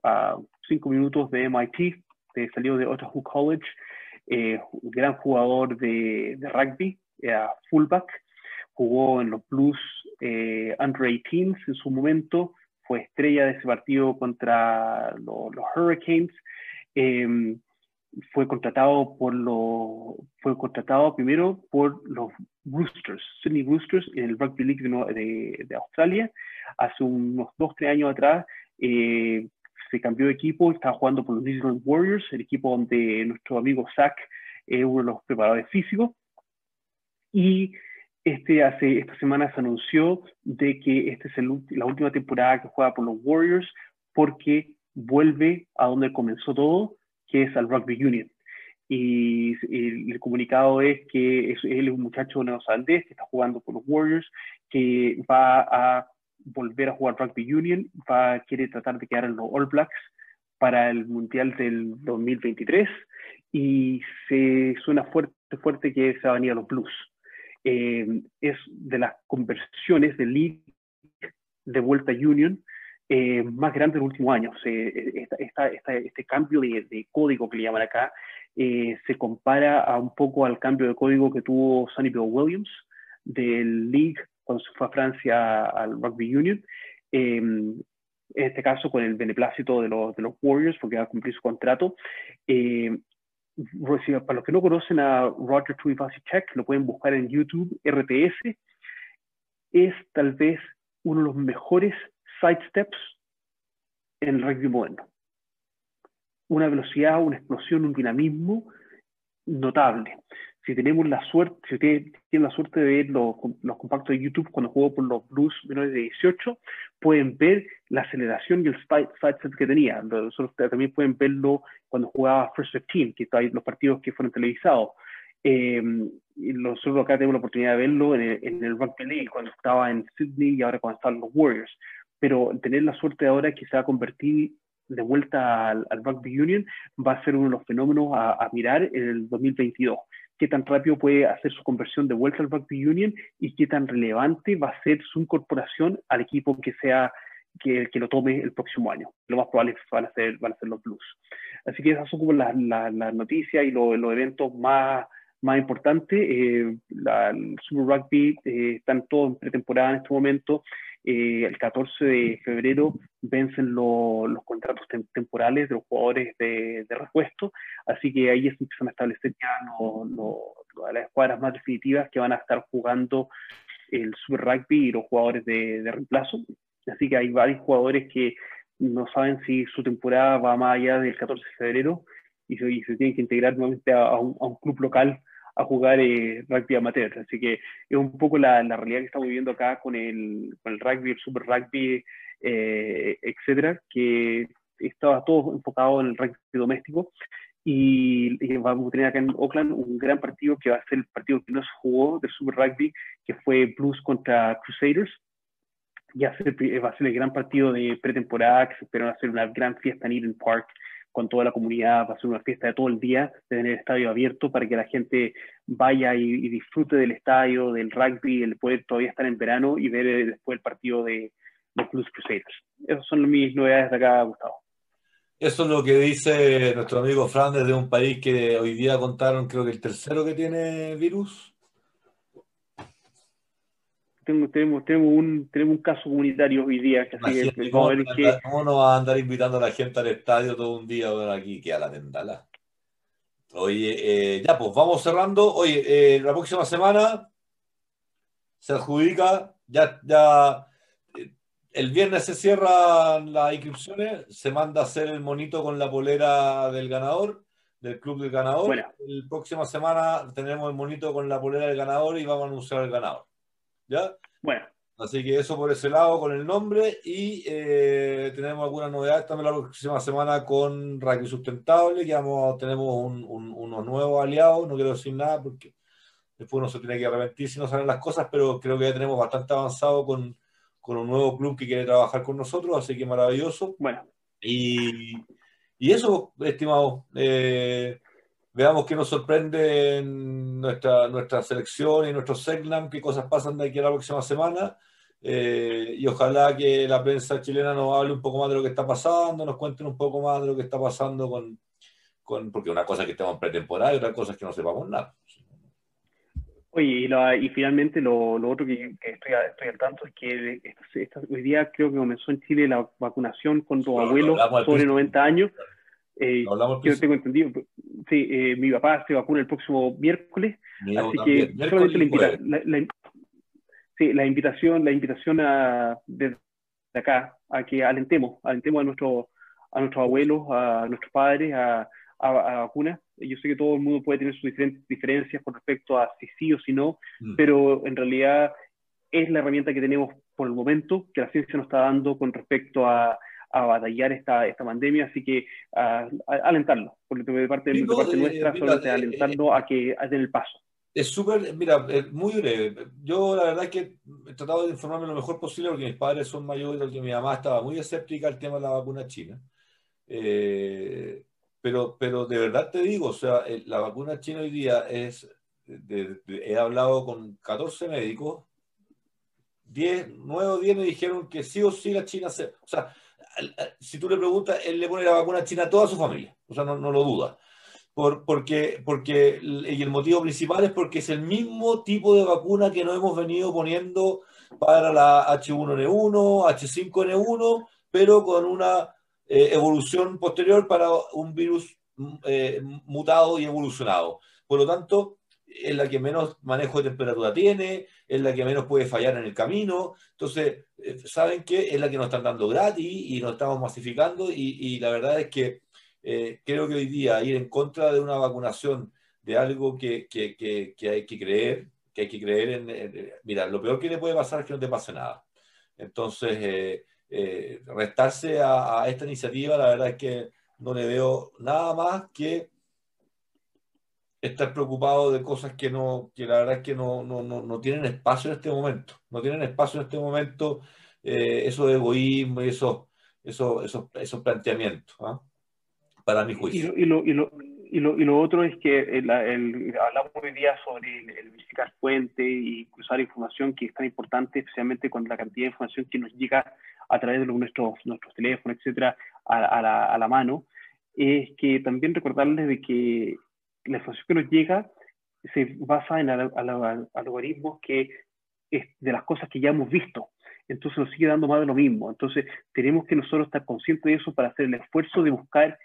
a cinco minutos de MIT, de, salió de Otahu College, eh, un gran jugador de rugby, fullback, jugó en los Blues under 18 en su momento, fue estrella de ese partido contra los Hurricanes fue contratado por lo, fue contratado primero por los Roosters, Sydney Roosters en el Rugby League de, de, Australia. Hace unos dos, tres años atrás eh, se cambió de equipo, estaba jugando por los New Zealand Warriors, el equipo donde nuestro amigo Zach es uno de los preparadores físicos. Y este hace, esta semana se anunció de que esta es la última temporada que juega por los Warriors porque vuelve a donde comenzó todo, que es al Rugby Union. Y, el comunicado es que él es un muchacho neozelandés que está jugando por los Warriors, que va a volver a jugar Rugby Union, va quiere tratar de quedar en los All Blacks para el Mundial del 2023 y se suena fuerte, fuerte que se va a venir a los Blues. Eh, es de las conversiones de League de vuelta a Union eh, más grande en los últimos años. Eh, este cambio de, código que le llaman acá eh, se compara a un poco al cambio de código que tuvo Sonny Bill Williams del League cuando se fue a Francia al Rugby Union. en este caso con el beneplácito de los, de los Warriors porque va a cumplir su contrato. Para los que no conocen a Roger Check, lo pueden buscar en YouTube, RTS. Es tal vez uno de los mejores sidesteps en el rugby moderno. Una velocidad, una explosión, un dinamismo notable. Si tenemos la suerte, si ustedes tienen la suerte de ver los, compactos de YouTube cuando juego por los Blues menores de 18, pueden ver la aceleración y el sidestep que tenía. también pueden verlo cuando jugaba First 15, que hay los partidos que fueron televisados. Eh, nosotros acá tenemos la oportunidad de verlo en el, en el, Rugby League, cuando estaba en Sydney y ahora cuando están los Warriors pero tener la suerte ahora que se va a convertir de vuelta al, Rugby Union va a ser uno de los fenómenos a, mirar en el 2022. Qué tan rápido puede hacer su conversión de vuelta al Rugby Union y qué tan relevante va a ser su incorporación al equipo que sea que, que lo tome el próximo año. Lo más probable van a ser, van a ser los Blues. Así que esas son como las, noticias y los, eventos más, más importantes. Eh, el Super Rugby eh, están todos en pretemporada en este momento. Eh, el 14 de febrero vencen los contratos temporales de los jugadores de, repuesto, así que ahí se empiezan a establecer ya las escuadras más definitivas que van a estar jugando el Super Rugby y los jugadores de, reemplazo. Así que hay varios jugadores que no saben si su temporada va más allá del 14 de febrero y se, tienen que integrar nuevamente a un club local a jugar eh, rugby amateur. Así que es un poco la, la, realidad que estamos viviendo acá con el, con el rugby, el super rugby, eh, etcétera, que estaba todo enfocado en el rugby doméstico. Y, vamos a tener acá en Oakland un gran partido que va a ser el partido que no se jugó del Super Rugby, que fue Blues contra Crusaders. Ya va a ser el gran partido de pretemporada, que se espera hacer una gran fiesta en Eden Park con toda la comunidad, va a ser una fiesta de todo el día, de tener el estadio abierto para que la gente vaya y, disfrute del estadio, del rugby, el poder todavía estar en verano y ver eh, después el partido de los Blues Crusaders. Esas son mis novedades de acá, Gustavo. Eso es lo que dice nuestro amigo Fran desde un país que hoy día contaron, creo que el tercero que tiene virus tenemos, tenemos, un, tenemos un caso comunitario hoy día. Que así ¿cómo, no va a andar invitando a la gente al estadio todo un día aquí que a la tendala? Oye, eh, ya pues vamos cerrando. Oye, eh, la próxima semana se adjudica, ya, ya eh, el viernes se cierran las inscripciones, se manda a hacer el monito con la polera del ganador, del club del ganador. La próxima semana tenemos el monito con la polera del ganador y vamos a anunciar el ganador. ¿Ya? Bueno. Así que eso por ese lado con el nombre y eh, tenemos algunas novedades también la próxima semana con Rugby Sustentable, que vamos, tenemos unos nuevos aliados, no quiero decir nada porque después uno se tiene que arrepentir si no salen las cosas, pero creo que ya tenemos bastante avanzado con, con un nuevo club que quiere trabajar con nosotros, así que maravilloso. Bueno. Y, y eso, estimado. Eh, veamos qué nos sorprende en nuestra, nuestra selección y nuestro Segnam, qué cosas pasan de aquí a la próxima semana. Eh, y ojalá que la prensa chilena nos hable un poco más de lo que está pasando, nos cuenten un poco más de lo que está pasando con, con porque una cosa es que estemos en pretemporada y otra cosa es que no sepamos nada. Oye, y, finalmente lo, lo, otro que, estoy, estoy, al tanto es que hoy día creo que comenzó en Chile la vacunación con los abuelos sobre 90 años. Eh, yo tengo entendido, sí, eh, mi papá se vacuna el próximo miércoles, así que solamente la, la, sí, la, invitación, la invitación a, desde acá, a que alentemos, alentemos a, nuestro, a nuestros abuelos, a nuestros padres a, a, vacunas. Yo sé que todo el mundo puede tener sus diferentes diferencias con respecto a si sí o si no, mm. pero en realidad es la herramienta que tenemos por el momento, que la ciencia nos está dando con respecto a a batallar esta, esta pandemia, así que uh, alentarlo, por de parte, de, parte nuestra, solamente alentarlo a que den el paso. Es súper, mira, muy breve. Yo la verdad es que he tratado de informarme lo mejor posible porque mis padres son mayores, porque mi mamá estaba muy escéptica al tema de la vacuna china. Eh, pero, pero de verdad te digo, o sea, la vacuna china hoy día es, he hablado con 14 médicos 10, 9 o 10 me dijeron que sí o sí la China se... O sea, si tú le preguntas, él le pone la vacuna China a toda su familia, o sea, no, no lo duda. Por, porque, porque, y el motivo principal es porque es el mismo tipo de vacuna que nos hemos venido poniendo para la H1N1, H5N1, pero con una eh, evolución posterior para un virus eh, mutado y evolucionado. Por lo tanto, es la que menos manejo de temperatura tiene, es la que menos puede fallar en el camino. Entonces, eh, ¿saben qué? Es la que nos están dando gratis y nos estamos masificando y, la verdad es que creo que hoy día ir en contra de una vacunación de algo que, que, que, hay que creer, que hay que creer en, Mira, lo peor que le puede pasar es que no te pase nada. Entonces, eh, restarse a, esta iniciativa, la verdad es que no le veo nada más que estar preocupado de cosas que no, que la verdad es que no, no, no, tienen espacio en este momento. No tienen espacio en este momento eh, eso de egoísmo y esos, esos, esos, esos planteamientos, ¿ah? para mi juicio. Y lo, y, lo, y, lo, y, lo, otro es que el, hablamos hoy día sobre el, visitar fuente y cruzar información que es tan importante, especialmente con la cantidad de información que nos llega a través de nuestros, nuestros teléfonos, etcétera, a, la, a, la, mano, es que también recordarles de que la información que nos llega se basa en algoritmos que es de las cosas que ya hemos visto. Entonces nos sigue dando más de lo mismo. Entonces tenemos que nosotros estar conscientes de eso para hacer el esfuerzo de buscar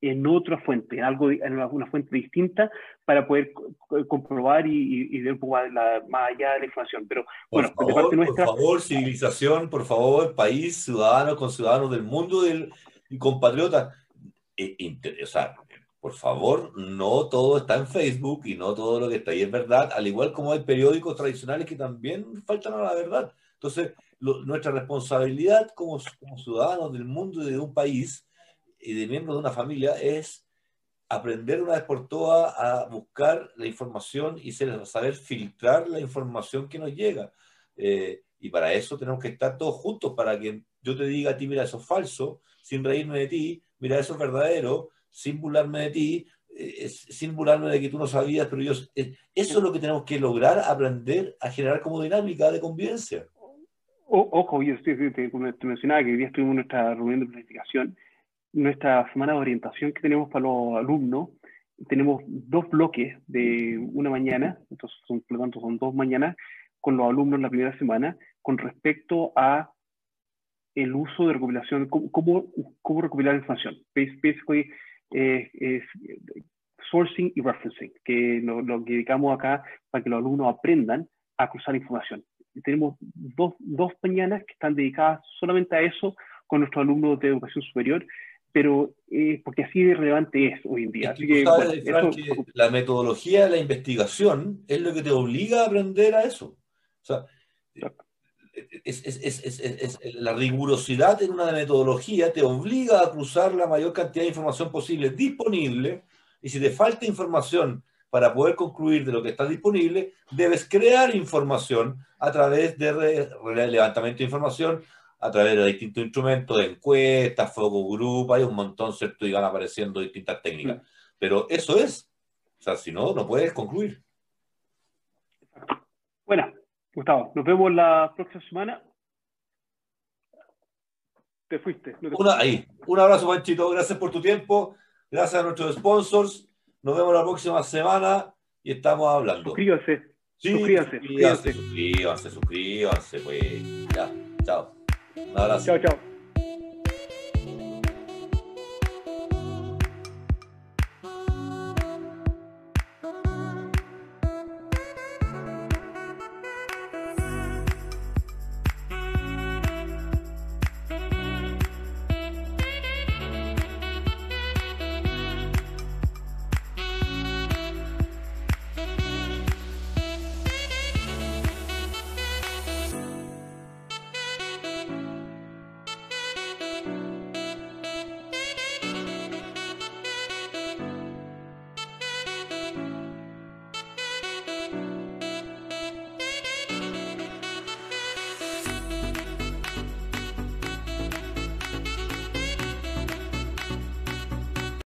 en otra fuente, en algo, en una fuente distinta para poder comprobar y, y, ver un poco más allá de la información. Pero bueno, por favor, nuestra... Por favor, civilización, por favor, país, ciudadanos, con ciudadanos del mundo del, y compatriotas. Eh, por favor, no todo está en Facebook y no todo lo que está ahí es verdad, al igual como hay periódicos tradicionales que también faltan a la verdad. Entonces, nuestra responsabilidad como, como ciudadanos del mundo y de un país y de miembros de una familia es aprender una vez por todas a buscar la información y saber filtrar la información que nos llega. Eh, y para eso tenemos que estar todos juntos, para que yo te diga a ti, mira, eso es falso, sin reírme de ti, mira, eso es verdadero, sin burlarme de ti, eh, sin burlarme de que tú no sabías, pero yo... Eh, eso es lo que tenemos que lograr, aprender a generar como dinámica de convivencia. ojo, yo te, te, mencionaba que hoy día estuvimos en nuestra reunión de planificación nuestra semana de orientación que tenemos para los alumnos, tenemos dos bloques de una mañana, entonces son, por lo tanto son dos mañanas con los alumnos la primera semana, con respecto a el uso de recopilación, cómo, cómo, recopilar información. Basically, eh, es sourcing y referencing, que lo, lo, que dedicamos acá para que los alumnos aprendan a cruzar información. Y tenemos dos, dos mañanas que están dedicadas solamente a eso con nuestros alumnos de educación superior pero eh, porque así de relevante es hoy en día. la metodología de la investigación es lo que te obliga a aprender a eso. O sea, es, es, la rigurosidad en una metodología te obliga a cruzar la mayor cantidad de información posible disponible y si te falta información para poder concluir de lo que está disponible, debes crear información a través de levantamiento de información, a través de distintos instrumentos, de encuestas, focus group, hay un montón, ¿cierto? Y van apareciendo distintas técnicas. Pero eso es. O sea, si no, no puedes concluir. Bueno, Gustavo, nos vemos la próxima semana. Te fuiste. ahí. Un abrazo, Panchito. Gracias por tu tiempo. Gracias a nuestros sponsors. Nos vemos la próxima semana y estamos hablando. Suscríbanse. Sí, suscríbanse, suscríbanse, suscríbanse, suscríbanse, pues. Ya, chao. Un abrazo. Chao, chao.